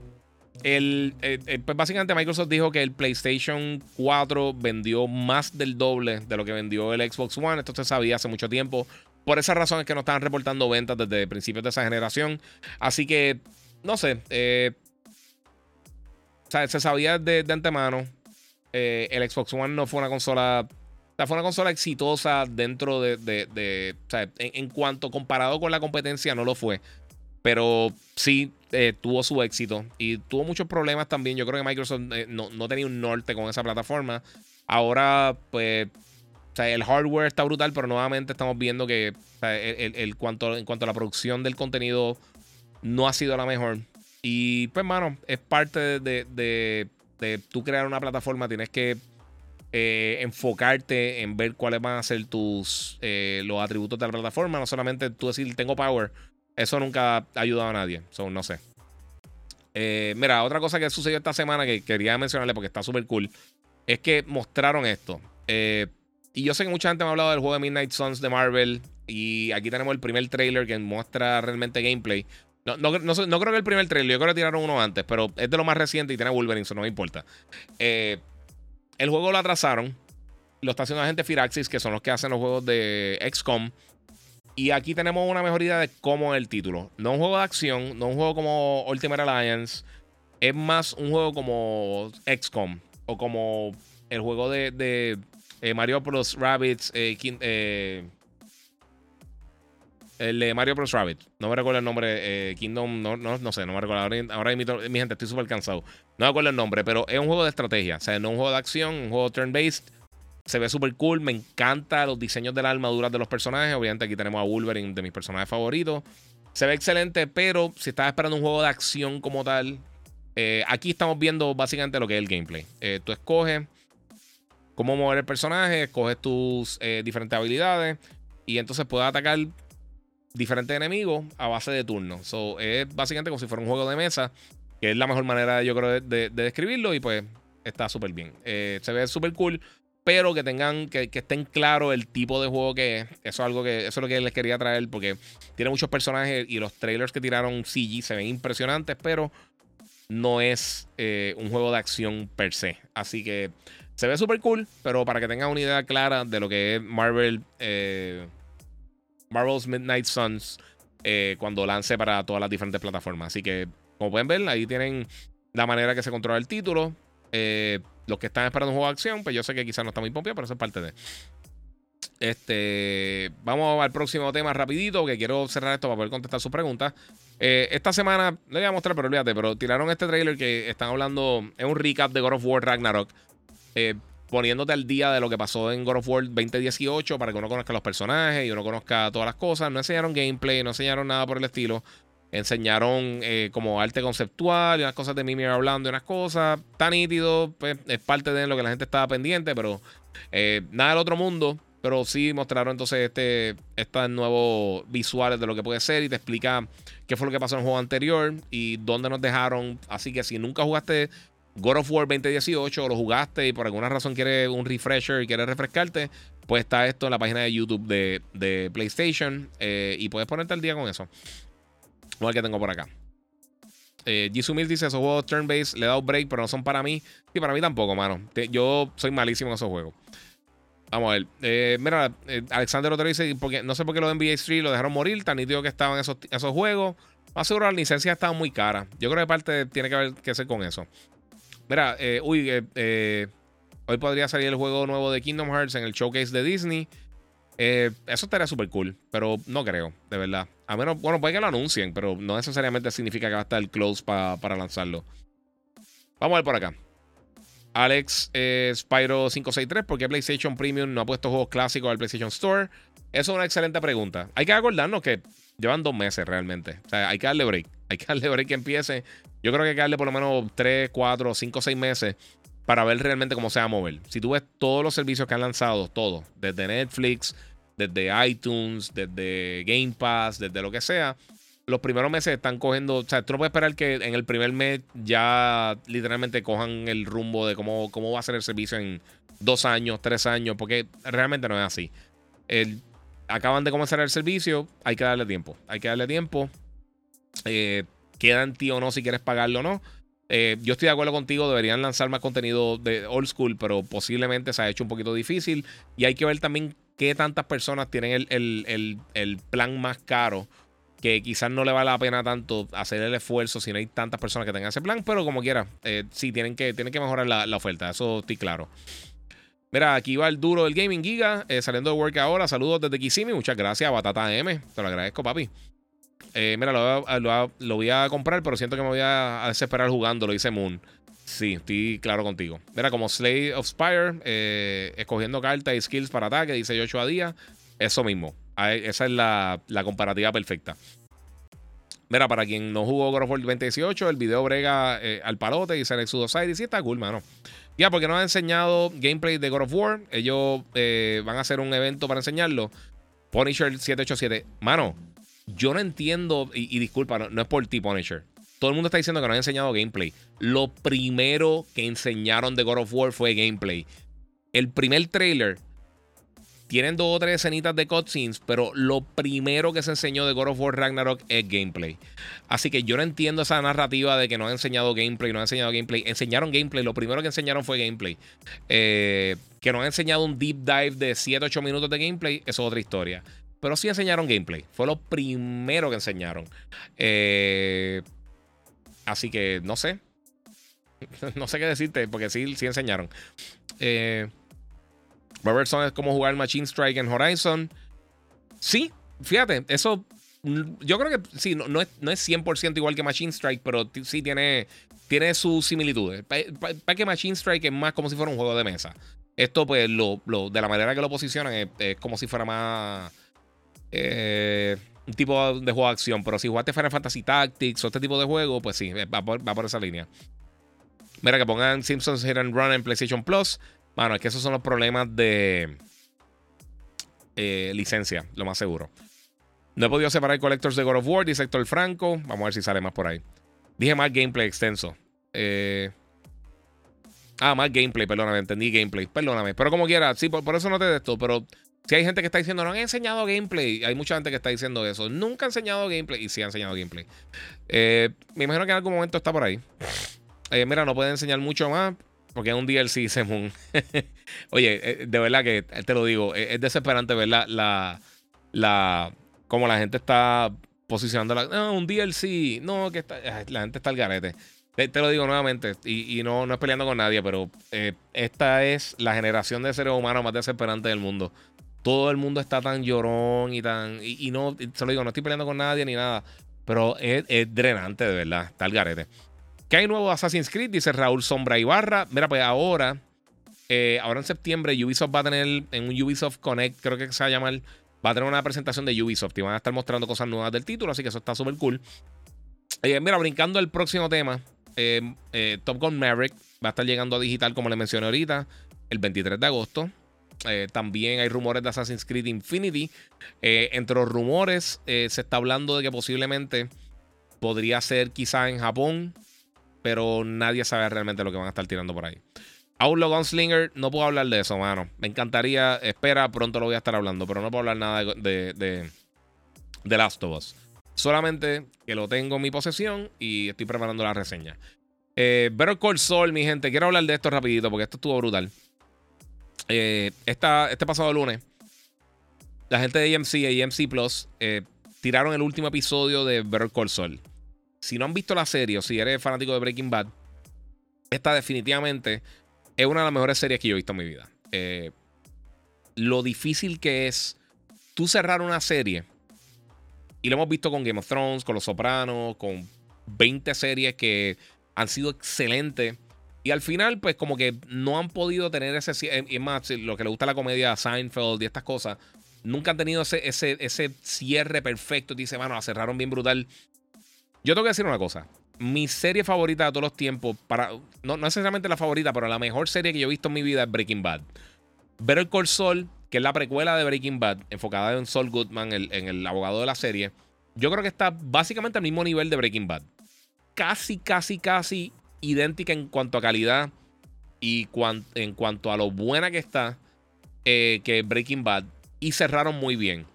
el, eh, pues básicamente Microsoft dijo que el PlayStation 4 vendió más del doble de lo que vendió el Xbox One. Esto se sabía hace mucho tiempo. Por esa razón es que no estaban reportando ventas desde principios de esa generación. Así que, no sé. se sabía de antemano. Eh, el Xbox One no fue una consola. Fue una consola exitosa dentro de. o sea, en, cuanto comparado con la competencia, no lo fue. Pero sí eh, tuvo su éxito. Y tuvo muchos problemas también. Yo creo que Microsoft eh, no, tenía un norte con esa plataforma. Ahora, pues. O sea, el hardware está brutal, pero nuevamente estamos viendo que el, cuanto, en cuanto a la producción del contenido no ha sido la mejor. Y pues, mano, es parte de de tú crear una plataforma, tienes que eh, enfocarte en ver cuáles van a ser tus eh, los atributos de la plataforma. No solamente tú decir tengo power. Eso nunca ha ayudado a nadie. So, no sé. Eh, mira, otra cosa que sucedió esta semana que quería mencionarle porque está súper cool. Es que mostraron esto. y yo sé que mucha gente me ha hablado del juego de Midnight Suns de Marvel. Y aquí tenemos el primer trailer que muestra realmente gameplay. No, no, no, creo que el primer trailer, yo creo que tiraron uno antes, pero es de lo más reciente y tiene Wolverine, eso no me importa. El juego lo atrasaron. Lo está haciendo la gente Firaxis, que son los que hacen los juegos de XCOM. Y aquí tenemos una mejor idea de cómo es el título. No un juego de acción, no un juego como Ultimate Alliance. Es más un juego como XCOM. O como el juego de, eh, Mario Bros. Rabbits. Eh, eh el de Mario Bros. Rabbit. No me recuerdo el nombre. Eh, Kingdom, no, no, no, sé, no me recuerdo. Ahora, ahora mi, gente, estoy súper cansado. No me acuerdo el nombre, pero es un juego de estrategia. O sea, no un juego de acción, un juego turn-based. Se ve súper cool. Me encanta los diseños de las armaduras de los personajes. Obviamente aquí tenemos a Wolverine, de mis personajes favoritos. Se ve excelente, pero si estás esperando un juego de acción como tal, eh, aquí estamos viendo básicamente lo que es el gameplay. Eh, tú escoges cómo mover el personaje, escoges tus diferentes habilidades y entonces puedes atacar diferentes enemigos a base de turnos. So, es básicamente como si fuera un juego de mesa, que es la mejor manera, yo creo, de, describirlo. Y pues está súper bien. Eh, se ve súper cool. Pero que tengan, que, estén claros el tipo de juego que es. Eso es algo que, eso es lo que les quería traer. Porque tiene muchos personajes y los trailers que tiraron CG se ven impresionantes. Pero no es eh, un juego de acción per se. Así que se ve súper cool. Pero para que tengan una idea clara de lo que es Marvel. Eh, Marvel's Midnight Suns eh, cuando lance para todas las diferentes plataformas. Así que, como pueden ver, ahí tienen la manera que se controla el título. Eh, los que están esperando un juego de acción, pues yo sé que quizás no está muy pompia, pero eso es parte de. Este, vamos al próximo tema rapidito, que quiero cerrar esto para poder contestar sus preguntas. Eh, esta semana, le voy a mostrar, pero olvídate, pero tiraron este trailer que están hablando, es un recap de God of War Ragnarok. Poniéndote al día de lo que pasó en God of War 2018 para que uno conozca los personajes y uno conozca todas las cosas. No enseñaron gameplay, no enseñaron nada por el estilo. Enseñaron eh, como arte conceptual y unas cosas de Mimir hablando y unas cosas. Tan nítido, pues es parte de lo que la gente estaba pendiente, pero eh, nada del otro mundo. Pero sí mostraron entonces este, estos nuevos visuales de lo que puede ser y te explica qué fue lo que pasó en el juego anterior y dónde nos dejaron. Así que si nunca jugaste God of War 2018 lo jugaste y por alguna razón quieres un refresher y quieres refrescarte, pues está esto en la página de YouTube de, PlayStation eh, y puedes ponerte al día con eso. Igual que tengo por acá. Eh, Jisoo dice: Esos juegos turn-based le he dado break, pero no son para mí. Y para mí tampoco, mano. Yo soy malísimo en esos juegos. Vamos a ver. Eh, mira, eh, Alexander otro dice: porque, No sé por qué los de NBA Street lo dejaron morir. Tan nítido que estaban esos, esos juegos. Más seguro las licencias estaban muy caras. Yo creo que parte tiene que ver que ser con eso. Mira, eh, uy, hoy podría salir el juego nuevo de Kingdom Hearts en el showcase de Disney. eso estaría súper cool, pero no creo, de verdad. A menos, bueno, puede que lo anuncien, pero no necesariamente significa que va a estar close para lanzarlo. Vamos a ver por acá. Alex eh, Spyro 563, ¿por qué PlayStation Premium no ha puesto juegos clásicos al PlayStation Store? Eso es una excelente pregunta. Hay que acordarnos que llevan dos meses realmente. O sea, hay que darle break. Hay que darle break que empiece. Yo creo que hay que darle por lo menos 3, 4, 5, 6 meses para ver realmente cómo se va a mover. Si tú ves todos los servicios que han lanzado, todos, desde Netflix, desde iTunes, desde Game Pass, desde lo que sea, los primeros meses están cogiendo. O sea, tú no puedes esperar que en el primer mes ya literalmente cojan el rumbo de cómo, cómo va a ser el servicio en dos años, tres años, porque realmente no es así. acaban de comenzar el servicio, hay que darle tiempo. Hay que darle tiempo. Eh, queda en ti o no si quieres pagarlo o no. Eh, yo estoy de acuerdo contigo, deberían lanzar más contenido de old school, pero posiblemente se ha hecho un poquito difícil. Y hay que ver también qué tantas personas tienen el plan más caro que quizás no le vale la pena tanto hacer el esfuerzo si no hay tantas personas que tengan ese plan, pero como quiera, eh, sí, tienen que, tienen que mejorar la, oferta, eso estoy claro. Mira, aquí va el duro del Gaming Giga, eh, saliendo de work ahora. Saludos desde Kissimmee, muchas gracias, Batata M, te lo agradezco, papi. Eh, mira, lo, voy a comprar, pero siento que me voy a, desesperar jugando, lo dice Moon. Sí, estoy claro contigo. Mira, como Slay of Spire, escogiendo cartas y skills para ataque, dice 8 a día. Eso mismo. Esa es la, comparativa perfecta. Mira, para quien no jugó God of War 2018, el video brega eh, al palote y sale Exodus Side y sí está cool, mano. Ya, porque nos han enseñado gameplay de God of War. Ellos eh, van a hacer un evento para enseñarlo. Punisher 787. Mano, yo no entiendo, y, disculpa, no, es por ti, Punisher. Todo el mundo está diciendo que no han enseñado gameplay. Lo primero que enseñaron de God of War fue gameplay. El primer trailer tienen dos o tres escenitas de cutscenes, pero lo primero que se enseñó de God of War Ragnarok es gameplay. Así que yo no entiendo esa narrativa de que no han enseñado gameplay, no han enseñado gameplay. Enseñaron gameplay, lo primero que enseñaron fue gameplay. Eh, que no han enseñado un deep dive de 7-8 minutos de gameplay, eso es otra historia. Pero sí enseñaron gameplay. Fue lo primero que enseñaron. Eh, así que no sé. no sé qué decirte, porque sí, sí enseñaron. Eh, Robertson es como jugar Machine Strike en Horizon. Sí, fíjate, eso yo creo que sí, no, es, no es 100% igual que Machine Strike, pero sí tiene, tiene sus similitudes. Para que Machine Strike es más como si fuera un juego de mesa. Esto, pues, lo, de la manera que lo posicionan, es, como si fuera más eh, un tipo de juego de acción. Pero si jugaste Final Fantasy Tactics o este tipo de juego, pues sí, va por, esa línea. Mira, que pongan Simpsons Hit and Run en PlayStation Plus. Bueno, es que esos son los problemas de eh, licencia, lo más seguro. No he podido separar Collectors de God of War, dice Héctor Franco. Vamos a ver si sale más por ahí. Dije más gameplay extenso. Eh, ah, más gameplay, perdóname, entendí gameplay. Perdóname. Pero como quiera, sí, por, eso no te de esto. Pero si hay gente que está diciendo, no han enseñado gameplay. Hay mucha gente que está diciendo eso. Nunca han enseñado gameplay. Y sí han enseñado gameplay. Eh, me imagino que en algún momento está por ahí. mira, no puede enseñar mucho más. Porque es un DLC, Semun. Oye, eh, de verdad que te lo digo, es, desesperante ver la, la, la, cómo la gente está posicionando la, no, un DLC, no, que la gente está al garete. Te, lo digo nuevamente, y, no, no es peleando con nadie, pero eh, esta es la generación de seres humanos más desesperante del mundo. Todo el mundo está tan llorón y tan. Y, no, se lo digo, no estoy peleando con nadie ni nada. Pero es, drenante, de verdad. Está al garete. ¿Qué hay nuevo Assassin's Creed? Dice Raúl Sombra Ibarra. Mira, pues ahora, eh, ahora en septiembre, Ubisoft va a tener en un Ubisoft Connect, creo que se va a llamar, va a tener una presentación de Ubisoft y van a estar mostrando cosas nuevas del título, así que eso está súper cool. Eh, mira, brincando al próximo tema, eh, Top Gun Maverick va a estar llegando a digital, como le mencioné ahorita, el 23 de agosto. También hay rumores de Assassin's Creed Infinity. entre los rumores se está hablando de que posiblemente podría ser quizá en Japón pero nadie sabe realmente lo que van a estar tirando por ahí. Outlaw Gunslinger, no puedo hablar de eso, mano. Me encantaría, espera, pronto lo voy a estar hablando, pero no puedo hablar nada de, de, de, Last of Us. Solamente que lo tengo en mi posesión y estoy preparando la reseña. Eh, Better Call mi gente, quiero hablar de esto rapidito porque esto estuvo brutal. Eh, este pasado lunes, la gente de AMC y AMC Plus eh, tiraron el último episodio de Better Call Saul. Si no han visto la serie o si eres fanático de Breaking Bad, esta definitivamente es una de las mejores series que yo he visto en mi vida. Eh, lo difícil que es tú cerrar una serie, y lo hemos visto con Game of Thrones, con Los Sopranos, con 20 series que han sido excelentes. Y al final, pues como que no han podido tener ese... Y es más, lo que le gusta la comedia Seinfeld y estas cosas, nunca han tenido ese, ese, ese cierre perfecto. Dice, bueno, la cerraron bien brutal. Yo tengo que decir una cosa mi serie favorita de todos los tiempos, para, no, necesariamente la favorita, pero la mejor serie que yo he visto en mi vida es Breaking Bad. Better Call Saul, que es la precuela de Breaking Bad, enfocada en Saul Goodman, en el abogado de la serie, yo creo que está básicamente al mismo nivel de Breaking Bad. Casi, casi, casi idéntica en cuanto a calidad y en cuanto a lo buena que está eh, que Breaking Bad. Y cerraron muy bien.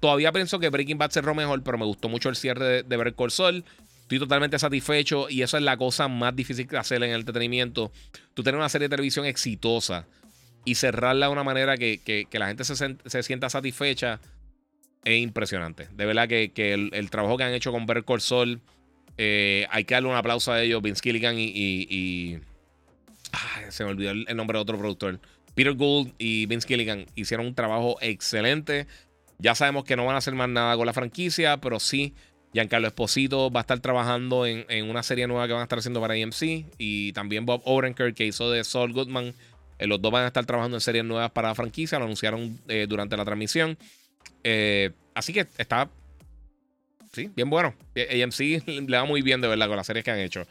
Todavía pienso que Breaking Bad cerró mejor, pero me gustó mucho el cierre de, de Call Saul. Estoy totalmente satisfecho y eso es la cosa más difícil que hacer en el entretenimiento. Tú tener una serie de televisión exitosa y cerrarla de una manera que, la gente se, sienta satisfecha es impresionante. De verdad que, el, trabajo que han hecho con Call Saul, eh, hay que darle un aplauso a ellos. Vince Gilligan y. se me olvidó el, nombre de otro productor. Peter Gould y Vince Gilligan hicieron un trabajo excelente. Ya sabemos que no van a hacer más nada con la franquicia, pero sí Giancarlo Esposito va a estar trabajando en, una serie nueva que van a estar haciendo para AMC. Y también Bob Odenkirk, que hizo de Saul Goodman. Eh, los dos van a estar trabajando en series nuevas para la franquicia. Lo anunciaron eh, durante la transmisión. Así que está. Sí, bien bueno. AMC le va muy bien, de verdad, con las series que han hecho.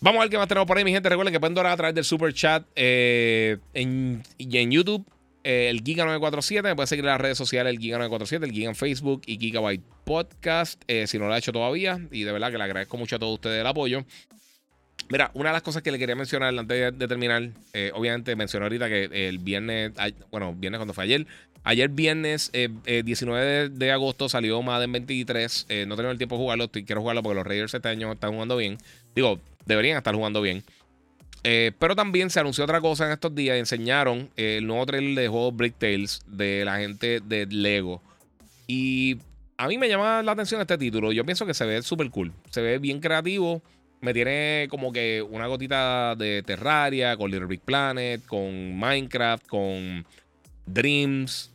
Vamos a ver qué más tenemos por ahí, mi gente. Recuerden que pueden donar a través del super chat en, y en YouTube. Eh, el Giga947. Me puede seguir en las redes sociales, el Giga947, el Giga en Facebook y Gigabyte Podcast. Eh, si no lo ha hecho todavía. Y de verdad que le agradezco mucho a todos ustedes el apoyo. Mira, una de las cosas que le quería mencionar antes de, terminar, eh, obviamente mencioné ahorita que el viernes, bueno, viernes cuando fue ayer, ayer viernes 19 de, agosto salió Madden 23, no tengo el tiempo de jugarlo, quiero jugarlo porque los Raiders este año están jugando bien, digo, deberían estar jugando bien. Eh, pero también se anunció otra cosa en estos días. Enseñaron el nuevo trailer de juego Brick Tales de la gente de Lego. Y a mí me llama la atención este título. Yo pienso que se ve súper cool. Se ve bien creativo. Me tiene como que una gotita de Terraria, con Little Big Planet, con Minecraft, con Dreams.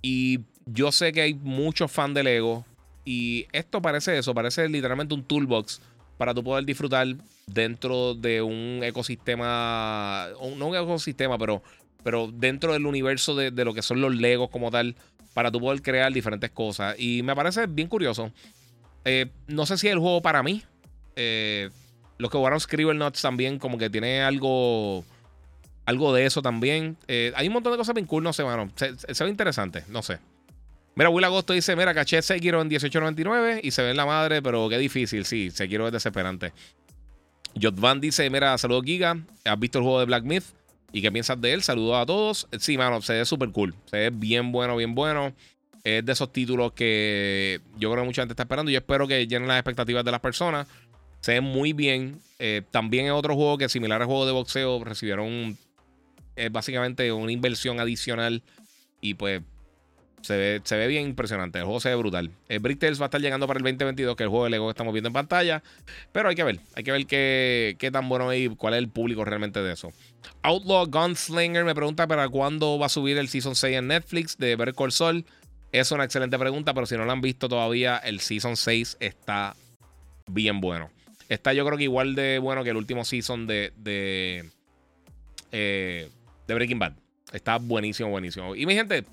Y yo sé que hay muchos fans de Lego. Y esto parece eso, parece literalmente un toolbox para tú poder disfrutar dentro de un ecosistema, no un ecosistema, pero, pero dentro del universo de, lo que son los Legos como tal, para tú poder crear diferentes cosas. Y me parece bien curioso. Eh, no sé si el juego para mí. Eh, los que jugaron Scribblenauts también, como que tiene algo. Algo de eso también. Eh, hay un montón de cosas bien cool, no sé, mano. Se, se ve interesante, no sé. Mira, Will Agosto dice: Mira, caché Sekiro en 18.99 y se ve en la madre, pero qué difícil. Sí, Sekiro es desesperante. Jotvan dice: Mira, saludos Giga. ¿Has visto el juego de Black Myth? ¿Y qué piensas de él? Saludos a todos. Sí, mano, se ve súper cool. Se ve bien bueno, bien bueno. Es de esos títulos que yo creo que mucha gente está esperando. Yo espero que llenen las expectativas de las personas. Se ve muy bien. Eh, también es otro juego que, similar al juego de boxeo, recibieron eh, básicamente una inversión adicional. Y pues se ve, se ve bien impresionante. El juego se ve brutal. El Brick Tales va a estar llegando para el 2022, que es el juego de Lego que estamos viendo en pantalla. Pero hay que ver. Hay que ver qué, qué tan bueno y cuál es el público realmente de eso. Outlaw Gunslinger me pregunta para cuándo va a subir el Season 6 en Netflix de Call Saul. Es una excelente pregunta, pero si no lo han visto todavía, el Season 6 está bien bueno. Está yo creo que igual de bueno que el último season de, de, eh, de Breaking Bad. Está buenísimo, buenísimo. Y mi gente,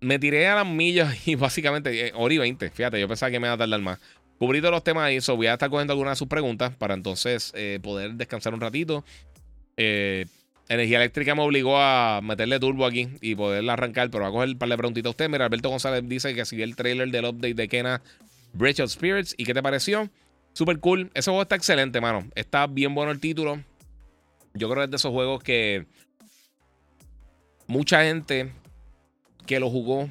me tiré a las millas y básicamente, eh, hora y 20, fíjate, yo pensaba que me iba a tardar más. Cubrí todos los temas ahí, so voy a estar cogiendo algunas de sus preguntas para entonces eh, poder descansar un ratito. Eh, energía eléctrica me obligó a meterle turbo aquí y poderla arrancar, pero voy a coger un par de preguntitas a usted. Mira, Alberto González dice que siguió el trailer del update de Kena Bridge of Spirits. ¿Y qué te pareció? Super cool. Ese juego está excelente, mano. Está bien bueno el título. Yo creo que es de esos juegos que mucha gente que lo jugó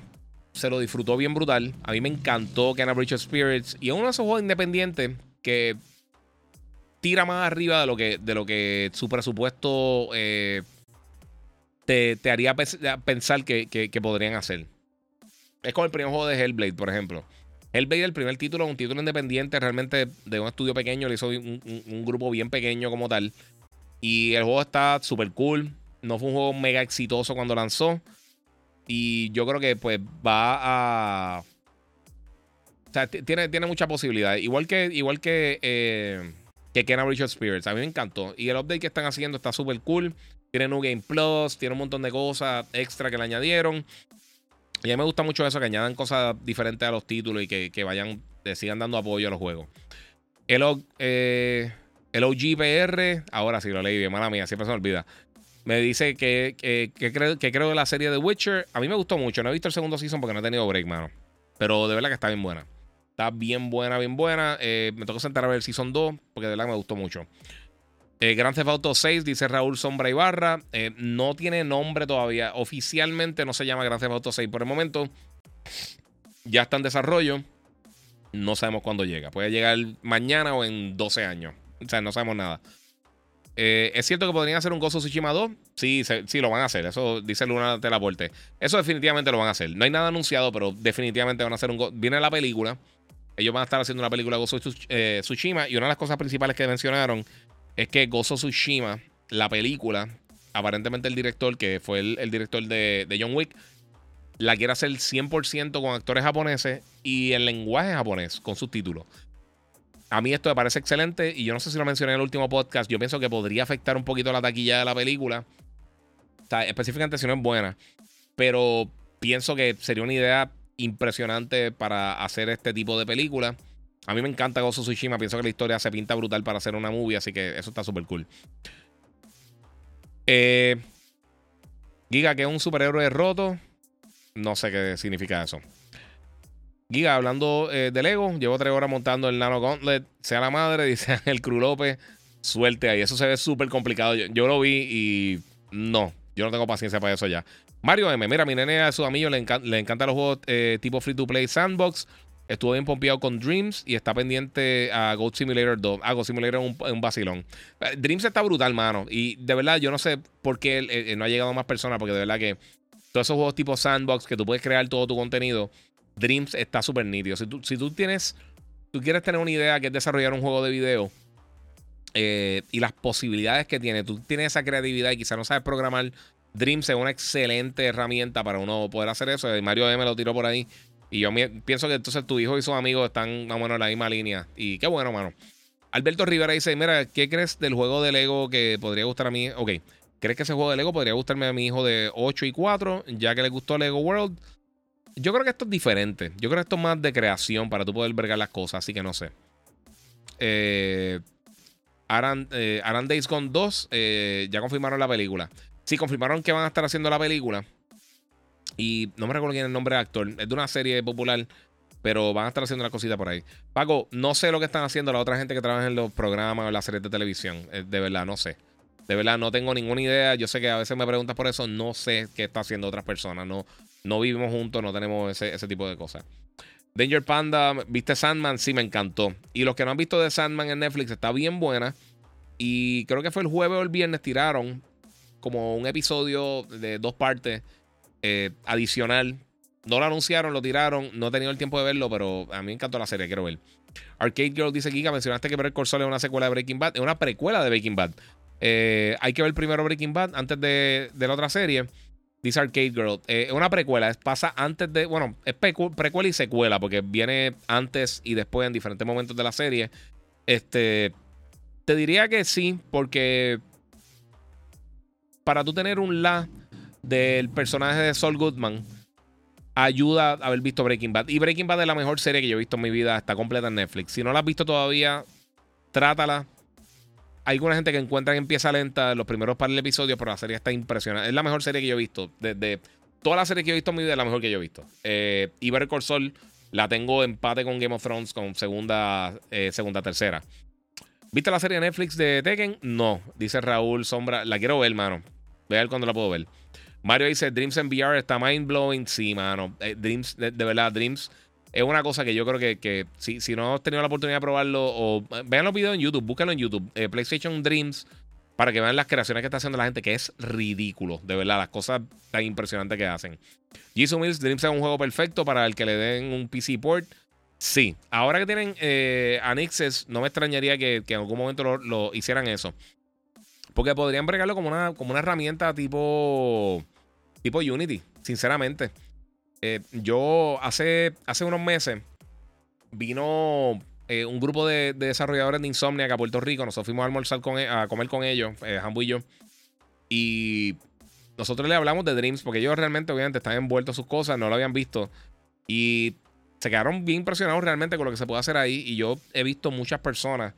se lo disfrutó bien brutal. A mí me encantó Kenna Bridge of Spirits. Y es uno de esos juegos independientes que tira más arriba de lo que, de lo que su presupuesto eh, te, haría pensar que, podrían hacer. Es como el primer juego de Hellblade, por ejemplo. Hellblade, el primer título, un título independiente realmente de un estudio pequeño, le hizo un, grupo bien pequeño como tal. Y el juego está súper cool. No fue un juego mega exitoso cuando lanzó. Y yo creo que pues va a... O sea, tiene, tiene mucha posibilidad. Igual que, igual que, eh, que Bridge Spirits. A mí me encantó. Y el update que están haciendo está súper cool. Tiene New Game Plus, tiene un montón de cosas extra que le añadieron. A mí me gusta mucho eso, que añadan cosas diferentes a los títulos y que, vayan, le sigan dando apoyo a los juegos. El, eh, OGPR, ahora sí lo leí bien, mala mía, siempre se me olvida. Me dice que, que, creo, que creo de la serie de Witcher. A mí me gustó mucho. No he visto el segundo season porque no he tenido break, mano. Pero de verdad que está bien buena. Está bien buena, bien buena. Eh, me tocó sentar a ver el season 2 porque de verdad me gustó mucho. Eh, Grand Theft Auto 6, dice Raúl Sombra Ibarra. Eh, no tiene nombre todavía. Oficialmente no se llama Grand Theft Auto 6 por el momento. Ya está en desarrollo. No sabemos cuándo llega. Puede llegar mañana o en 12 años. O sea, no sabemos nada. Eh, es cierto que podrían hacer un Gozo Tsushima 2. Sí, sí, lo van a hacer. Eso dice Luna Telaporte. Eso definitivamente lo van a hacer. No hay nada anunciado, pero definitivamente van a hacer un. Viene la película. Ellos van a estar haciendo una película Gozo Tsushima. Y una de las cosas principales que mencionaron es que Gozo Tsushima, la película, aparentemente el director, que fue el, director de, John Wick, la quiere hacer 100% con actores japoneses y en lenguaje japonés, con subtítulos. A mí esto me parece excelente y yo no sé si lo mencioné en el último podcast, yo pienso que podría afectar un poquito la taquilla de la película. O sea, específicamente si no es buena. Pero pienso que sería una idea impresionante para hacer este tipo de película. A mí me encanta Gozo Tsushima. Pienso que la historia se pinta brutal para hacer una movie, así que eso está súper cool. Eh, Giga, que es un superhéroe roto. No sé qué significa eso. Giga, hablando eh, de Lego, llevo tres horas montando el Nano Gauntlet. Sea la madre, dice el Cruz López. Suerte ahí. Eso se ve súper complicado. Yo, lo vi y no. Yo no tengo paciencia para eso ya. Mario M. Mira, mi nene a su amigo le, le encantan los juegos eh, tipo free to play sandbox. Estuvo bien pompeado con Dreams y está pendiente a Goat Simulator 2. Ah, Goat Simulator es un, vacilón. Eh, Dreams está brutal, mano. Y de verdad, yo no sé por qué no ha llegado más personas, porque de verdad que todos esos juegos tipo sandbox que tú puedes crear todo tu contenido, Dreams está súper nítido. Si tú, si tú tienes, tú quieres tener una idea que es desarrollar un juego de video eh, y las posibilidades que tiene, tú tienes esa creatividad y quizás no sabes programar, Dreams es una excelente herramienta para uno poder hacer eso. Mario M lo tiró por ahí. Y yo pienso que entonces tu hijo y sus amigos están más o menos en la misma línea. Y qué bueno, mano. Alberto Rivera dice: Mira, ¿qué crees del juego de Lego que podría gustar a mí? Ok, ¿crees que ese juego de Lego podría gustarme a mi hijo de 8 y 4, ya que le gustó Lego World? Yo creo que esto es diferente. Yo creo que esto es más de creación para tú poder vergar las cosas, así que no sé. Eh, Aran, eh, Days Gone 2, eh, ya confirmaron la película. Sí, confirmaron que van a estar haciendo la película. Y no me recuerdo quién es el nombre del actor. Es de una serie popular. Pero van a estar haciendo la cosita por ahí. Paco, no sé lo que están haciendo la otra gente que trabaja en los programas o en las series de televisión. Eh, de verdad, no sé. De verdad, no tengo ninguna idea. Yo sé que a veces me preguntas por eso. No sé qué está haciendo otras personas. No, no vivimos juntos, no tenemos ese, ese tipo de cosas. Danger Panda, ¿viste Sandman? Sí, me encantó. Y los que no han visto de Sandman en Netflix, está bien buena. Y creo que fue el jueves o el viernes tiraron como un episodio de dos partes eh, adicional. No lo anunciaron, lo tiraron. No he tenido el tiempo de verlo, pero a mí me encantó la serie, quiero ver. Arcade Girl dice Giga, mencionaste que Better Call Saul es una secuela de Breaking Bad. Es una precuela de Breaking Bad. Eh, hay que ver primero Breaking Bad antes de, la otra serie. Dice Arcade Girl. Eh, es una precuela. pasa antes de. Bueno, es precuela y secuela. Porque viene antes y después en diferentes momentos de la serie. Este. Te diría que sí. Porque. Para tú tener un la del personaje de Saul Goodman ayuda a haber visto Breaking Bad. Y Breaking Bad es la mejor serie que yo he visto en mi vida. Está completa en Netflix. Si no la has visto todavía, trátala. Hay alguna gente que encuentra que empieza lenta los primeros par de episodios, pero la serie está impresionante. Es la mejor serie que yo he visto. Desde toda la serie que yo he visto en mi vida, es la mejor que yo he visto. Eh, y Better Call La tengo empate con Game of Thrones con segunda, eh, segunda, tercera. ¿Viste la serie de Netflix de Tekken? No, dice Raúl Sombra. La quiero ver, mano. Voy a ver cuándo la puedo ver. Mario dice, Dreams en VR está mind blowing. Sí, mano. Eh, Dreams, de, verdad, Dreams es una cosa que yo creo que, si, si, no has tenido la oportunidad de probarlo, o vean los videos en YouTube, búsquenlo en YouTube. Eh, PlayStation Dreams, para que vean las creaciones que está haciendo la gente, que es ridículo. De verdad, las cosas tan impresionantes que hacen. Jesus Mills, Dreams es un juego perfecto para el que le den un PC port. Sí, ahora que tienen eh, Anixes, no me extrañaría que, en algún momento lo, hicieran eso. Porque podrían bregarlo como una, como una herramienta tipo, tipo Unity, sinceramente. Eh, yo hace, hace unos meses vino eh, un grupo de, desarrolladores de Insomnia a Puerto Rico. Nosotros fuimos a almorzar con, e, a comer con ellos, eh, y yo. Y nosotros le hablamos de Dreams porque ellos realmente, obviamente, están envueltos en sus cosas, no lo habían visto. Y se quedaron bien impresionados realmente con lo que se puede hacer ahí. Y yo he visto muchas personas,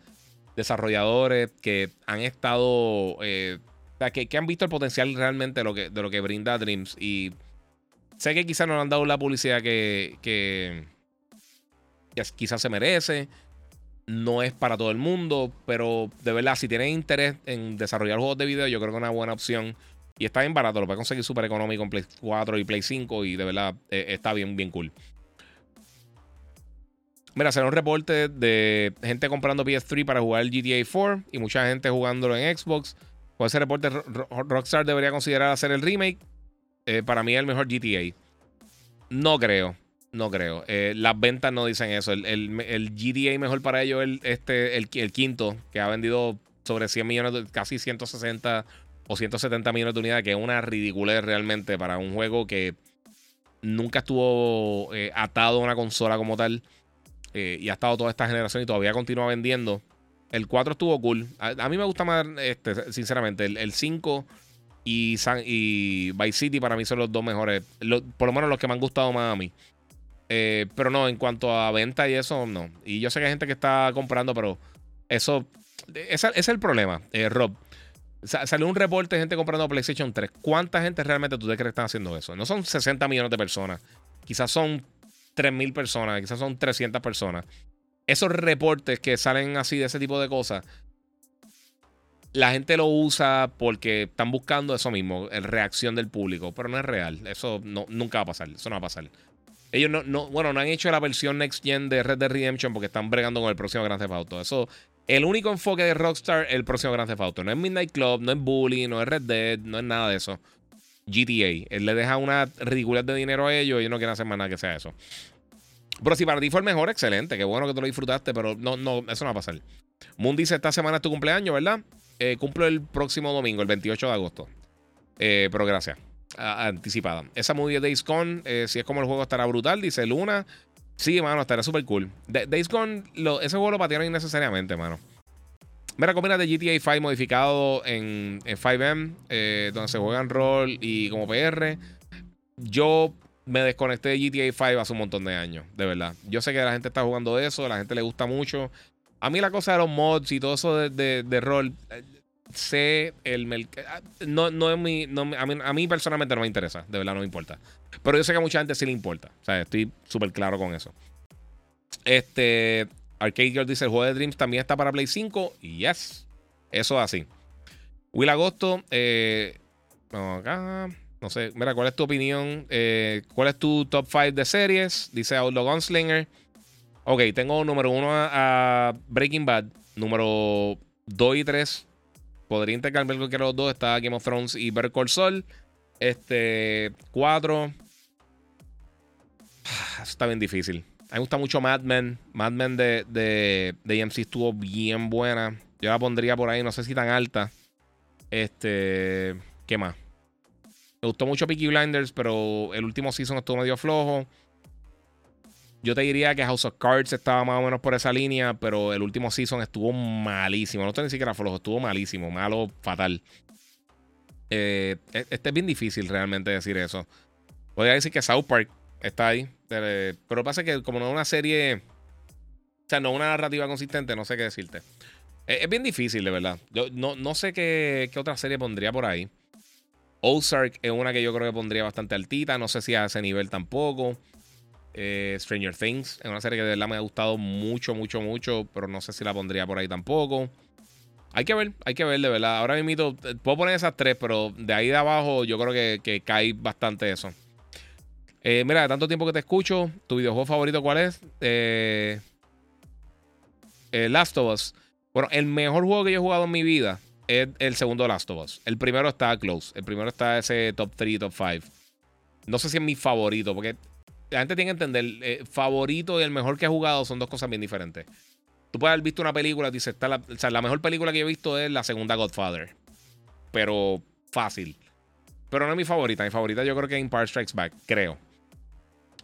desarrolladores, que han estado. Eh, o sea, que, han visto el potencial realmente de lo que, de lo que brinda Dreams. Y sé que quizás no le han dado la publicidad que, que, quizás se merece. No es para todo el mundo, pero de verdad, si tienen interés en desarrollar juegos de video, yo creo que es una buena opción. Y está bien barato, lo puedes conseguir súper económico en Play 4 y Play 5 y de verdad eh, está bien, bien cool. Mira, será un reporte de gente comprando PS3 para jugar GTA 4 y mucha gente jugándolo en Xbox. Con ese reporte, Rockstar debería considerar hacer el remake. Eh, para mí es el mejor GTA. No creo. No creo. Eh, las ventas no dicen eso. El, GTA mejor para ellos es el, este, el, quinto, que ha vendido sobre 100 millones, casi 160 o 170 millones de unidades, que es una ridiculez realmente para un juego que nunca estuvo eh, atado a una consola como tal. Y ha estado toda esta generación y todavía continúa vendiendo. El 4 estuvo cool. A, mí me gusta más, este, sinceramente, el, 5 y, y Vice City para mí son los dos mejores. por lo menos los que me han gustado más a mí. Eh, pero no, en cuanto a venta y eso, no. Y yo sé que hay gente que está comprando, pero eso. Ese, es el problema, eh, Rob. Salió un reporte de gente comprando PlayStation 3. ¿Cuánta gente realmente tú crees que están haciendo eso? No son 60 millones de personas. Quizás son 3.000 personas, quizás son 300 personas. Esos reportes que salen así de ese tipo de cosas, la gente lo usa porque están buscando eso mismo, la reacción del público, pero no es real. Eso no, nunca va a pasar, eso no va a pasar. Ellos no, no, bueno, no han hecho la versión Next Gen de Red Dead Redemption porque están bregando con el próximo Grand Theft Auto. Eso, el único enfoque de Rockstar el próximo Grand Theft Auto. No es Midnight Club, no es Bully, no es Red Dead, no es nada de eso. GTA. Él le deja una ridiculez de dinero a ellos y ellos no quieren hacer más nada que sea eso. Pero si para ti fue el mejor, excelente. Qué bueno que tú lo disfrutaste, pero no, no, eso no va a pasar. Moon dice: Esta semana es tu cumpleaños, ¿verdad? Eh, cumplo el próximo domingo, el 28 de agosto. Eh, pero gracias. anticipada. Esa movie de Days Gone, eh, si es como el juego, estará brutal, dice Luna. Sí, mano, estará súper cool. Days Gone, ese juego lo patearon innecesariamente, mano. Mira, combina de GTA 5 modificado en, en 5M, donde se juegan rol y como PR. Yo me desconecté de GTA 5 hace un montón de años, de verdad. Yo sé que la gente está jugando eso, a la gente le gusta mucho. A mí la cosa de los mods y todo eso de, rol, eh, sé el. No, no es mi. a, mí, personalmente no me interesa, de verdad no me importa. Pero yo sé que a mucha gente sí le importa. O sea, estoy súper claro con eso. Este. Arcade Girl dice: el juego de Dreams también está para Play 5. Y yes, eso es así. Will Agosto, eh, acá. No sé, mira, ¿cuál es tu opinión? Eh, ¿Cuál es tu top 5 de series? Dice Outlaw Gunslinger. Ok, tengo número 1 a, Breaking Bad. Número 2 y 3. Podría intercambiar cualquiera de los dos. Está Game of Thrones y Better Call Saul. Este, 4. Eso está bien difícil. A mí me gusta mucho Mad Men. Mad Men de, de, de AMC estuvo bien buena. Yo la pondría por ahí, no sé si tan alta. Este, ¿qué más? Me gustó mucho Peaky Blinders, pero el último season estuvo medio flojo. Yo te diría que House of Cards estaba más o menos por esa línea, pero el último season estuvo malísimo. No estoy ni siquiera flojo, estuvo malísimo, malo, fatal. Eh, e-, este es bien difícil realmente decir eso. Podría decir que South Park está ahí, pero pasa que como no es una serie, o sea, no es una narrativa consistente, no sé qué decirte. Es, bien difícil, de verdad. Yo no, no sé qué otra serie pondría por ahí. Ozark es una que yo creo que pondría bastante altita. No sé si a ese nivel tampoco. Eh, Stranger Things es una serie que de verdad me ha gustado mucho, mucho, mucho, pero no sé si la pondría por ahí tampoco. Hay que ver, hay que ver de verdad. Ahora mismo eh, puedo poner esas tres, pero de ahí de abajo yo creo que, cae bastante eso. Eh, mira, de tanto tiempo que te escucho, ¿tu videojuego favorito cuál es? Last of Us. Bueno, el mejor juego que yo he jugado en mi vida es el segundo Last of Us. El primero está close. El primero está ese top 3, top 5. No sé si es mi favorito, porque la gente tiene que entender, favorito y el mejor que he jugado son dos cosas bien diferentes. Tú puedes haber visto una película, dice, está la, o sea, la mejor película que he visto es la segunda Godfather. Pero fácil. Pero no es mi favorita. Mi favorita yo creo que es Empire Strikes Back, creo.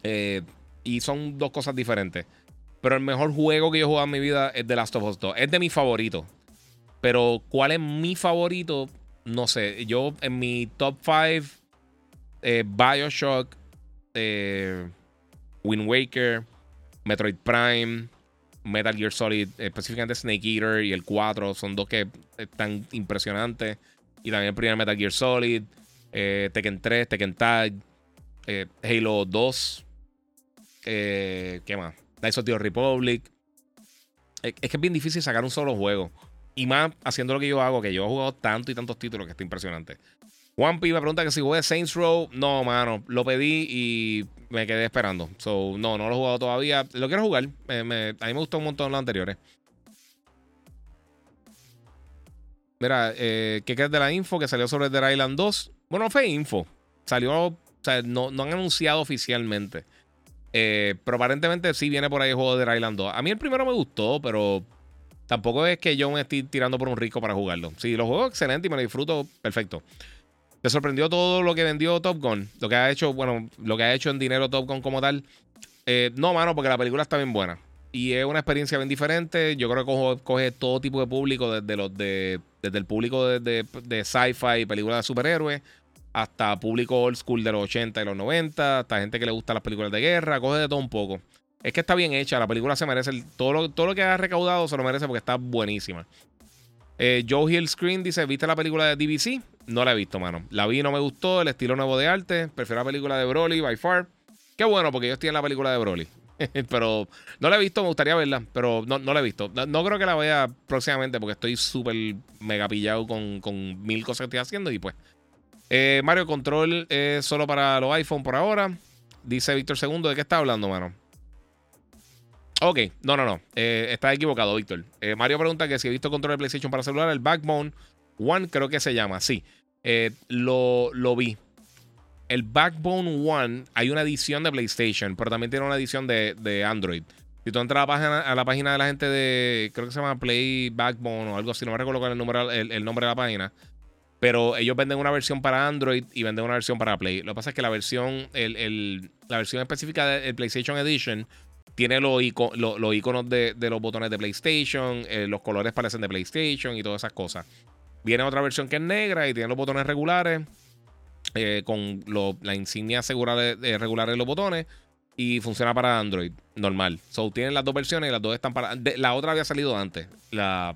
Eh, y son dos cosas diferentes. Pero el mejor juego que yo he jugado en mi vida es The Last of Us 2. Es de mis favoritos. Pero cuál es mi favorito, no sé. Yo en mi top 5, eh, Bioshock, eh, Wind Waker, Metroid Prime, Metal Gear Solid, específicamente Snake Eater y el 4, son dos que están impresionantes. Y también el primer Metal Gear Solid, eh, Tekken 3, Tekken Tag, eh, Halo 2, eh, ¿qué más? Dice of the Republic. Es, que es bien difícil sacar un solo juego. Y más haciendo lo que yo hago, que yo he jugado tanto y tantos títulos que está impresionante. One P me pregunta que si jugué Saints Row. No, mano. Lo pedí y me quedé esperando. So, no, no lo he jugado todavía. Lo quiero jugar. a mí me gustó un montón los anteriores. Mira, eh, ¿qué crees de la info que salió sobre Dead Island 2? Bueno, fue info. Salió, o sea, no, no han anunciado oficialmente. Eh, pero aparentemente sí viene por ahí el juego de Dead Island 2. A mí el primero me gustó, pero tampoco es que yo me estoy tirando por un rico para jugarlo. Sí, lo juego excelente y me lo disfruto perfecto. ¿Te sorprendió todo lo que vendió Top Gun? Lo que ha hecho, bueno, lo que ha hecho en dinero Top Gun como tal. Eh, no, mano, porque la película está bien buena. Y es una experiencia bien diferente. Yo creo que coge, todo tipo de público, desde los de. Desde el público de, de, sci-fi y películas de superhéroes. Hasta público old school de los 80 y los 90. Hasta gente que le gusta las películas de guerra. Coge de todo un poco. Es que está bien hecha. La película se merece. todo, lo, todo lo que ha recaudado se lo merece porque está buenísima. Eh, Joe Hill Screen dice: ¿Viste la película de DBC? No la he visto, mano. La vi no me gustó. El estilo nuevo de arte. Prefiero la película de Broly, by far. Qué bueno, porque yo estoy en la película de Broly. pero no la he visto, me gustaría verla, pero no, no la he visto. No, creo que la vea próximamente porque estoy súper mega pillado con, mil cosas que estoy haciendo y pues. Eh, Mario Control es solo para los iPhone por ahora. Dice Víctor Segundo, ¿de qué está hablando, mano? Ok, no, no, no. Eh, está equivocado, Víctor. Eh, Mario pregunta que si he visto control de PlayStation para celular, el Backbone One creo que se llama, sí. Eh, lo, lo vi. El Backbone One, hay una edición de PlayStation, pero también tiene una edición de, Android. Si tú entras a la, página, a la página de la gente de, creo que se llama Play Backbone o algo así, no me recuerdo el, número, el, nombre de la página. Pero ellos venden una versión para Android y venden una versión para Play. Lo que pasa es que la versión, el, la versión específica del PlayStation Edition tiene los, iconos de, los botones de PlayStation, eh, los colores parecen de PlayStation y todas esas cosas. Viene otra versión que es negra y tiene los botones regulares, eh, con la insignia regular de los botones. Y funciona para Android normal. So, tienen las dos versiones y las dos están para. la otra había salido antes, la,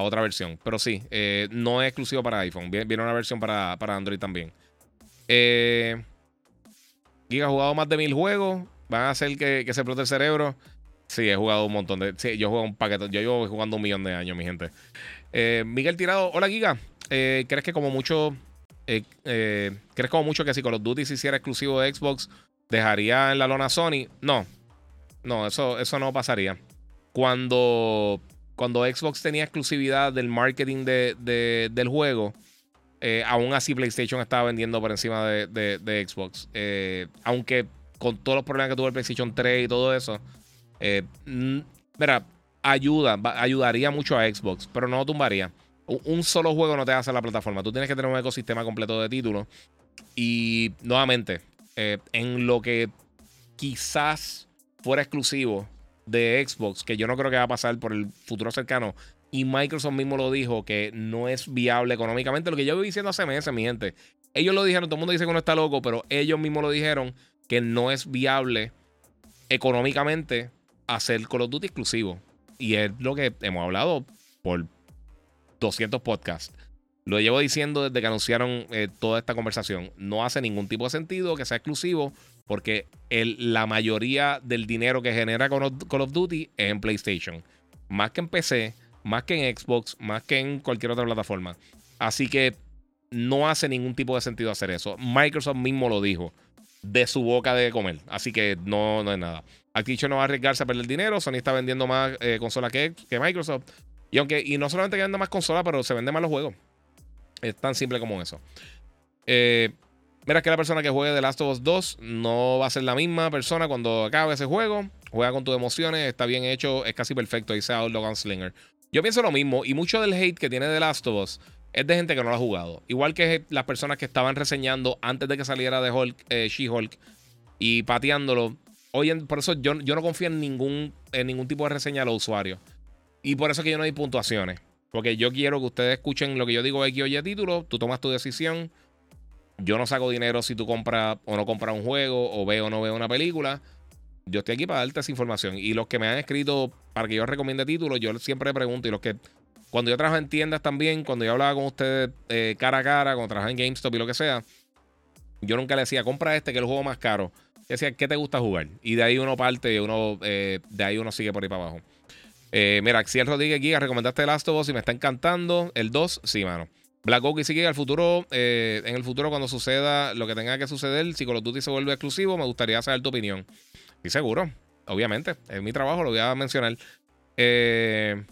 otra versión. Pero sí, eh, no es exclusivo para iPhone. Viene, una versión para, Android también. Giga ha jugado más de mil juegos. Van a hacer que, se explote el cerebro. Sí, he jugado un montón de. Sí, yo juego un paquete. Yo llevo jugando un millón de años, mi gente. Eh, Miguel Tirado, hola Giga. Eh, ¿Crees que como mucho. Eh, ¿Crees como mucho que si Call of Duty se hiciera exclusivo de Xbox, dejaría en la lona Sony? No. No, eso, eso no pasaría. Cuando, cuando Xbox tenía exclusividad del marketing de, del juego, aún así PlayStation estaba vendiendo por encima de, de Xbox. aunque con todos los problemas que tuvo el PlayStation 3 y todo eso, eh, mira, ayuda, ayudaría mucho a Xbox, pero no tumbaría. Un, solo juego no te hace la plataforma. Tú tienes que tener un ecosistema completo de títulos. Y nuevamente, eh, en lo que quizás fuera exclusivo de Xbox, que yo no creo que va a pasar por el futuro cercano, y Microsoft mismo lo dijo que no es viable económicamente. Lo que yo voy diciendo hace meses, mi gente. Ellos lo dijeron, todo el mundo dice que no está loco, pero ellos mismos lo dijeron que no es viable económicamente hacer Call of Duty exclusivo. Y es lo que hemos hablado por 200 podcasts. Lo llevo diciendo desde que anunciaron eh, toda esta conversación. No hace ningún tipo de sentido que sea exclusivo Porque la mayoría del dinero que genera Call of, Duty es en PlayStation. Más que en PC, más que en Xbox, más que en cualquier otra plataforma. Así que no hace ningún tipo de sentido hacer eso. Microsoft mismo lo dijo de su boca de comer. Así que no, no es nada. Activision no va a arriesgarse a perder dinero. Sony está vendiendo más eh, consolas que, que, Microsoft. Y aunque, y no solamente que venda más consolas, pero se venden más los juegos. Es tan simple como eso. Eh, mira que la persona que juegue The Last of Us 2 no va a ser la misma persona cuando acabe ese juego. Juega con tus emociones, está bien hecho, es casi perfecto. Dice Logan Slinger. Yo pienso lo mismo. Y mucho del hate que tiene The Last of Us es de gente que no lo ha jugado. Igual que las personas que estaban reseñando antes de que saliera de Hulk, eh, She-Hulk y pateándolo. Oye, por eso yo, yo no confío en ningún, en ningún tipo de reseña a los usuarios. Y por eso que yo no doy puntuaciones. Porque yo quiero que ustedes escuchen lo que yo digo aquí oye título. Tú tomas tu decisión. Yo no saco dinero si tú compras o no compras un juego o veo o no veo una película. Yo estoy aquí para darte esa información. Y los que me han escrito para que yo recomiende títulos, yo siempre pregunto. Y los que cuando yo trabajo en tiendas también, cuando yo hablaba con ustedes eh, cara a cara, cuando trabajaba en GameStop y lo que sea, yo nunca le decía, compra este que es el juego más caro. Yo decía, ¿qué te gusta jugar? Y de ahí uno parte y uno, eh, de ahí uno sigue por ahí para abajo. Eh, mira, Axiel Rodríguez Giga, recomendaste el Last of Us y me está encantando. El 2, sí, mano. Black Oak y sigue al futuro, en el futuro cuando suceda lo que tenga que suceder, si Call of Duty se vuelve exclusivo, me gustaría saber tu opinión. Y seguro, obviamente, es mi trabajo, lo voy a mencionar. Eh,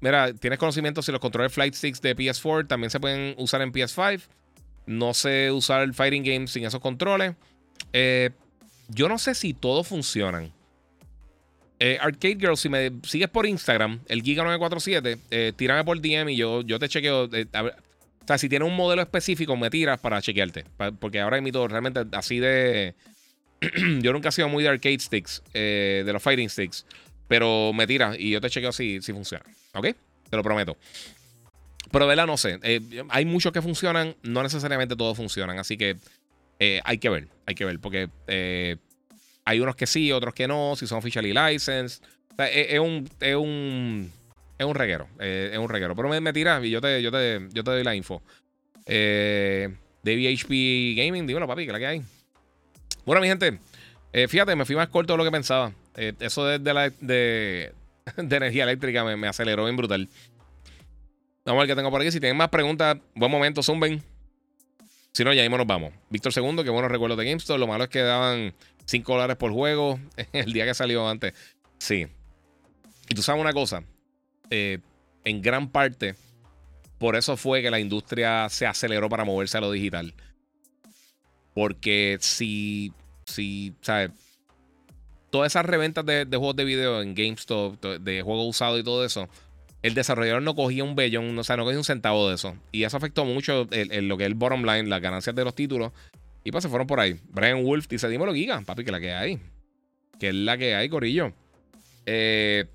Mira, ¿tienes conocimiento si los controles Flight Sticks de PS4 también se pueden usar en PS5? No sé usar el Fighting Game sin esos controles. Eh, yo no sé si todos funcionan. Eh, Arcade Girl, si me sigues por Instagram, el Giga947, eh, tírame por DM y yo, yo te chequeo. o sea, si tienes un modelo específico, me tiras para chequearte. porque ahora todo realmente así de. yo nunca he sido muy de arcade sticks, de los fighting sticks. Pero me tiras y yo te chequeo si, si funciona. ¿Ok? Te lo prometo. Pero vela, no sé. Eh, hay muchos que funcionan, no necesariamente todos funcionan. Así que eh, hay que ver, hay que ver. Porque eh, hay unos que sí, otros que no. Si son officially licensed. es, un, es, un, es un reguero. es un reguero. Pero me, me tiras y yo te, yo, te, yo te doy la info. Eh, HP Gaming, dímelo, papi, que la que hay. Bueno, mi gente, fíjate, me fui más corto de lo que pensaba. eso de, la, de, de energía eléctrica me, aceleró bien brutal. Vamos a ver qué tengo por aquí. Si tienen más preguntas, buen momento, zumben. Si no, ya mismo nos vamos. Víctor II, que buenos recuerdos de GameStop. Lo malo es que daban 5 dólares por juego el día que salió antes. Sí. Y tú sabes una cosa. Eh, en gran parte, por eso fue que la industria se aceleró para moverse a lo digital. Porque si, si, ¿sabes? Todas esas reventas de, juegos de video en GameStop, de juegos usados y todo eso, el desarrollador no cogía un bellón, o sea, no cogía un centavo de eso. Y eso afectó mucho lo que es el bottom line, las ganancias de los títulos. Y pues se fueron por ahí. Brian Wolf dice: Dímelo, Giga, papi, que la que hay. Que es la que hay, Corillo. Eh,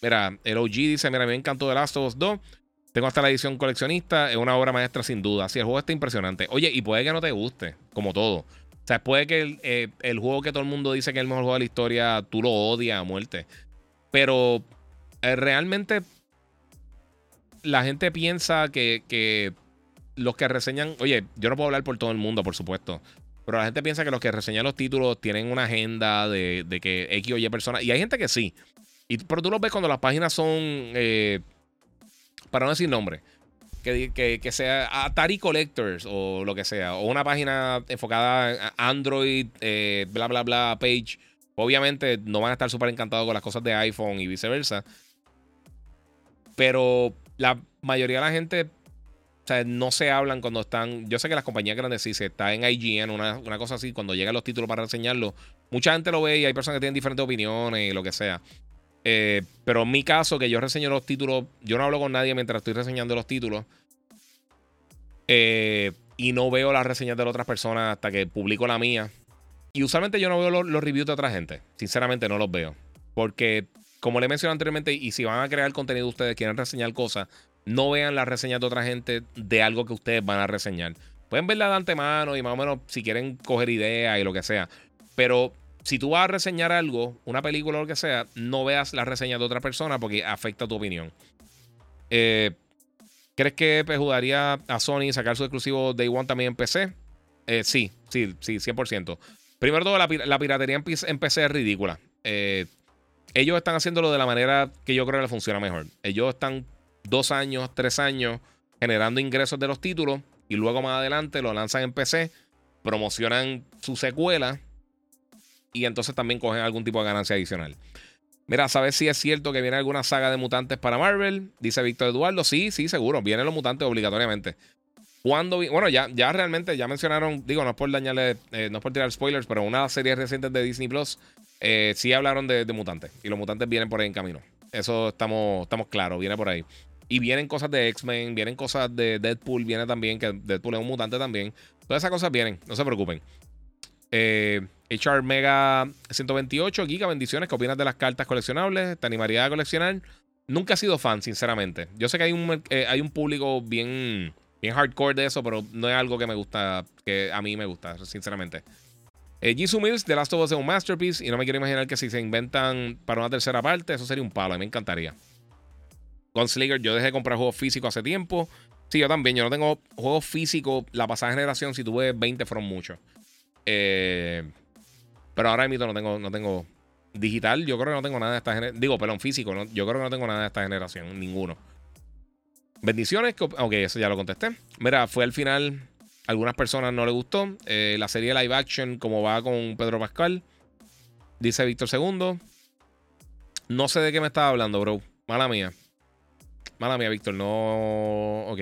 mira, el OG dice: Mira, me encantó The Last of Us 2. Tengo hasta la edición coleccionista. Es una obra maestra sin duda. Sí, el juego está impresionante. Oye, y puede que no te guste, como todo. O sea, puede que eh, el, juego que todo el mundo dice que es el mejor juego de la historia, tú lo odias a muerte. Pero eh, realmente la gente piensa que, los que reseñan, oye, yo no puedo hablar por todo el mundo, por supuesto. Pero la gente piensa que los que reseñan los títulos tienen una agenda de, que X o Y personas. Y hay gente que sí. Y, pero tú lo ves cuando las páginas son. Eh, para no decir nombre que, sea Atari Collectors o lo que sea, o una página enfocada a Android, eh, bla, bla, bla, page. Obviamente no van a estar súper encantados con las cosas de iPhone y viceversa. Pero la mayoría de la gente o sea, no se hablan cuando están. Yo sé que las compañías grandes sí, se está en IGN, una, una, cosa así, cuando llegan los títulos para reseñarlo, mucha gente lo ve y hay personas que tienen diferentes opiniones y lo que sea. Eh, pero en mi caso, que yo reseño los títulos, yo no hablo con nadie mientras estoy reseñando los títulos. Eh, y no veo las reseñas de las otras personas hasta que publico la mía. Y usualmente yo no veo los, reviews de otra gente. Sinceramente no los veo. Porque, como le mencioné anteriormente, y si van a crear contenido ustedes, quieren reseñar cosas, no vean las reseñas de otra gente de algo que ustedes van a reseñar. Pueden verla de antemano y más o menos si quieren coger ideas y lo que sea. Pero si tú vas a reseñar algo, una película o lo que sea, no veas las reseñas de otra persona porque afecta tu opinión. Eh, ¿Crees que ayudaría a Sony sacar su exclusivo Day One también en PC? Eh, sí, sí, sí, 100%. Primero todo, la, piratería en PC es ridícula. Eh, ellos están haciéndolo de la manera que yo creo que le funciona mejor. Ellos están dos años, tres años generando ingresos de los títulos y luego más adelante lo lanzan en PC, promocionan su secuela y entonces también cogen algún tipo de ganancia adicional. Mira, ¿sabes si es cierto que viene alguna saga de mutantes para Marvel? Dice Víctor Eduardo. Sí, sí, seguro. Vienen los mutantes obligatoriamente. Cuando bueno, ya, ya realmente, ya mencionaron, digo, no es por dañarle, eh, no es por tirar spoilers, pero una serie reciente de Disney Plus eh, sí hablaron de, mutantes. Y los mutantes vienen por ahí en camino. Eso estamos, estamos claros, viene por ahí. Y vienen cosas de X-Men, vienen cosas de Deadpool, viene también, que Deadpool es un mutante también. Todas esas cosas vienen, no se preocupen. Eh, HR Mega 128, Giga, bendiciones. ¿Qué opinas de las cartas coleccionables? ¿Te animaría a coleccionar? Nunca he sido fan, sinceramente. Yo sé que hay un, eh, hay un público bien, bien hardcore de eso, pero no es algo que me gusta, que a mí me gusta, sinceramente. Eh, Jisoo Mills, The Last of Us es un masterpiece y no me quiero imaginar que si se inventan para una tercera parte, eso sería un palo, a mí me encantaría. Gunslinger, yo dejé de comprar juegos físicos hace tiempo. Sí, yo también, yo no tengo juegos físicos, la pasada generación, si tuve 20 fueron muchos. Eh, pero ahora mismo no tengo, no tengo digital. Yo creo que no tengo nada de esta generación. Digo, perdón, físico. yo creo que no tengo nada de esta generación. Ninguno. Bendiciones. Ok, eso ya lo contesté. Mira, fue al final. Algunas personas no le gustó. Eh, la serie live action, como va con Pedro Pascal. Dice Víctor Segundo. No sé de qué me estaba hablando, bro. Mala mía. Mala mía, Víctor. No. Ok.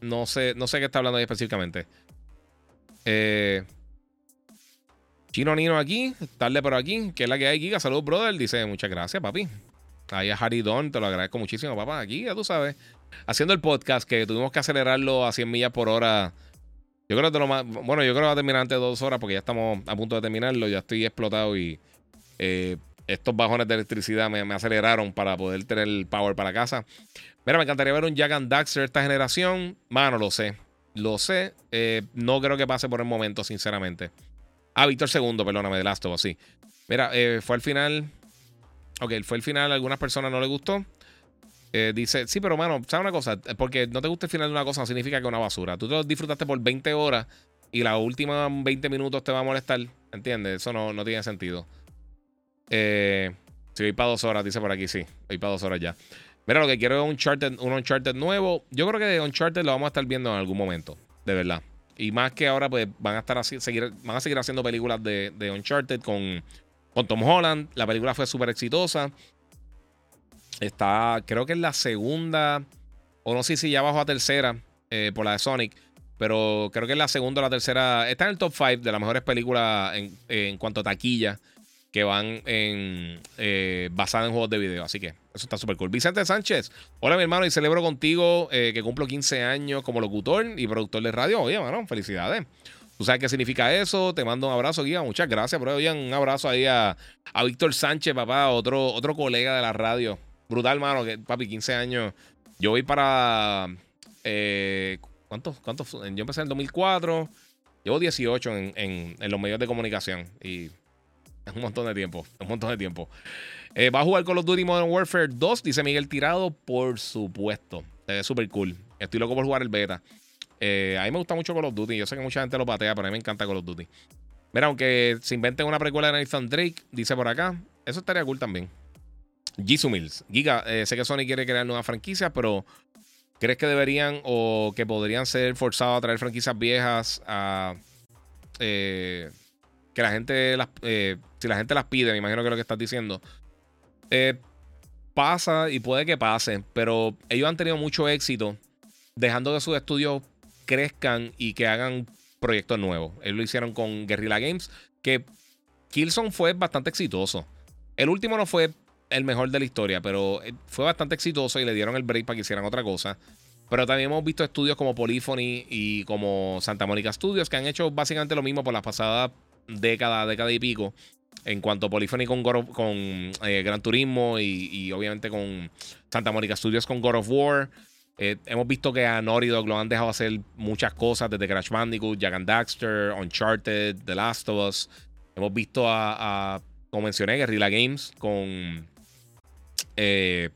No sé, no sé qué está hablando ahí específicamente. Eh. Chino Nino aquí, tarde por aquí, que es la que hay, Giga. Saludos, brother. Dice, muchas gracias, papi. Ahí a Haridon, te lo agradezco muchísimo, papá. Aquí, ya tú sabes. Haciendo el podcast, que tuvimos que acelerarlo a 100 millas por hora. Yo creo que lo más. Bueno, yo creo que va a terminar antes de dos horas porque ya estamos a punto de terminarlo. Ya estoy explotado y eh, estos bajones de electricidad me, aceleraron para poder tener el power para casa. Mira, me encantaría ver un Jack and Daxter esta generación. Mano, lo sé. Lo sé. Eh, no creo que pase por el momento, sinceramente. Ah, Víctor segundo, perdóname, de Last of Us, sí. Mira, eh, fue al final. Ok, fue el final, a algunas personas no le gustó. Eh, dice, sí, pero mano, ¿sabes una cosa? Porque no te guste el final de una cosa no significa que es una basura. Tú te disfrutaste por 20 horas y las últimas 20 minutos te va a molestar. ¿Entiendes? Eso no, no tiene sentido. Eh, sí, voy para dos horas, dice por aquí, sí. Voy para dos horas ya. Mira, lo que quiero es un Uncharted, un Uncharted nuevo. Yo creo que Uncharted lo vamos a estar viendo en algún momento. De verdad. Y más que ahora, pues van a estar así, seguir, van a seguir haciendo películas de, Uncharted con, con Tom Holland. La película fue súper exitosa. Está, creo que es la segunda, o no sé si ya bajó a tercera eh, por la de Sonic. Pero creo que es la segunda o la tercera. Está en el top 5 de las mejores películas en, en cuanto a taquilla que van en, eh, basadas en juegos de video. Así que eso está súper cool. Vicente Sánchez, hola mi hermano y celebro contigo eh, que cumplo 15 años como locutor y productor de radio. Oye, hermano, felicidades. ¿Tú sabes qué significa eso? Te mando un abrazo, guía. Muchas gracias, bro. Oye, un abrazo ahí a, a Víctor Sánchez, papá, otro, otro colega de la radio. Brutal, hermano, que papi, 15 años. Yo voy para... Eh, ¿Cuántos? Yo empecé en el 2004. Llevo 18 en, en, en los medios de comunicación y un montón de tiempo. Un montón de tiempo. Eh, ¿Va a jugar Call of Duty Modern Warfare 2? Dice Miguel Tirado. Por supuesto. Se ve súper cool. Estoy loco por jugar el beta. Eh, a mí me gusta mucho Call of Duty. Yo sé que mucha gente lo patea, pero a mí me encanta Call of Duty. Mira, aunque se inventen una precuela de Nathan Drake, dice por acá, eso estaría cool también. Jisoo Mills. Giga, eh, sé que Sony quiere crear nuevas franquicias, pero ¿crees que deberían o que podrían ser forzados a traer franquicias viejas a. Que la gente las, si la gente las pide, me imagino que es lo que estás diciendo, eh, pasa y puede que pase, pero ellos han tenido mucho éxito dejando que sus estudios crezcan y que hagan proyectos nuevos. Ellos lo hicieron con Guerrilla Games, que Killzone fue bastante exitoso. El último no fue el mejor de la historia, pero eh, fue bastante exitoso y le dieron el break para que hicieran otra cosa. Pero también hemos visto estudios como Polyphony y como Santa Mónica Studios que han hecho básicamente lo mismo por las pasadas década, década y pico. En cuanto a Polyphony con, con eh, Gran Turismo y, obviamente con Santa Mónica Studios con God of War. Eh, hemos visto que a Naughty Dog lo han dejado hacer muchas cosas, desde Crash Bandicoot, Jack and Daxter, Uncharted, The Last of Us. Hemos visto a, como mencioné, Guerrilla Games con, eh,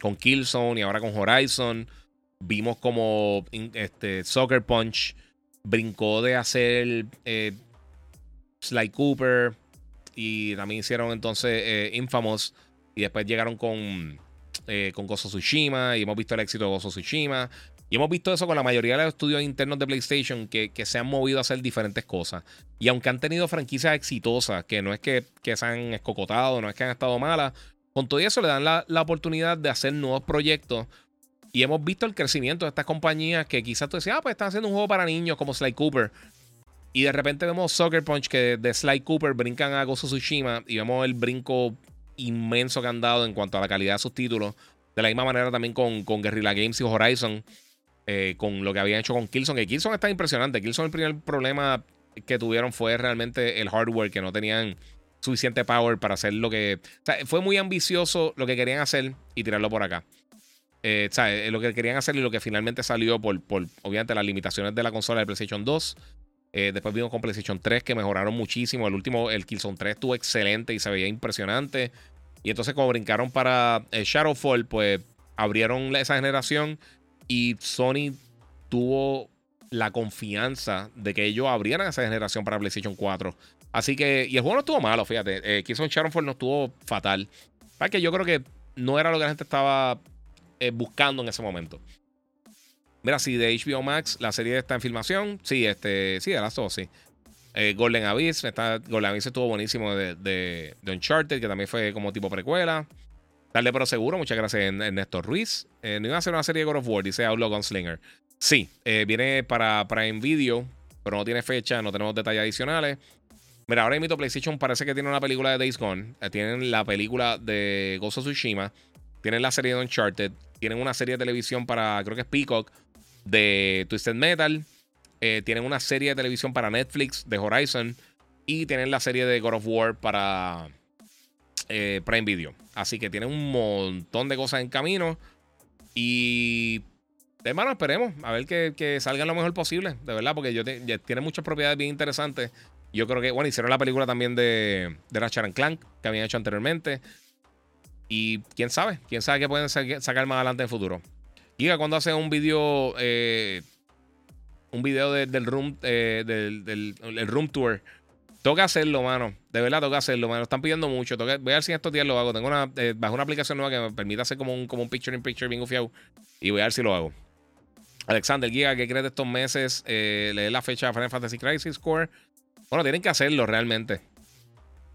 con Killzone y ahora con Horizon. Vimos como este, Soccer Punch brincó de hacer eh, Sly Cooper y también hicieron entonces eh, Infamous y después llegaron con, eh, con Gozo Tsushima y hemos visto el éxito de Gozo Tsushima. Y hemos visto eso con la mayoría de los estudios internos de PlayStation que, se han movido a hacer diferentes cosas. Y aunque han tenido franquicias exitosas, que no es que, se han escocotado, no es que han estado malas, con todo eso le dan la, la, oportunidad de hacer nuevos proyectos. Y hemos visto el crecimiento de estas compañías que quizás tú decías, ah, pues están haciendo un juego para niños como Sly Cooper. Y de repente vemos Soccer Punch que de Sly Cooper brincan a Gozo Tsushima y vemos el brinco inmenso que han dado en cuanto a la calidad de sus títulos. De la misma manera también con, con Guerrilla Games y Horizon, eh, con lo que habían hecho con Killzone. Que Killzone está impresionante. Killzone el primer problema que tuvieron fue realmente el hardware, que no tenían suficiente power para hacer lo que... O sea, fue muy ambicioso lo que querían hacer y tirarlo por acá. Eh, o sea, lo que querían hacer y lo que finalmente salió por, por, obviamente, las limitaciones de la consola de PlayStation 2. Eh, después vimos con PlayStation 3 que mejoraron muchísimo. El último, el Killzone 3 estuvo excelente y se veía impresionante. Y entonces, como brincaron para eh, Shadowfall, pues abrieron esa generación y Sony tuvo la confianza de que ellos abrieran esa generación para PlayStation 4. Así que, y el juego no estuvo malo, fíjate. Eh, Killzone Shadowfall no estuvo fatal. que yo creo que no era lo que la gente estaba buscando en ese momento. Mira, si de HBO Max la serie está en filmación. Sí, este, sí, de las dos, sí. Eh, Golden Abyss, está, Golden Abyss estuvo buenísimo de, de, Uncharted, que también fue como tipo precuela. Dale pero seguro, muchas gracias Ernesto Ruiz. Eh, no iba a hacer una serie de God of War, dice Outlaw Gunslinger. Sí, eh, viene para Prime Video, pero no tiene fecha, no tenemos detalles adicionales. Mira, ahora mismo PlayStation parece que tiene una película de Days Gone. tienen la película de of Tsushima. Tienen la serie de Uncharted. Tienen una serie de televisión para, creo que es Peacock de Twisted Metal. Eh, tienen una serie de televisión para Netflix de Horizon. Y tienen la serie de God of War para eh, Prime Video. Así que tienen un montón de cosas en camino. Y hermano, esperemos a ver que, salgan lo mejor posible, de verdad, porque yo tiene muchas propiedades bien interesantes. Yo creo que, bueno, hicieron la película también de, de Ratchet Clank que habían hecho anteriormente. Y quién sabe, quién sabe qué pueden sacar más adelante en el futuro. Giga, cuando hace un video, eh, un video del room, eh, del, room tour, toca hacerlo, mano. De verdad, toca hacerlo, mano. Están pidiendo mucho. voy a ver si en estos días lo hago. Tengo una, eh, bajo una aplicación nueva que me permite hacer como un, como un picture in picture bien gufiado. Y voy a ver si lo hago. Alexander Giga, ¿qué crees de estos meses? Eh, leer la fecha de Final Fantasy Crisis Core. Bueno, tienen que hacerlo realmente.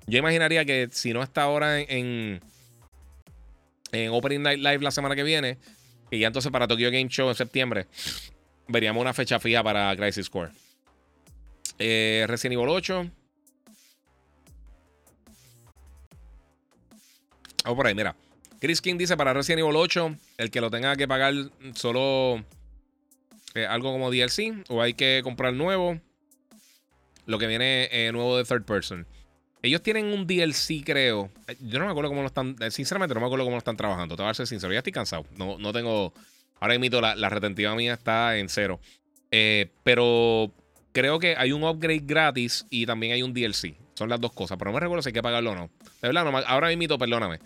Yo imaginaría que si no está ahora en, en Opening Night Live la semana que viene, y ya entonces para Tokyo Game Show en septiembre veríamos una fecha fija para Crisis Core. Eh, Resident Evil 8. Vamos por ahí, mira. Chris King dice para Resident Evil 8, el que lo tenga que pagar solo eh, algo como DLC o hay que comprar nuevo. Lo que viene eh, nuevo de third person. Ellos tienen un DLC, creo. Yo no me acuerdo cómo lo están. Eh, sinceramente, no me acuerdo cómo lo están trabajando. Te voy a ser sincero. Ya estoy cansado. No, no tengo. Ahora mismo la, la retentiva mía está en cero. Eh, pero creo que hay un upgrade gratis y también hay un DLC. Son las dos cosas. Pero no me recuerdo si hay que pagarlo o no. De verdad, no, ahora mismo, perdóname.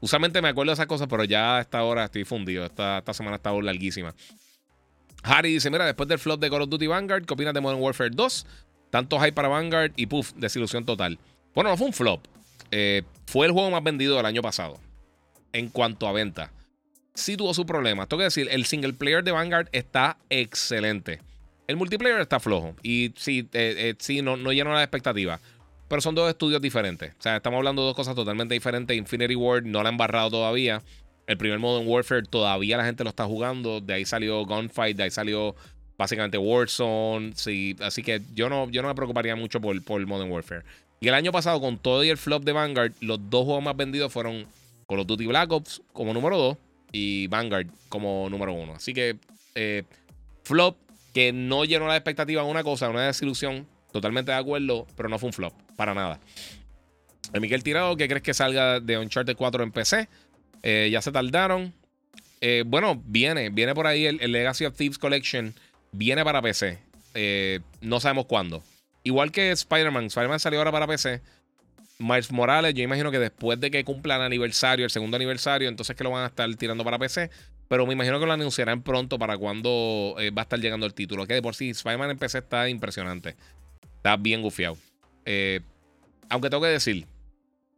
Usualmente me acuerdo de esas cosas, pero ya a esta hora estoy fundido. Esta, esta semana ha estado larguísima. Harry dice: Mira, después del flop de Call of Duty Vanguard, ¿qué opinas de Modern Warfare 2? Tanto hype para Vanguard y puff, desilusión total. Bueno, no fue un flop. Eh, fue el juego más vendido del año pasado. En cuanto a venta. Sí tuvo su problema. Tengo que decir, el single player de Vanguard está excelente. El multiplayer está flojo. Y sí, eh, eh, sí no, no llenó las expectativas. Pero son dos estudios diferentes. O sea, estamos hablando de dos cosas totalmente diferentes. Infinity Ward no la han barrado todavía. El primer Modern Warfare todavía la gente lo está jugando. De ahí salió Gunfight, de ahí salió básicamente Warzone. Sí, así que yo no, yo no me preocuparía mucho por, por Modern Warfare. Y el año pasado, con todo y el flop de Vanguard, los dos juegos más vendidos fueron Call of Duty Black Ops como número 2 y Vanguard como número 1. Así que eh, flop que no llenó la expectativa una cosa, una desilusión. Totalmente de acuerdo, pero no fue un flop, para nada. Eh, Miguel Tirado, ¿qué crees que salga de Uncharted 4 en PC? Eh, ya se tardaron. bueno, viene, viene por ahí el, Legacy of Thieves Collection. Viene para PC. no sabemos cuándo. Igual que Spider-Man, Spider-Man salió ahora para PC. Miles Morales, yo imagino que después de que cumpla el aniversario, el segundo aniversario, entonces que lo van a estar tirando para PC. Pero me imagino que lo anunciarán pronto para cuando va a estar llegando el título. Que de por sí, Spider-Man en PC está impresionante. Está bien gufiado. aunque tengo que decir,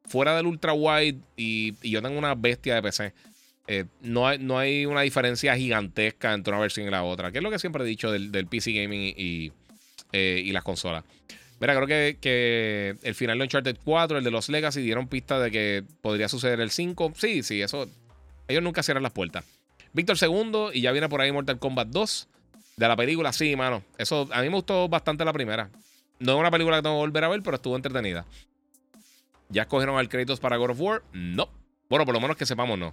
fuera del ultra wide y, yo tengo una bestia de PC. no, hay, no hay una diferencia gigantesca entre una versión y la otra, que es lo que siempre he dicho del, PC Gaming y las consolas. Mira, creo que, que, el final de Uncharted 4, el de los Legacy, dieron pista de que podría suceder el 5. Sí, sí, eso. Ellos nunca cierran las puertas. Víctor II, y ya viene por ahí Mortal Kombat 2. De la película, sí, mano. Eso a mí me gustó bastante la primera. No es una película que tengo que volver a ver, pero estuvo entretenida. ¿Ya escogieron al créditos para God of War? No. Bueno, por lo menos que sepamos, no.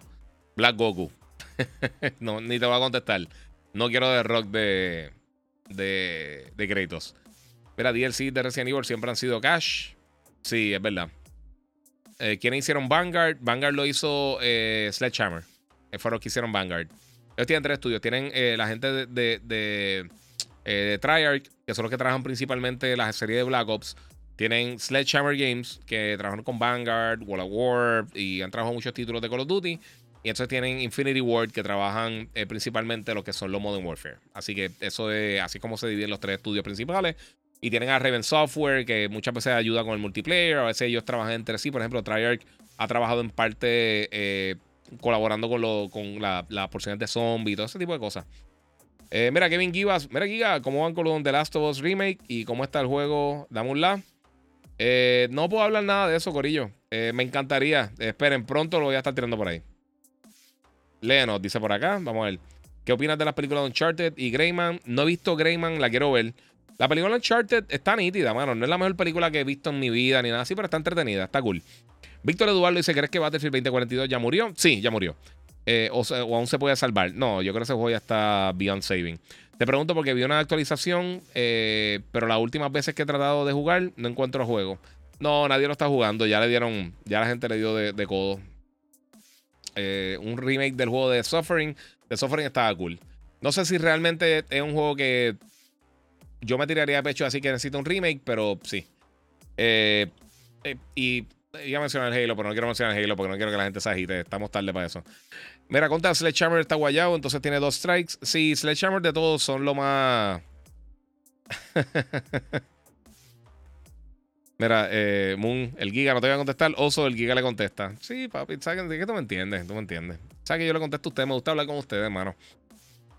Black Goku. no, ni te voy a contestar. No quiero de rock de, de, de créditos. Mira, DLC de Resident Evil siempre han sido cash. Sí, es verdad. Eh, ¿Quiénes hicieron Vanguard? Vanguard lo hizo eh, Sledgehammer. Eh, fueron los que hicieron Vanguard. Ellos tienen tres estudios. Tienen eh, la gente de, de, Triarch, que son los que trabajan principalmente la serie de Black Ops. Tienen Sledgehammer Games, que trabajan con Vanguard, World of War y han trabajado muchos títulos de Call of Duty. Y entonces tienen Infinity Ward, que trabajan principalmente lo que son los Modern Warfare. Así que eso es así como se dividen los tres estudios principales. Y tienen a Raven Software, que muchas veces ayuda con el multiplayer. A veces ellos trabajan entre sí. Por ejemplo, Treyarch ha trabajado en parte eh, colaborando con, lo, con las la porciones de zombie y todo ese tipo de cosas. Eh, mira, Kevin Givas. Mira, Giga, ¿cómo van con The Last of Us Remake? ¿Y cómo está el juego? Dame un la. Eh, no puedo hablar nada de eso, Corillo. me encantaría. esperen, pronto lo voy a estar tirando por ahí. Léenos, dice por acá. Vamos a ver. ¿Qué opinas de las películas de Uncharted y Greyman? No he visto Greyman, la quiero ver. La película Uncharted está nítida, mano. No es la mejor película que he visto en mi vida ni nada así, pero está entretenida, está cool. Víctor Eduardo dice: ¿Crees que Battlefield 2042 ya murió? Sí, ya murió. Eh, o, aún se puede salvar. No, yo creo que ese juego ya está beyond saving. Te pregunto porque vi una actualización, eh, pero las últimas veces que he tratado de jugar no encuentro juego. No, nadie lo está jugando. Ya le dieron, ya la gente le dio de, codo. Eh, un remake del juego de Suffering. De Suffering estaba cool. No sé si realmente es un juego que yo me tiraría de pecho así que necesito un remake, pero sí. Eh, eh, y iba a mencionar Halo, pero no quiero mencionar Halo porque no quiero que la gente se agite. Estamos tarde para eso. Mira, conta Sledgehammer está guayado, entonces tiene dos strikes. Sí, Sledgehammer de todos son lo más. Mira, eh, Moon, el Giga no te voy a contestar. Oso, el Giga le contesta. Sí, papi, ¿sabes que tú me entiendes? Tú me entiendes. ¿Sabes que yo le contesto a usted? Me gusta hablar con ustedes, hermano.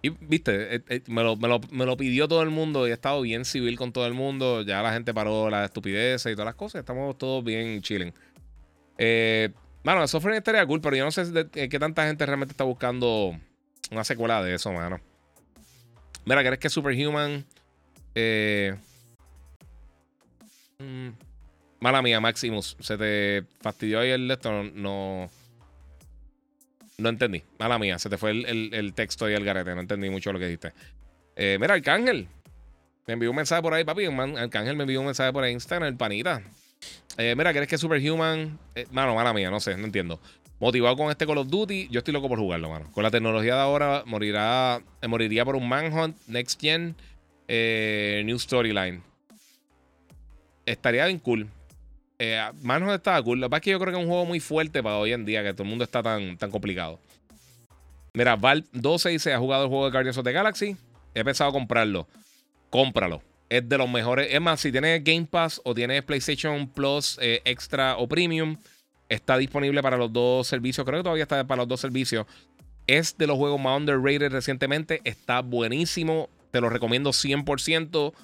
Y viste, eh, eh, me, lo, pidió todo el mundo y he estado bien civil con todo el mundo. Ya la gente paró la estupidez y todas las cosas. Estamos todos bien chilling. Eh, mano, eso fue estaría cool, pero yo no sé qué tanta gente realmente está buscando una secuela de eso, mano. Mira, ¿crees que Superhuman? Eh, mm, mala mía, Maximus. Se te fastidió ahí el esto. no no entendí. Mala mía, se te fue el, texto y el garete. No entendí mucho lo que dijiste. Eh, mira, Arcángel. Me envió un mensaje por ahí, papi. Arcángel me envió un mensaje por Instagram, el panita. Eh, mira, ¿crees que Superhuman? Eh, mano, mala mía, no sé, no entiendo. Motivado con este Call of Duty, yo estoy loco por jugarlo, mano. Con la tecnología de ahora, morirá, moriría por un Manhunt, Next Gen, New Storyline. Estaría bien cool. Eh, Manhunt estaba cool. Lo que es que yo creo que es un juego muy fuerte para hoy en día, que todo el mundo está tan, tan complicado. Mira, Valve 12 dice: ha jugado el juego de Guardians of the Galaxy. He pensado comprarlo. Cómpralo. Es de los mejores. Es más, si tienes Game Pass o tienes PlayStation Plus eh, Extra o Premium, está disponible para los dos servicios. Creo que todavía está para los dos servicios. Es de los juegos más underrated recientemente. Está buenísimo. Te lo recomiendo 100%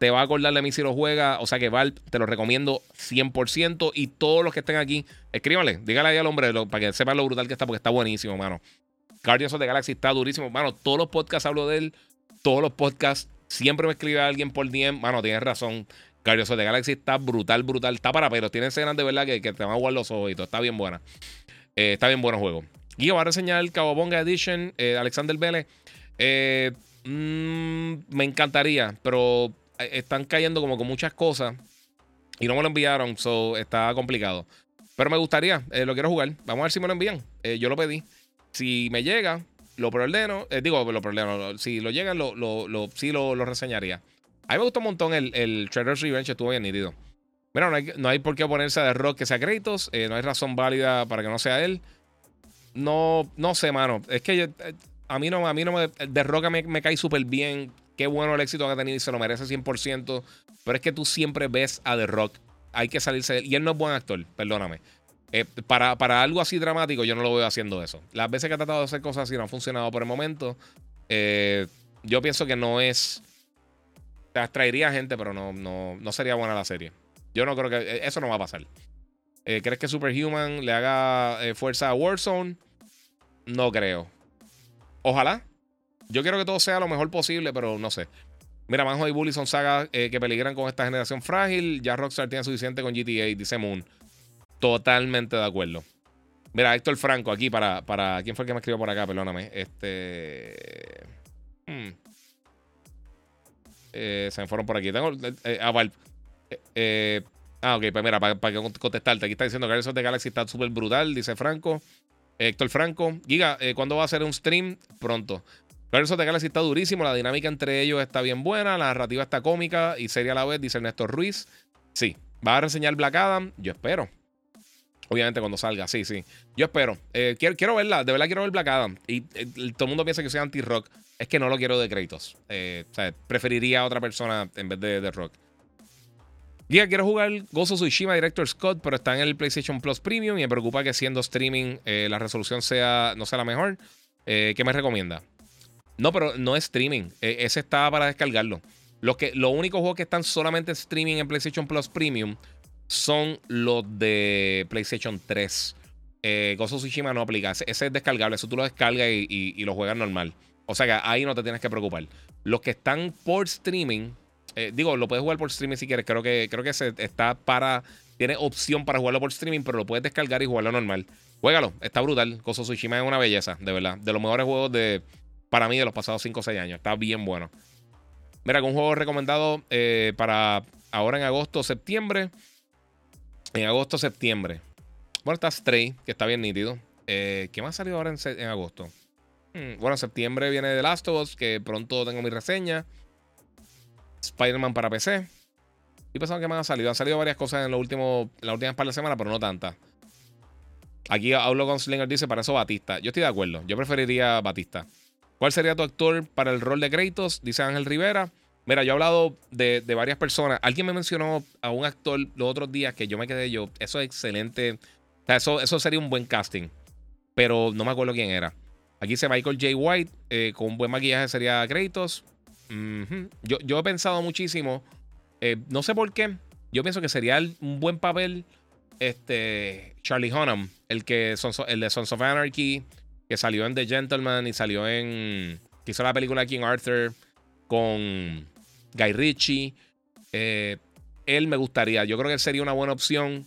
te va a acordar de mí si lo juega. O sea que Val, te lo recomiendo 100%. Y todos los que estén aquí, escríbanle, dígale ahí al hombre para que sepan lo brutal que está, porque está buenísimo, mano. Guardians of the Galaxy está durísimo. Mano, todos los podcasts hablo de él. Todos los podcasts. Siempre me escribe alguien por DM. Mano, tienes razón. Guardians of the Galaxy está brutal, brutal. Está para pero. Tiene escenas de verdad que, te van a jugar los ojos y todo. Está bien buena. Eh, está bien bueno el juego. Guido va a reseñar el Cabobonga Edition. Eh, Alexander Vélez. Eh, mm, me encantaría, pero están cayendo como con muchas cosas y no me lo enviaron, so está complicado. Pero me gustaría, eh, lo quiero jugar. Vamos a ver si me lo envían. Eh, yo lo pedí. Si me llega, lo preordeno. digo, lo preordeno. Si lo llegan, lo, lo, sí lo, reseñaría. A mí me gustó un montón el, el Trader's Revenge, estuvo bien nítido. Mira, no hay, no hay por qué oponerse a The Rock que sea créditos. no hay razón válida para que no sea él. No, no sé, mano. Es que A mí no, a mí no me. De Roca me, me cae súper bien. Qué bueno el éxito que ha tenido y se lo merece 100%. Pero es que tú siempre ves a The Rock. Hay que salirse. Y él no es buen actor, perdóname. Eh, para, para, algo así dramático, yo no lo veo haciendo eso. Las veces que ha tratado de hacer cosas así no han funcionado por el momento. Eh, yo pienso que no es. Te atraería gente, pero no, no, no sería buena la serie. Yo no creo que. Eh, eso no va a pasar. ¿Crees que Superhuman le haga fuerza a Warzone? No creo. Ojalá. Yo quiero que todo sea lo mejor posible, pero no sé. Mira, Manjo y Bully son sagas que peligran con esta generación frágil. Ya Rockstar tiene suficiente con GTA, dice Moon. Totalmente de acuerdo. Mira, Héctor Franco aquí para, para. ¿Quién fue el que me escribió por acá? Perdóname. Este. Hmm. Eh, se me fueron por aquí. Tengo. Eh, ah, eh, ah, ok, pues mira, para, contestarte. Aquí está diciendo que of the Galaxy está súper brutal, dice Franco. Héctor Franco. Giga, ¿cuándo va a ser un stream? Pronto. Guardians of the Galaxy está durísimo. La dinámica entre ellos está bien buena. La narrativa está cómica y seria a la vez, dice Ernesto Ruiz. Sí. ¿Va a reseñar Black Adam? Yo espero. Obviamente cuando salga, sí, sí. Yo espero. Eh, quiero, verla, de verdad quiero ver Black Adam. Y eh, todo el mundo piensa que soy anti-rock. Es que no lo quiero de créditos. Eh, o sea, preferiría a otra persona en vez de, de rock. Diga, quiero jugar Gozo Tsushima Director Scott, pero está en el PlayStation Plus Premium y me preocupa que siendo streaming la resolución sea, no sea la mejor. ¿Qué me recomienda? No, pero no es streaming. ese está para descargarlo. Los, que, los únicos juegos que están solamente streaming en PlayStation Plus Premium son los de PlayStation 3. Eh, Tsushima no aplica. Ese, es descargable. Eso tú lo descargas y, lo juegas normal. O sea que ahí no te tienes que preocupar. Los que están por streaming, eh, digo, lo puedes jugar por streaming si quieres. Creo que, creo que se, está para. Tiene opción para jugarlo por streaming, pero lo puedes descargar y jugarlo normal. Juégalo, está brutal. Gozo Tsushima es una belleza, de verdad. De los mejores juegos de. Para mí, de los pasados 5 o 6 años. Está bien bueno. Mira, un juego recomendado eh, para ahora en agosto, septiembre en agosto, septiembre. Bueno, está Stray, que está bien nítido. Eh, ¿Qué más salido ahora en, agosto? Hmm, bueno, en septiembre viene The Last of Us, que pronto tengo mi reseña. Spider-Man para PC. Y pensando que me han salido. Han salido varias cosas en, lo último, en las últimas par de semanas, pero no tantas. Aquí Outlaw Slinger dice: Para eso Batista. Yo estoy de acuerdo. Yo preferiría Batista. ¿Cuál sería tu actor para el rol de Kratos? Dice Ángel Rivera. Mira, yo he hablado de, varias personas. Alguien me mencionó a un actor los otros días que yo me quedé yo. Eso es excelente. Eso, eso sería un buen casting. Pero no me acuerdo quién era. Aquí dice Michael J. White. Eh, con un buen maquillaje sería Kratos. yo, yo, he pensado muchísimo. Eh, no sé por qué. Yo pienso que sería un buen papel. Este. Charlie Hunnam. El que el de Sons of Anarchy. Que salió en The Gentleman. Y salió en. Que hizo la película King Arthur. Con Guy Ritchie. Eh, él me gustaría. Yo creo que sería una buena opción.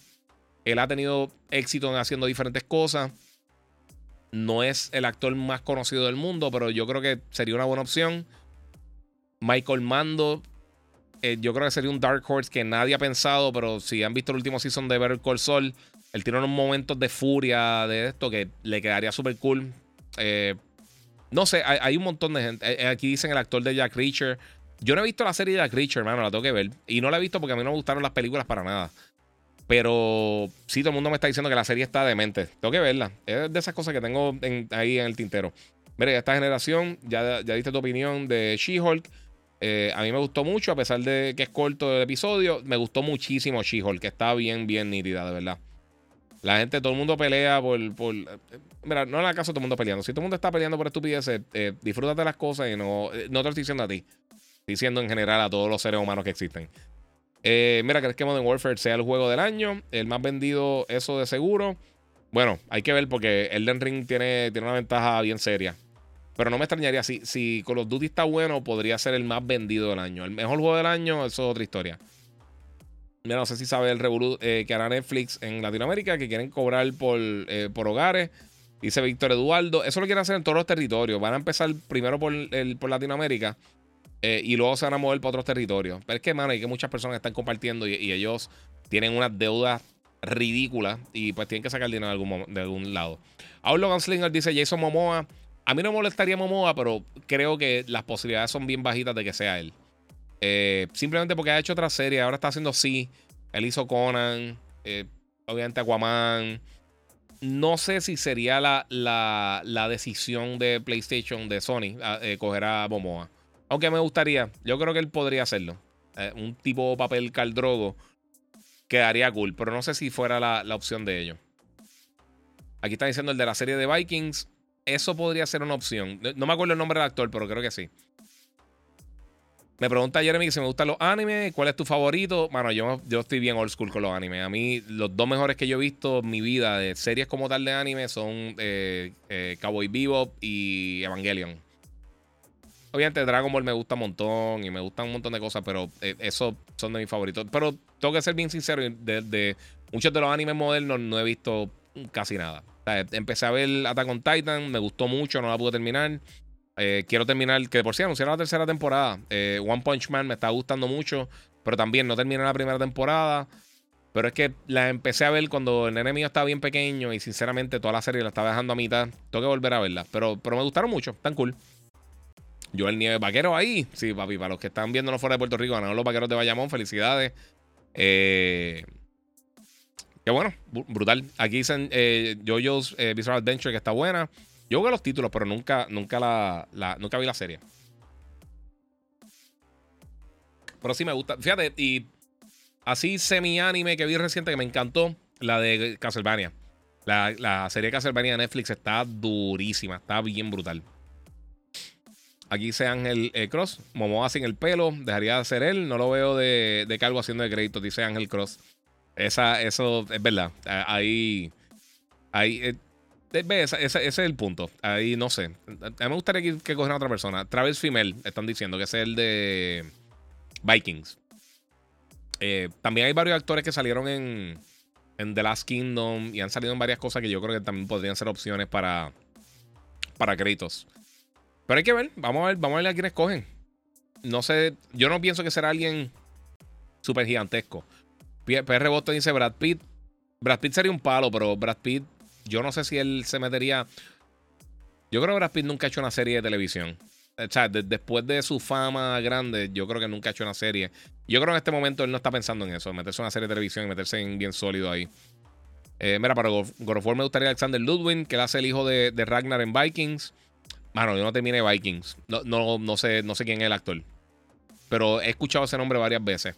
Él ha tenido éxito en haciendo diferentes cosas. No es el actor más conocido del mundo, pero yo creo que sería una buena opción. Michael Mando. Eh, yo creo que sería un Dark Horse que nadie ha pensado, pero si han visto el último season de Better Call Saul, él tiene unos momentos de furia de esto que le quedaría súper cool. Eh, no sé, hay, un montón de gente. Aquí dicen el actor de Jack Reacher. Yo no he visto la serie de Jack Reacher, hermano, la tengo que ver. Y no la he visto porque a mí no me gustaron las películas para nada. Pero sí, todo el mundo me está diciendo que la serie está demente. Tengo que verla. Es de esas cosas que tengo ahí en el tintero. Mire, esta generación, ya, ya diste tu opinión de She-Hulk. Eh, a mí me gustó mucho, a pesar de que es corto el episodio. Me gustó muchísimo She-Hulk, que está bien, bien nítida, de verdad. La gente, todo el mundo pelea por. por mira, no el caso todo el mundo peleando. Si todo el mundo está peleando por estupideces, eh, disfrútate las cosas y no, eh, no te lo estoy diciendo a ti diciendo en general a todos los seres humanos que existen. Eh, mira, ¿crees que Modern Warfare sea el juego del año? El más vendido, eso de seguro. Bueno, hay que ver porque Elden Ring tiene, tiene una ventaja bien seria. Pero no me extrañaría. Si, si Call of Duty está bueno, podría ser el más vendido del año. El mejor juego del año, eso es otra historia. Mira, no sé si sabe el revolú eh, que hará Netflix en Latinoamérica, que quieren cobrar por, eh, por hogares. Dice Víctor Eduardo. Eso lo quieren hacer en todos los territorios. Van a empezar primero por, el, por Latinoamérica. Eh, y luego se van a mover para otros territorios. Pero es que, mano, hay que muchas personas están compartiendo y, ellos tienen unas deudas ridículas y pues tienen que sacar dinero de algún, de algún lado. Outlaw Gunslinger dice Jason Momoa. A mí no me molestaría Momoa, pero creo que las posibilidades son bien bajitas de que sea él. Eh, simplemente porque ha hecho otra serie, ahora está haciendo sí. Él hizo Conan, eh, obviamente Aquaman. no sé si sería la, la, decisión de PlayStation, de Sony, eh, coger a Momoa. Aunque me gustaría, yo creo que él podría hacerlo. Eh, un tipo papel caldrogo quedaría cool, pero no sé si fuera la, la opción de ellos. Aquí está diciendo el de la serie de Vikings. Eso podría ser una opción. No me acuerdo el nombre del actor, pero creo que sí. Me pregunta Jeremy si me gustan los animes, cuál es tu favorito. Bueno, yo, yo estoy bien old school con los animes. A mí, los dos mejores que yo he visto en mi vida de series como tal de anime son eh, eh, Cowboy Bebop y Evangelion. Obviamente Dragon Ball me gusta un montón y me gustan un montón de cosas, pero eh, esos son de mis favoritos. Pero tengo que ser bien sincero, de, muchos de los animes modernos no he visto casi nada. empecé a ver Attack on Titan, me gustó mucho, no la pude terminar. Eh, quiero terminar, que por si anunciaron la tercera temporada. Eh, One Punch Man me está gustando mucho, pero también no terminé la primera temporada. Pero es que la empecé a ver cuando el enemigo estaba bien pequeño y sinceramente toda la serie la estaba dejando a mitad. Tengo que volver a verla, pero, pero me gustaron mucho, tan cool. Yo el nieve vaquero ahí. Sí, papi, para los que están viéndolo fuera de Puerto Rico, ganaron los vaqueros de Bayamón, felicidades. Eh, qué bueno, brutal. Aquí dicen eh, JoJo's Visual Adventure que está buena. Yo jugué los títulos, pero nunca, nunca, la, nunca vi la serie. Pero sí me gusta. Fíjate, y así semi-anime que vi reciente que me encantó, la de Castlevania. La, serie de Castlevania de Netflix está durísima, está bien brutal. Aquí dice Ángel eh, Cross. Momoa sin el pelo, dejaría de ser él. No lo veo de, de calvo haciendo de crédito, dice Ángel Cross. Esa, eso es verdad. Ahí, ahí eh, ese, es el punto. Ahí no sé. A mí me gustaría que, que a otra persona. Travis Fimmel, están diciendo que es el de Vikings. Eh, también hay varios actores que salieron en, en The Last Kingdom y han salido en varias cosas que yo creo que también podrían ser opciones para, para créditos. Pero hay que ver, vamos a ver, vamos a ver a quién escogen. No sé, yo no pienso que será alguien súper gigantesco. PR Boston dice Brad Pitt. Brad Pitt sería un palo, pero Brad Pitt yo no sé si él se metería. Yo creo que Brad Pitt nunca ha hecho una serie de televisión. O sea, después de su fama grande, yo creo que nunca ha hecho una serie. Yo creo que en este momento él no está pensando en eso, meterse en una serie de televisión y meterse en bien sólido ahí. Eh, mira, para God me gustaría Alexander Ludwig, que él hace el hijo de, Ragnar en Vikings. Mano, yo no terminé Vikings. No, no, no, sé, no sé quién es el actor. Pero he escuchado ese nombre varias veces.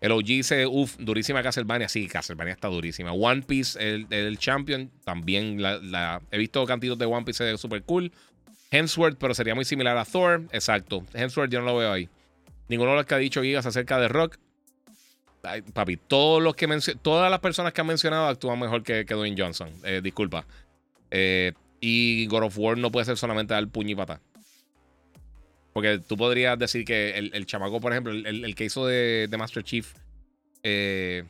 El OG dice, uff, durísima Castlevania. Sí, Castlevania está durísima. One Piece, el, el Champion, también la, he visto cantitos de One Piece es súper cool. Hemsworth, pero sería muy similar a Thor. Exacto. Hemsworth yo no lo veo ahí. Ninguno de los que ha dicho Gigas acerca de Rock. papi, todos los que todas las personas que han mencionado actúan mejor que, que Dwayne Johnson. Eh, disculpa. Eh, y God of War no puede ser solamente dar puño y. Porque tú podrías decir que el, el chamaco, por ejemplo, el, que hizo de, Master Chief, eh,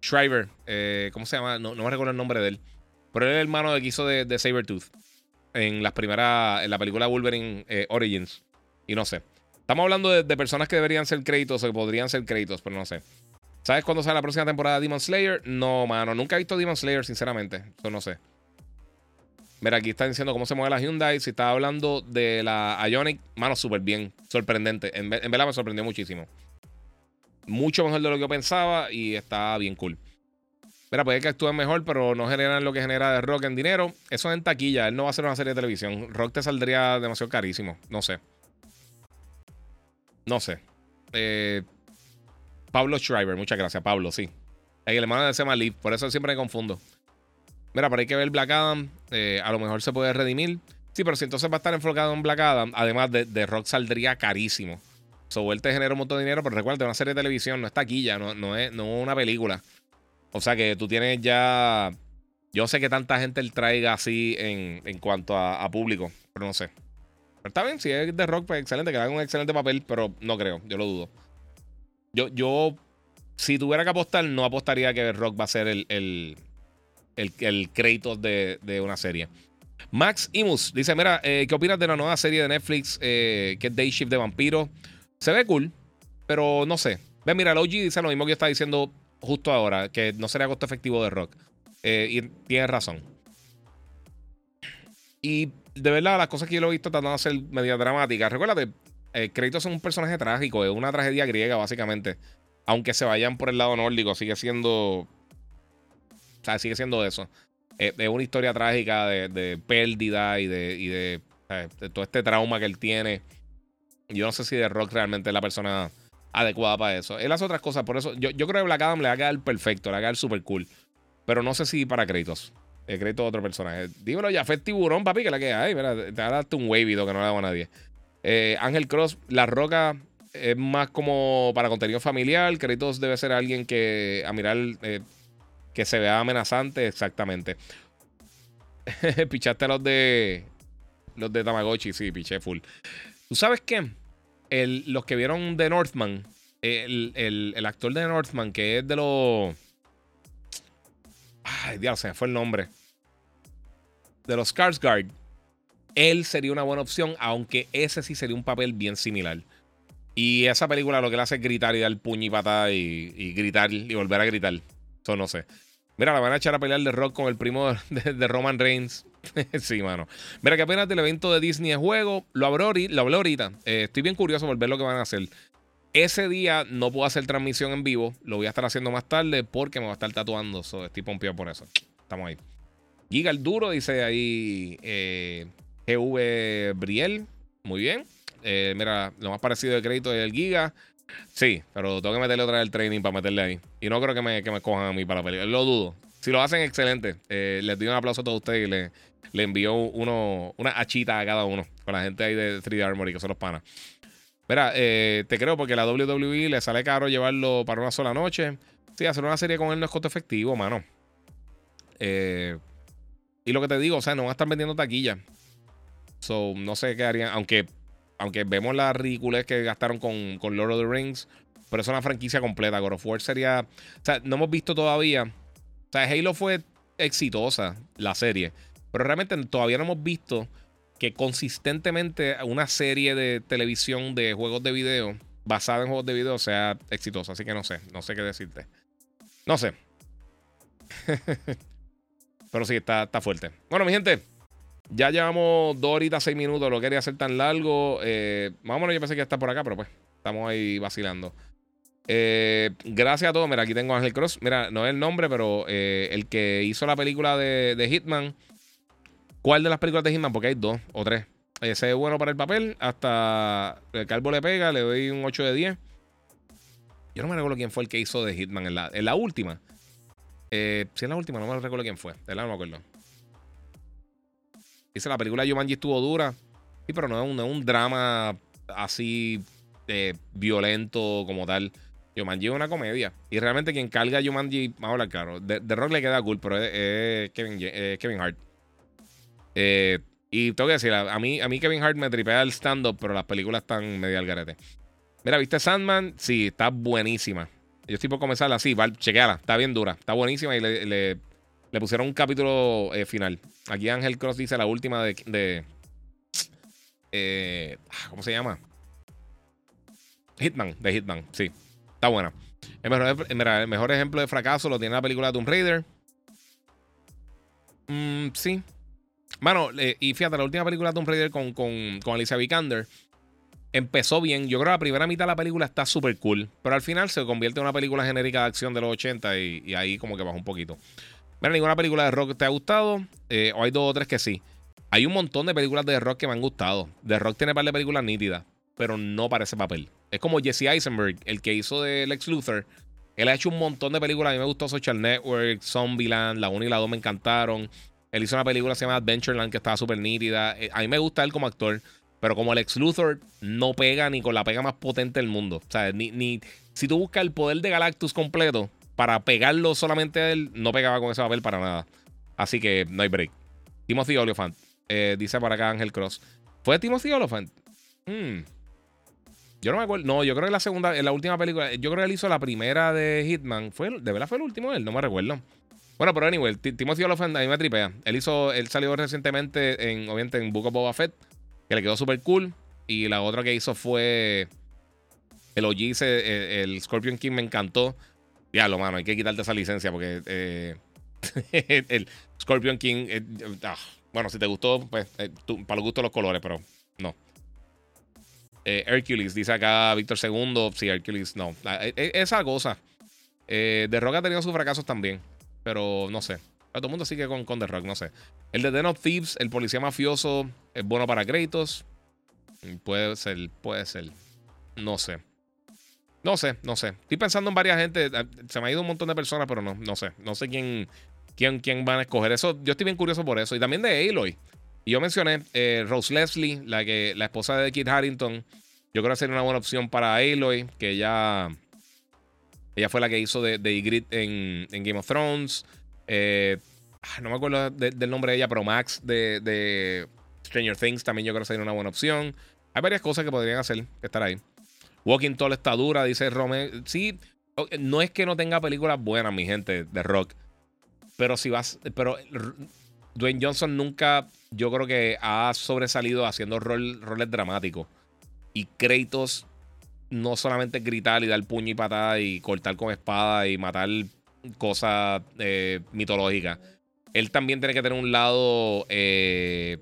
Shriver, eh, ¿cómo se llama? No, me recuerdo el nombre de él. Pero él es el hermano de que hizo de, de Sabertooth en las primeras, en la película Wolverine eh, Origins. Y no sé. Estamos hablando de, personas que deberían ser créditos o que podrían ser créditos, pero no sé. ¿Sabes cuándo sale la próxima temporada de Demon Slayer? No, mano. Nunca he visto Demon Slayer, sinceramente. Eso no sé. Mira, aquí está diciendo cómo se mueve la Hyundai. Si está hablando de la Ionic, mano, súper bien. Sorprendente. En, verdad me sorprendió muchísimo. Mucho mejor de lo que yo pensaba y está bien cool. Mira, puede que actúen mejor, pero no generan lo que genera de Rock en dinero. Eso es en taquilla. Él no va a hacer una serie de televisión. Rock te saldría demasiado carísimo. No sé. No sé. Eh, Pablo Schreiber, muchas gracias, Pablo, sí. El hermano de Sema Leaf, por eso siempre me confundo. Mira, pero hay que ver Black Adam. Eh, a lo mejor se puede redimir. Sí, pero si entonces va a estar enfocado en Black Adam, además de, Rock saldría carísimo. So, él te genera un montón de dinero, pero recuerda, una serie de televisión no está aquí ya, no, no, es, no una película. O sea que tú tienes ya. Yo sé que tanta gente él traiga así en, en cuanto a, público, pero no sé. Pero está bien, si es de rock, pues excelente, que haga un excelente papel, pero no creo, yo lo dudo. Yo, yo si tuviera que apostar, no apostaría que Rock va a ser el, el, crédito de, una serie. Max Imus dice: Mira, eh, ¿qué opinas de la nueva serie de Netflix eh, que es Day Shift de Vampiro? Se ve cool, pero no sé. Ve, mira, el dice lo mismo que yo estaba diciendo justo ahora, que no sería costo efectivo de rock. Eh, y tiene razón. Y de verdad, las cosas que yo lo he visto tratando de ser media dramáticas. Recuérdate, Créditos es un personaje trágico, es una tragedia griega, básicamente. Aunque se vayan por el lado nórdico, sigue siendo o sigue siendo eso. es una historia trágica de, pérdida y de, todo este trauma que él tiene. Yo no sé si The Rock realmente es la persona adecuada para eso. Él hace otras cosas, por eso yo, yo creo que Black Adam le va a quedar perfecto, le va a quedar súper cool. Pero no sé si para créditos. El crédito de otro personaje. Dímelo ya, fue tiburón, papi, que la que hay. Mira, te darte un wavido que no le hago a nadie. Eh, Ángel Cross, La Roca es más como para contenido familiar. Créditos debe ser alguien que a mirar eh, que se vea amenazante, exactamente. Pichaste los de los de Tamagotchi, sí, piché full. ¿Tú sabes qué? los que vieron The Northman, el, el, actor de Northman, que es de los. Ay, Dios, se me fue el nombre. De los Skarsgård. Él sería una buena opción, aunque ese sí sería un papel bien similar. Y esa película lo que le hace es gritar y dar puño y patada y, gritar y volver a gritar. Eso no sé. Mira, la van a echar a pelear de rock con el primo de, Roman Reigns. sí, mano. Mira, que apenas del evento de Disney de juego, lo habló, lo ahorita. Eh, estoy bien curioso por ver lo que van a hacer. Ese día no puedo hacer transmisión en vivo. Lo voy a estar haciendo más tarde porque me va a estar tatuando. estoy pompeado por eso. Estamos ahí. Giga el duro, dice ahí eh, GV Briel. Muy bien. Eh, mira, lo más parecido de crédito es el Giga. Sí, pero tengo que meterle otra vez el training para meterle ahí. Y no creo que me, que me cojan a mí para la película. Lo dudo. Si lo hacen, excelente. Eh, les doy un aplauso a todos ustedes y le, le envío uno, una achita a cada uno. Con la gente ahí de 3D Armory, que son los panas. Mira, eh, te creo porque la WWE le sale caro llevarlo para una sola noche. Sí, hacer una serie con él no es costo efectivo, mano. Eh, y lo que te digo, o sea, no van a estar vendiendo taquilla. So, no sé qué harían. Aunque aunque vemos la ridiculez que gastaron con, con Lord of the Rings, pero es una franquicia completa. God of War sería. O sea, no hemos visto todavía. O sea, Halo fue exitosa, la serie. Pero realmente todavía no hemos visto que consistentemente una serie de televisión de juegos de video basada en juegos de video sea exitosa. Así que no sé, no sé qué decirte. No sé. Pero sí, está, está fuerte. Bueno, mi gente, ya llevamos dos horitas, seis minutos. Lo quería hacer tan largo. Eh, menos yo pensé que está por acá, pero pues estamos ahí vacilando. Eh, gracias a todos. Mira, aquí tengo a Ángel Cross. Mira, no es el nombre, pero eh, el que hizo la película de, Hitman. ¿Cuál de las películas de Hitman? Porque hay dos o tres. Ese es bueno para el papel. Hasta el calvo le pega, le doy un 8 de 10. Yo no me recuerdo quién fue el que hizo de Hitman en la, última. si en la última, no me recuerdo quién fue. De la no me acuerdo. Dice, la película de estuvo dura. Sí, pero no es un, drama así eh, violento como tal. Jumanji es una comedia. Y realmente quien carga a Jumanji, vamos a hablar claro. De, Rock le queda cool, pero es, Kevin, Kevin, Hart. Eh, y tengo que decir, a, mí, a mí Kevin Hart me tripea el stand-up, pero las películas están medio al garete. Mira, ¿viste Sandman? Sí, está buenísima. Yo estoy por comenzarla así, chequeala, está bien dura, está buenísima y le pusieron un capítulo eh, final. Aquí Ángel Cross dice la última de. Eh, ah, ¿Cómo se llama? Hitman, de Hitman, sí. Está buena. El mejor, ejemplo de fracaso lo tiene la película de Tomb Raider. Mm, sí. Bueno, y fíjate, la última película de Tomb Raider con, con, Alicia Vikander empezó bien. Yo creo que la primera mitad de la película está súper cool. Pero al final se convierte en una película genérica de acción de los 80 y, y ahí como que baja un poquito. Mira, ninguna película de rock te ha gustado. Eh, o hay dos o tres que sí. Hay un montón de películas de rock que me han gustado. The Rock tiene par de películas nítidas, pero no parece papel. Es como Jesse Eisenberg, el que hizo de Lex Luthor. Él ha hecho un montón de películas. A mí me gustó Social Network, Zombieland, la 1 y la 2 me encantaron. Él hizo una película que se llama Adventureland que estaba súper nítida. Eh, a mí me gusta él como actor, pero como Lex Luthor no pega ni con la pega más potente del mundo. O sea, ni, ni si tú buscas el poder de Galactus completo, para pegarlo solamente a él, no pegaba con ese papel para nada. Así que no hay break. Timothy Oliphant. Eh, dice para acá Ángel Cross. ¿Fue Timothy Oliphant? Hmm. Yo no me acuerdo. No, yo creo que la segunda, en la última película, yo creo que él hizo la primera de Hitman. ¿Fue, ¿De verdad fue el último él? No me recuerdo. Bueno, pero anyway, Timothy Oliphant a mí me tripea. Él hizo, él salió recientemente en, obviamente, en Book of Boba Fett, que le quedó súper cool. Y la otra que hizo fue el OG, el Scorpion King me encantó. Ya, lo mano, hay que quitarte esa licencia porque eh, el Scorpion King. Eh, ah, bueno, si te gustó, pues eh, para los gustos los colores, pero no. Hercules, dice acá Víctor II. Sí, Hercules, no. Ah, esa cosa. The Rock ha tenido sus fracasos también, pero no sé. todo el mundo sigue con, con The Rock, no sé. El de Den of Thieves, el policía mafioso, es bueno para créditos. Puede ser, puede ser. No sé. No sé, no sé. Estoy pensando en varias gente. Eh, se me ha ido un montón de personas, pero no, no sé. No sé quién, quién, quién van a escoger. Eso, yo estoy bien curioso por eso. Y también de Aloy. Y yo mencioné eh, Rose Leslie, la, que, la esposa de Kit Harrington. Yo creo que sería una buena opción para Aloy, que ella, ella fue la que hizo de, de en, Game of Thrones. Eh, ah, no me acuerdo del nombre de ella, pero Max de, de, Stranger Things también yo creo que sería una buena opción. Hay varias cosas que podrían hacer, estar ahí. Walking Tall está dura, dice Rome. Sí, no es que no tenga películas buenas, mi gente, de rock. Pero si vas. Pero Dwayne Johnson nunca, yo creo que ha sobresalido haciendo roles dramáticos. Y Kratos no solamente gritar y dar puño y patada y cortar con espada y matar cosas eh, mitológicas. Él también tiene que tener un lado eh,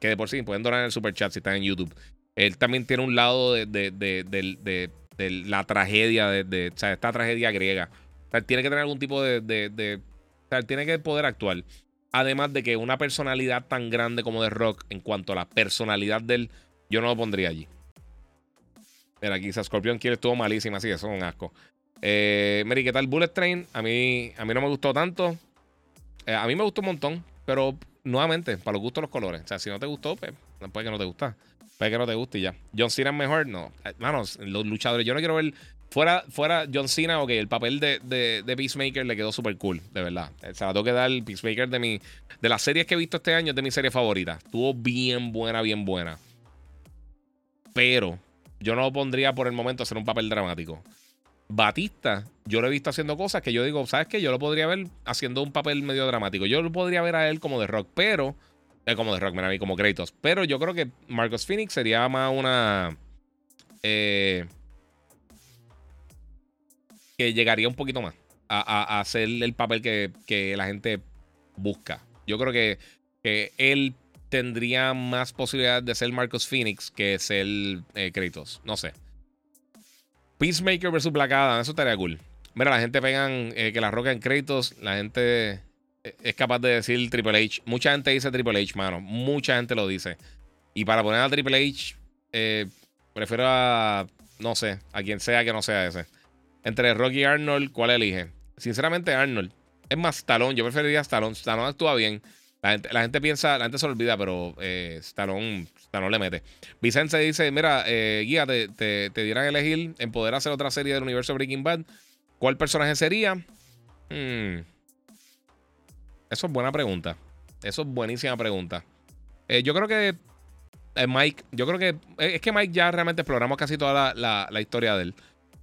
que de por sí pueden donar en el super chat si están en YouTube. Él también tiene un lado de, la tragedia, de, o sea, esta tragedia griega. O sea, tiene que tener algún tipo de, o sea, tiene que poder actuar. Además de que una personalidad tan grande como de Rock, en cuanto a la personalidad de él, yo no lo pondría allí. Mira, aquí Scorpion Kill estuvo malísima, así eso es un asco. Eh, Mary, ¿qué tal Bullet Train? A mí, a mí no me gustó tanto. Eh, a mí me gustó un montón, pero nuevamente, para los gustos los colores. O sea, si no te gustó, pues puede que no te gusta. Puede que no te guste y ya. John Cena es mejor, no. Manos, eh, los luchadores, yo no quiero ver. Fuera, fuera John Cena, ok, el papel de, de, Peacemaker le quedó súper cool, de verdad. O sea, tengo que dar el Peacemaker de mi. De las series que he visto este año, es de mi serie favorita. Estuvo bien buena, bien buena. Pero yo no lo pondría por el momento a hacer un papel dramático. Batista, yo lo he visto haciendo cosas que yo digo, ¿sabes qué? Yo lo podría ver haciendo un papel medio dramático. Yo lo podría ver a él como de rock, pero. Eh, como de rock, mira, a mí como Kratos. Pero yo creo que Marcos Phoenix sería más una. Eh, que llegaría un poquito más a, hacer el papel que, la gente busca. Yo creo que, que él tendría más posibilidad de ser Marcos Phoenix que ser eh, Kratos. No sé. Peacemaker versus Black Adam, eso estaría cool. Mira, la gente pegan eh, que la roca en Kratos, la gente es capaz de decir Triple H. Mucha gente dice Triple H, mano. Mucha gente lo dice. Y para poner a Triple H, eh, prefiero a, no sé, a quien sea que no sea ese. Entre Rocky y Arnold, ¿cuál elige? Sinceramente, Arnold. Es más, Stallone. Yo preferiría Stallone. Stallone actúa bien. La gente, piensa, la gente se olvida, pero eh, Stallone, le mete. Vicente dice: Mira, eh, guía, te, te, dieran a elegir en poder hacer otra serie del universo Breaking Bad. ¿Cuál personaje sería? Hmm. Eso es buena pregunta. Eso es buenísima pregunta. Eh, yo creo que eh, Mike, yo creo que es que Mike ya realmente exploramos casi toda la, la historia de él.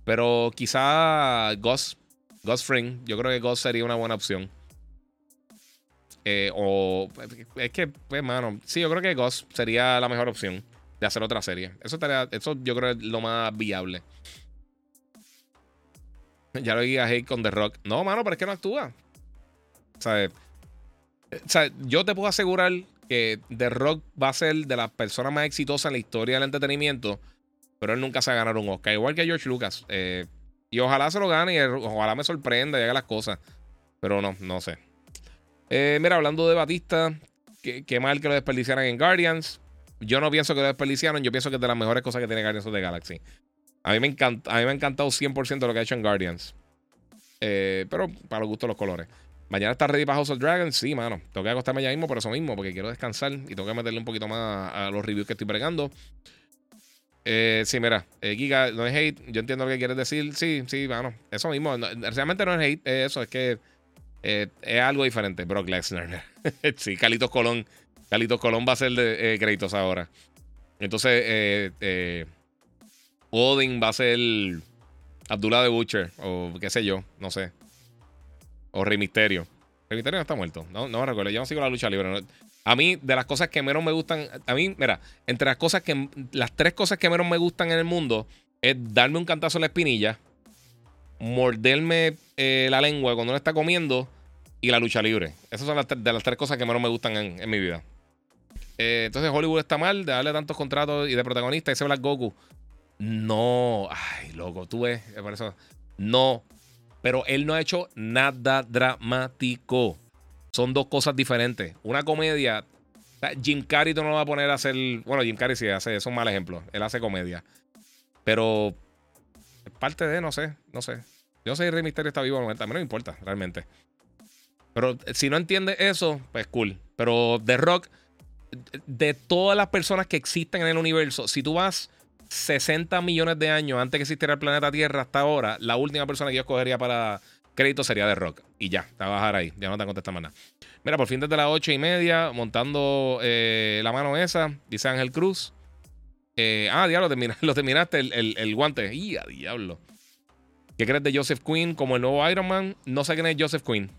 Pero quizá Ghost, Ghost Fring, yo creo que Ghost sería una buena opción. Eh, o es que, pues, mano, sí, yo creo que Ghost sería la mejor opción de hacer otra serie. Eso, estaría, eso yo creo es lo más viable. Ya lo vi a Hate con The Rock. No, mano, pero es que no actúa. O yo te puedo asegurar que The Rock va a ser de las personas más exitosas en la historia del entretenimiento, pero él nunca se va a ganar un Oscar. Igual que George Lucas. Eh, y ojalá se lo gane y ojalá me sorprenda y haga las cosas. Pero no, no sé. Eh, mira, hablando de Batista, qué, mal que lo desperdiciaran en Guardians. Yo no pienso que lo desperdiciaron, yo pienso que es de las mejores cosas que tiene Guardians of the Galaxy. A mí me, encanta, a mí me ha encantado 100% lo que ha hecho en Guardians. Eh, pero para los gustos los colores. Mañana está ready para House of Dragons. Sí, mano. Tengo que acostarme ya mismo por eso mismo, porque quiero descansar y tengo que meterle un poquito más a los reviews que estoy bregando. Eh, sí, mira, eh, Giga, no es hate. Yo entiendo lo que quieres decir. Sí, sí, bueno, eso mismo. realmente no es hate, eso, es que eh, es algo diferente. Brock Lesnar. sí, Calitos Colón. Calitos Colón va a ser de créditos ahora. Entonces, Odin va a ser Abdullah de Butcher. O qué sé yo, no sé. O Rey Misterio. Rey Misterio no está muerto. No, no me recuerdo. Yo no sigo la lucha libre. A mí, de las cosas que menos me gustan. A mí, mira, entre las cosas que. Las tres cosas que menos me gustan en el mundo es darme un cantazo en la espinilla, morderme la lengua cuando uno está comiendo y la lucha libre. Esas son las, de las tres cosas que menos me gustan en, mi vida. Eh, entonces Hollywood está mal de darle tantos contratos y de protagonista. Ese Black Goku. No. Ay, loco, tú ves. Por eso. No. Pero él no ha hecho nada dramático. son dos cosas diferentes. Una comedia, Jim Carrey tú no lo va a poner a hacer. Bueno, Jim Carrey sí hace, es un mal ejemplo. Él hace comedia. Pero es parte de, no sé, no sé. Yo sé que Rey Misterio está vivo, a mí no me importa, realmente. Pero si no entiendes eso, pues cool. Pero The Rock, de todas las personas que existen en el universo, si tú vas 60 millones de años antes que existiera el planeta Tierra hasta ahora, la última persona que yo escogería para crédito sería The Rock. Y ya, te vas a bajar ahí. Ya no te contesta más nada. Mira, por fin desde las 8 y media, montando eh, la mano esa, dice Ángel Cruz. Eh, ah, diablo, lo terminaste el, el, guante. ¡Y a diablo! ¿Qué crees de Joseph Quinn como el nuevo Iron Man? No sé quién es Joseph Quinn.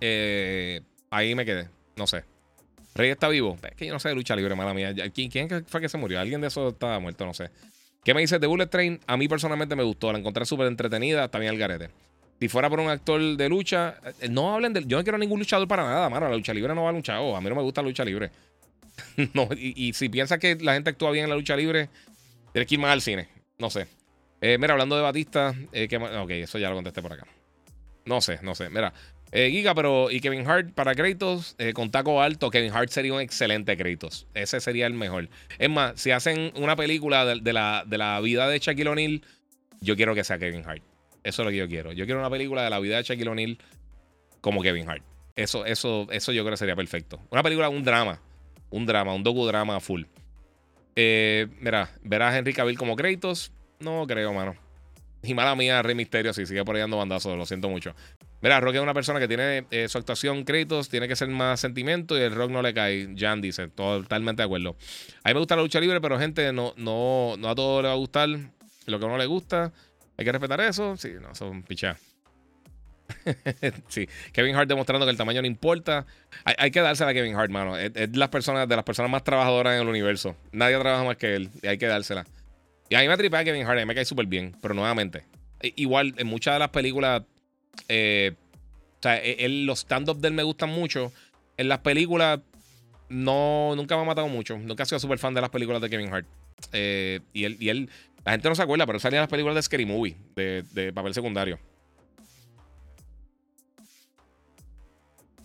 Eh, ahí me quedé. No sé. Rey está vivo. Es que yo no sé de lucha libre, mala mía. ¿Quién, fue que se murió? Alguien de esos estaba muerto, no sé. ¿Qué me dices de Bullet Train? A mí personalmente me gustó. La encontré súper entretenida. También el garete. Si fuera por un actor de lucha, eh, no hablen de. Yo no quiero ningún luchador para nada, mano. La lucha libre no va a luchar. a mí no me gusta la lucha libre. no, y, si piensas que la gente actúa bien en la lucha libre, tienes que ir más al cine. No sé. Eh, mira, hablando de Batista, eh, ok, eso ya lo contesté por acá. No sé, no sé. Mira, eh, Giga, pero y Kevin Hart para Kratos, con taco alto, Kevin Hart sería un excelente Kratos. Ese sería el mejor. Es más, si hacen una película de, la, de la vida de Shaquille O'Neal, yo quiero que sea Kevin Hart. Eso es lo que yo quiero. Yo quiero una película de la vida de Shaquille O'Neal como Kevin Hart. Eso, eso, eso yo creo que sería perfecto. Una película, un drama. Un drama, un docudrama full. Eh, mira, verás a Henry Cavill como Kratos. No creo, mano. Y mala mía, Rey Misterio, si sigue por ahí dando bandazos, lo siento mucho. Mira, Rock es una persona que tiene eh, su actuación Kratos, tiene que ser más sentimiento y el rock no le cae. Jan dice, totalmente de acuerdo. A mí me gusta la lucha libre, pero gente, no, no, no a todo le va a gustar lo que a uno le gusta. Hay que respetar eso. Sí, no, son pichas. sí, Kevin Hart demostrando que el tamaño no importa. Hay, que dársela a Kevin Hart, mano. Es, las personas, de las personas más trabajadoras en el universo. Nadie trabaja más que él. Y hay que dársela. Y a mí me tripea Kevin Hart, a mí me cae súper bien. Pero nuevamente, igual en muchas de las películas, eh, o sea, e, los stand-ups de él me gustan mucho. En las películas, no, nunca me ha matado mucho. Nunca he sido súper fan de las películas de Kevin Hart. Eh, y, él, y él, la gente no se acuerda, pero él salía en las películas de Scary Movie, de, de papel secundario.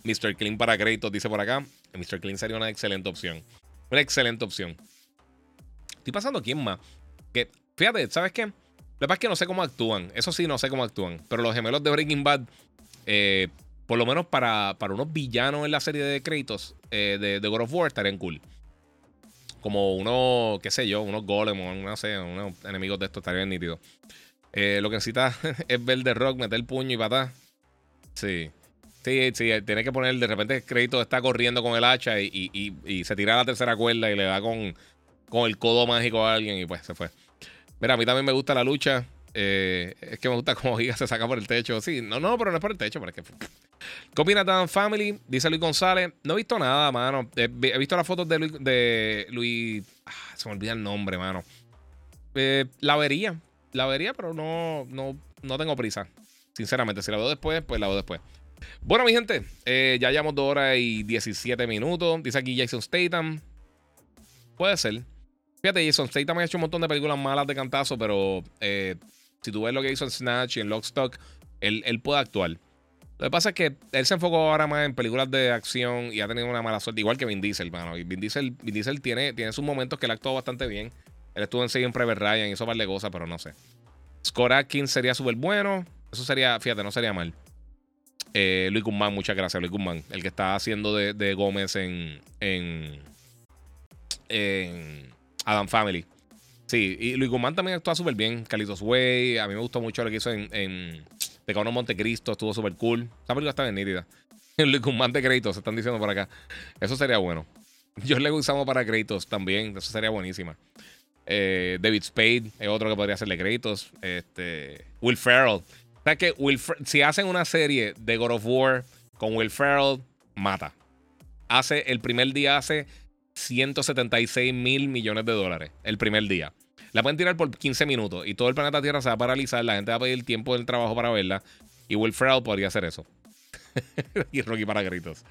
Mr. Clean para créditos, dice por acá. Mr. Clean sería una excelente opción. Una excelente opción. Estoy pasando quién más. Que, fíjate, ¿sabes qué? Lo que pasa es que no sé cómo actúan. Eso sí, no sé cómo actúan. Pero los gemelos de Breaking Bad, eh, por lo menos para, para, unos villanos en la serie de créditos eh, de, de, God of War, estarían cool. Como unos, qué sé yo, unos golems, no sé, unos enemigos de estos estarían nítidos. Eh, lo que necesita es ver de rock, meter el puño y patar. Sí. Sí, sí, tiene que poner, de repente el crédito está corriendo con el hacha y, se tira a la tercera cuerda y le da con, con el codo mágico a alguien y pues se fue. Mira, a mí también me gusta la lucha. Eh, es que me gusta cómo Giga se saca por el techo. Sí, no, no, pero no es por el techo, pero es que. ¿Qué opina Dan Family? Dice Luis González. No he visto nada, mano. He, visto las fotos de Luis. De Luis ah, se me olvida el nombre, mano. Eh, la vería. La vería, pero no, no, no tengo prisa. Sinceramente, si la veo después, pues la veo después. Bueno, mi gente, eh, ya llevamos 2 horas y 17 minutos. Dice aquí Jason Statham. Puede ser. Fíjate, Jason Statham ha hecho un montón de películas malas de cantazo, pero eh, si tú ves lo que hizo en Snatch y en Lockstock, él, él puede actuar. Lo que pasa es que él se enfocó ahora más en películas de acción y ha tenido una mala suerte, igual que Vin Diesel, mano. Y Vin Diesel, Vin Diesel tiene, tiene sus momentos que él actuó bastante bien. Él estuvo en Saving Private Ryan y eso vale cosas, pero no sé. Scott sería súper bueno. Eso sería, fíjate, no sería mal. Eh, Luis Guzmán, muchas gracias, Luis Guzmán. El que está haciendo de, Gómez en, en, Adam Family. Sí, y Luis Guzmán también actúa súper bien. Calitos Way. A mí me gustó mucho lo que hizo en, en Pecado Montecristo. Estuvo súper cool. Esa película está bien nítida. Luis Guzmán de créditos, se están diciendo por acá. Eso sería bueno. Yo le usamos para créditos también. Eso sería buenísima. Eh, David Spade es otro que podría hacerle créditos. Este, Will Ferrell sea que si hacen una serie de God of War con Will Ferrell, mata. Hace, el primer día hace 176 mil millones de dólares. El primer día. La pueden tirar por 15 minutos y todo el planeta Tierra se va a paralizar. La gente va a pedir tiempo del trabajo para verla. Y Will Ferrell podría hacer eso. y Rocky para gritos.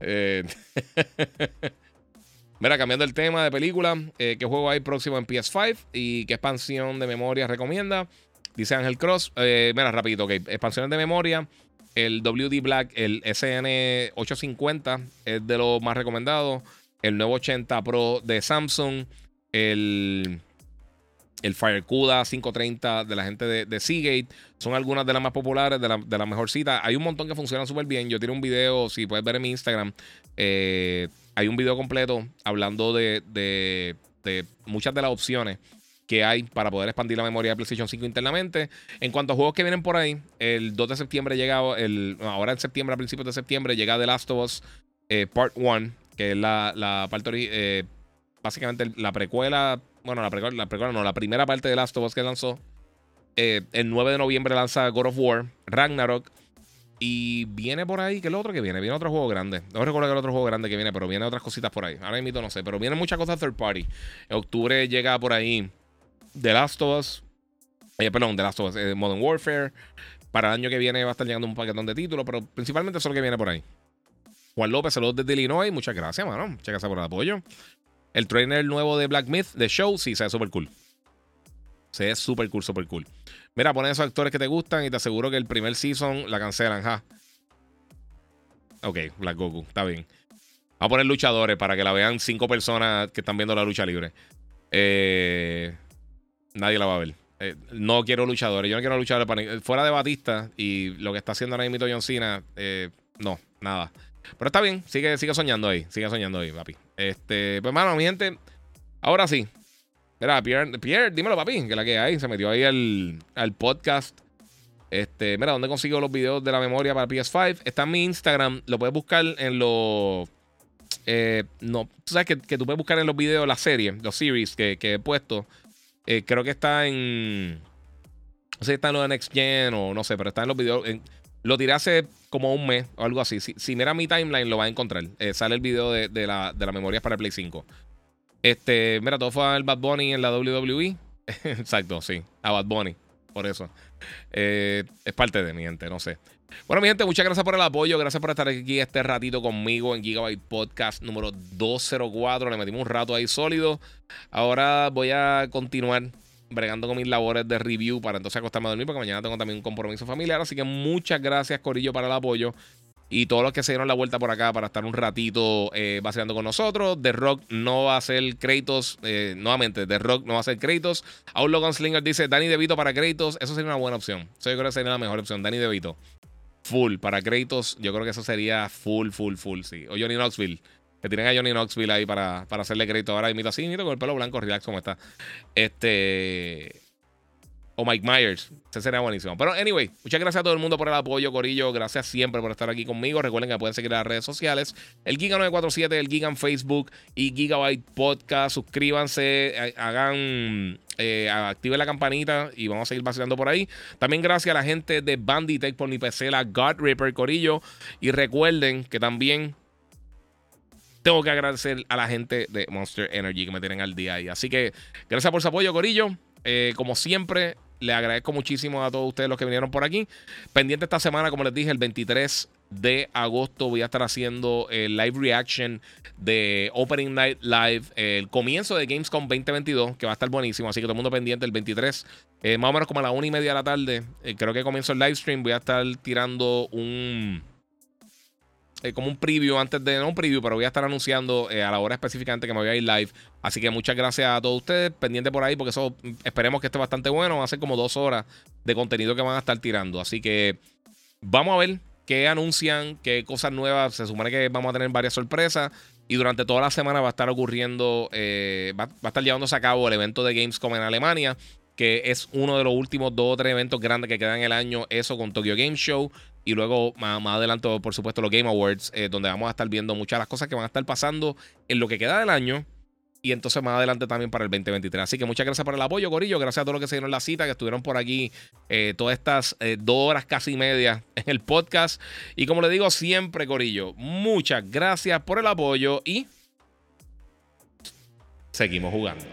Eh, mira, cambiando el tema de película, eh, ¿qué juego hay próximo en PS5 y qué expansión de memoria recomienda? Dice Ángel Cross. Eh, mira, rapidito, ok. Expansiones de memoria. El WD Black, el SN850 es de los más recomendados. El nuevo 80 Pro de Samsung. El, el FireCuda 530 de la gente de, Seagate. Son algunas de las más populares, de la, de mejor cita. Hay un montón que funcionan súper bien. Yo tiré un video, si puedes ver en mi Instagram. Eh, hay un video completo hablando de, de, de muchas de las opciones que hay para poder expandir la memoria de PlayStation 5 internamente. En cuanto a juegos que vienen por ahí, el 2 de septiembre llega, el, ahora en septiembre, a principios de septiembre, llega The Last of Us eh, Part 1, es la, parte, eh, básicamente la precuela, bueno, la precuela, la precuela no, la primera parte de Last of Us que lanzó. Eh, el 9 de noviembre lanza God of War, Ragnarok. Y viene por ahí, ¿qué es lo otro que viene? Viene otro juego grande. No recuerdo que el otro juego grande que viene, pero viene otras cositas por ahí. Ahora mismo no sé, pero vienen muchas cosas third party. En octubre llega por ahí The Last of Us. Eh, perdón, The Last of Us, eh, Modern Warfare. Para el año que viene va a estar llegando un paquetón de títulos, pero principalmente eso es lo que viene por ahí. Juan López, saludos desde Illinois. Muchas gracias, mano. Muchas gracias por el apoyo. El trainer nuevo de Black Myth, de Show, sí, se ve súper cool. Se ve súper cool, súper cool. Mira, ponen esos actores que te gustan y te aseguro que el primer season la cancelan, ja. Ok, Black Goku, está bien. Vamos a poner luchadores para que la vean cinco personas que están viendo la lucha libre. Eh, nadie la va a ver. Eh, no quiero luchadores. Yo no quiero luchadores para fuera de Batista y lo que está haciendo ahora mismo John Cena. Eh, no, nada. Pero está bien, sigue, sigue soñando ahí. Sigue soñando ahí, papi. Este, pues, mano, mi gente. Ahora sí. Mira, Pierre, Pierre, dímelo, papi, que la que hay. Se metió ahí al, al podcast. Este, mira, ¿dónde consigo los videos de la memoria para PS5? Está en mi Instagram. Lo puedes buscar en los. Eh, no, tú sabes que, que, tú puedes buscar en los videos la serie, los series que, que he puesto. Eh, creo que está en. No sé si está en lo de Next Gen o no sé, pero está en los videos. Lo tiré hace como un mes o algo así. Si, si mira mi timeline, lo va a encontrar. Eh, sale el video de, de, la, de memoria para Play 5. Este, mira, todo fue al Bad Bunny en la WWE. Exacto, sí, a Bad Bunny. Por eso. Eh, es parte de mi gente, no sé. Bueno, mi gente, muchas gracias por el apoyo. Gracias por estar aquí este ratito conmigo en Gigabyte Podcast número 204. Le metimos un rato ahí sólido. Ahora voy a continuar bregando con mis labores de review para entonces acostarme a dormir porque mañana tengo también un compromiso familiar. Así que muchas gracias, Corillo, para el apoyo. Y todos los que se dieron la vuelta por acá para estar un ratito eh, vaciando con nosotros. The Rock no va a ser Kratos. Eh, nuevamente, The Rock no va a ser Kratos. Outlaw Gunslinger dice Danny DeVito para Kratos. Eso sería una buena opción. Eso yo creo que sería la mejor opción. Danny DeVito. Full. Para Kratos, yo creo que eso sería full, full, full, sí. O Johnny Knoxville. Que tienen a Johnny Knoxville ahí para, para hacerle crédito. Ahora imito así, con el pelo blanco, relax como está. Este. O Mike Myers. Ese sería buenísimo. Pero, anyway, muchas gracias a todo el mundo por el apoyo, Corillo. Gracias siempre por estar aquí conmigo. Recuerden que pueden seguir las redes sociales: el Giga947, el Giga en Facebook y Gigabyte Podcast. Suscríbanse, hagan eh, active la campanita y vamos a seguir vacilando por ahí. También gracias a la gente de Banditech por mi PC, la God Ripper Corillo. Y recuerden que también tengo que agradecer a la gente de Monster Energy que me tienen al día ahí. Así que gracias por su apoyo, Corillo. Eh, como siempre, le agradezco muchísimo a todos ustedes los que vinieron por aquí. Pendiente esta semana, como les dije, el 23 de agosto voy a estar haciendo el live reaction de Opening Night Live, el comienzo de Gamescom 2022, que va a estar buenísimo. Así que todo el mundo pendiente el 23, eh, más o menos como a la una y media de la tarde. Eh, creo que comienzo el live stream. Voy a estar tirando un. Eh, como un preview antes de. No un preview, pero voy a estar anunciando a la hora específicamente que me voy a ir live. Así que muchas gracias a todos ustedes. Pendiente por ahí, porque eso esperemos que esté bastante bueno. Va a ser como dos horas de contenido que van a estar tirando. Así que vamos a ver qué anuncian, qué cosas nuevas. Se supone que vamos a tener varias sorpresas. Y durante toda la semana va a estar ocurriendo, eh, va, a estar llevándose a cabo el evento de Gamescom en Alemania, que es uno de los últimos dos o tres eventos grandes que quedan el año. Eso con Tokyo Game Show. Y luego más, adelante, por supuesto, los Game Awards, eh, donde vamos a estar viendo muchas de las cosas que van a estar pasando en lo que queda del año y entonces más adelante también para el 2023. Así que muchas gracias por el apoyo, Corillo. Gracias a todos los que se dieron la cita, que estuvieron por aquí eh, todas estas eh, dos horas casi media en el podcast. Y como le digo siempre, Corillo, muchas gracias por el apoyo y seguimos jugando.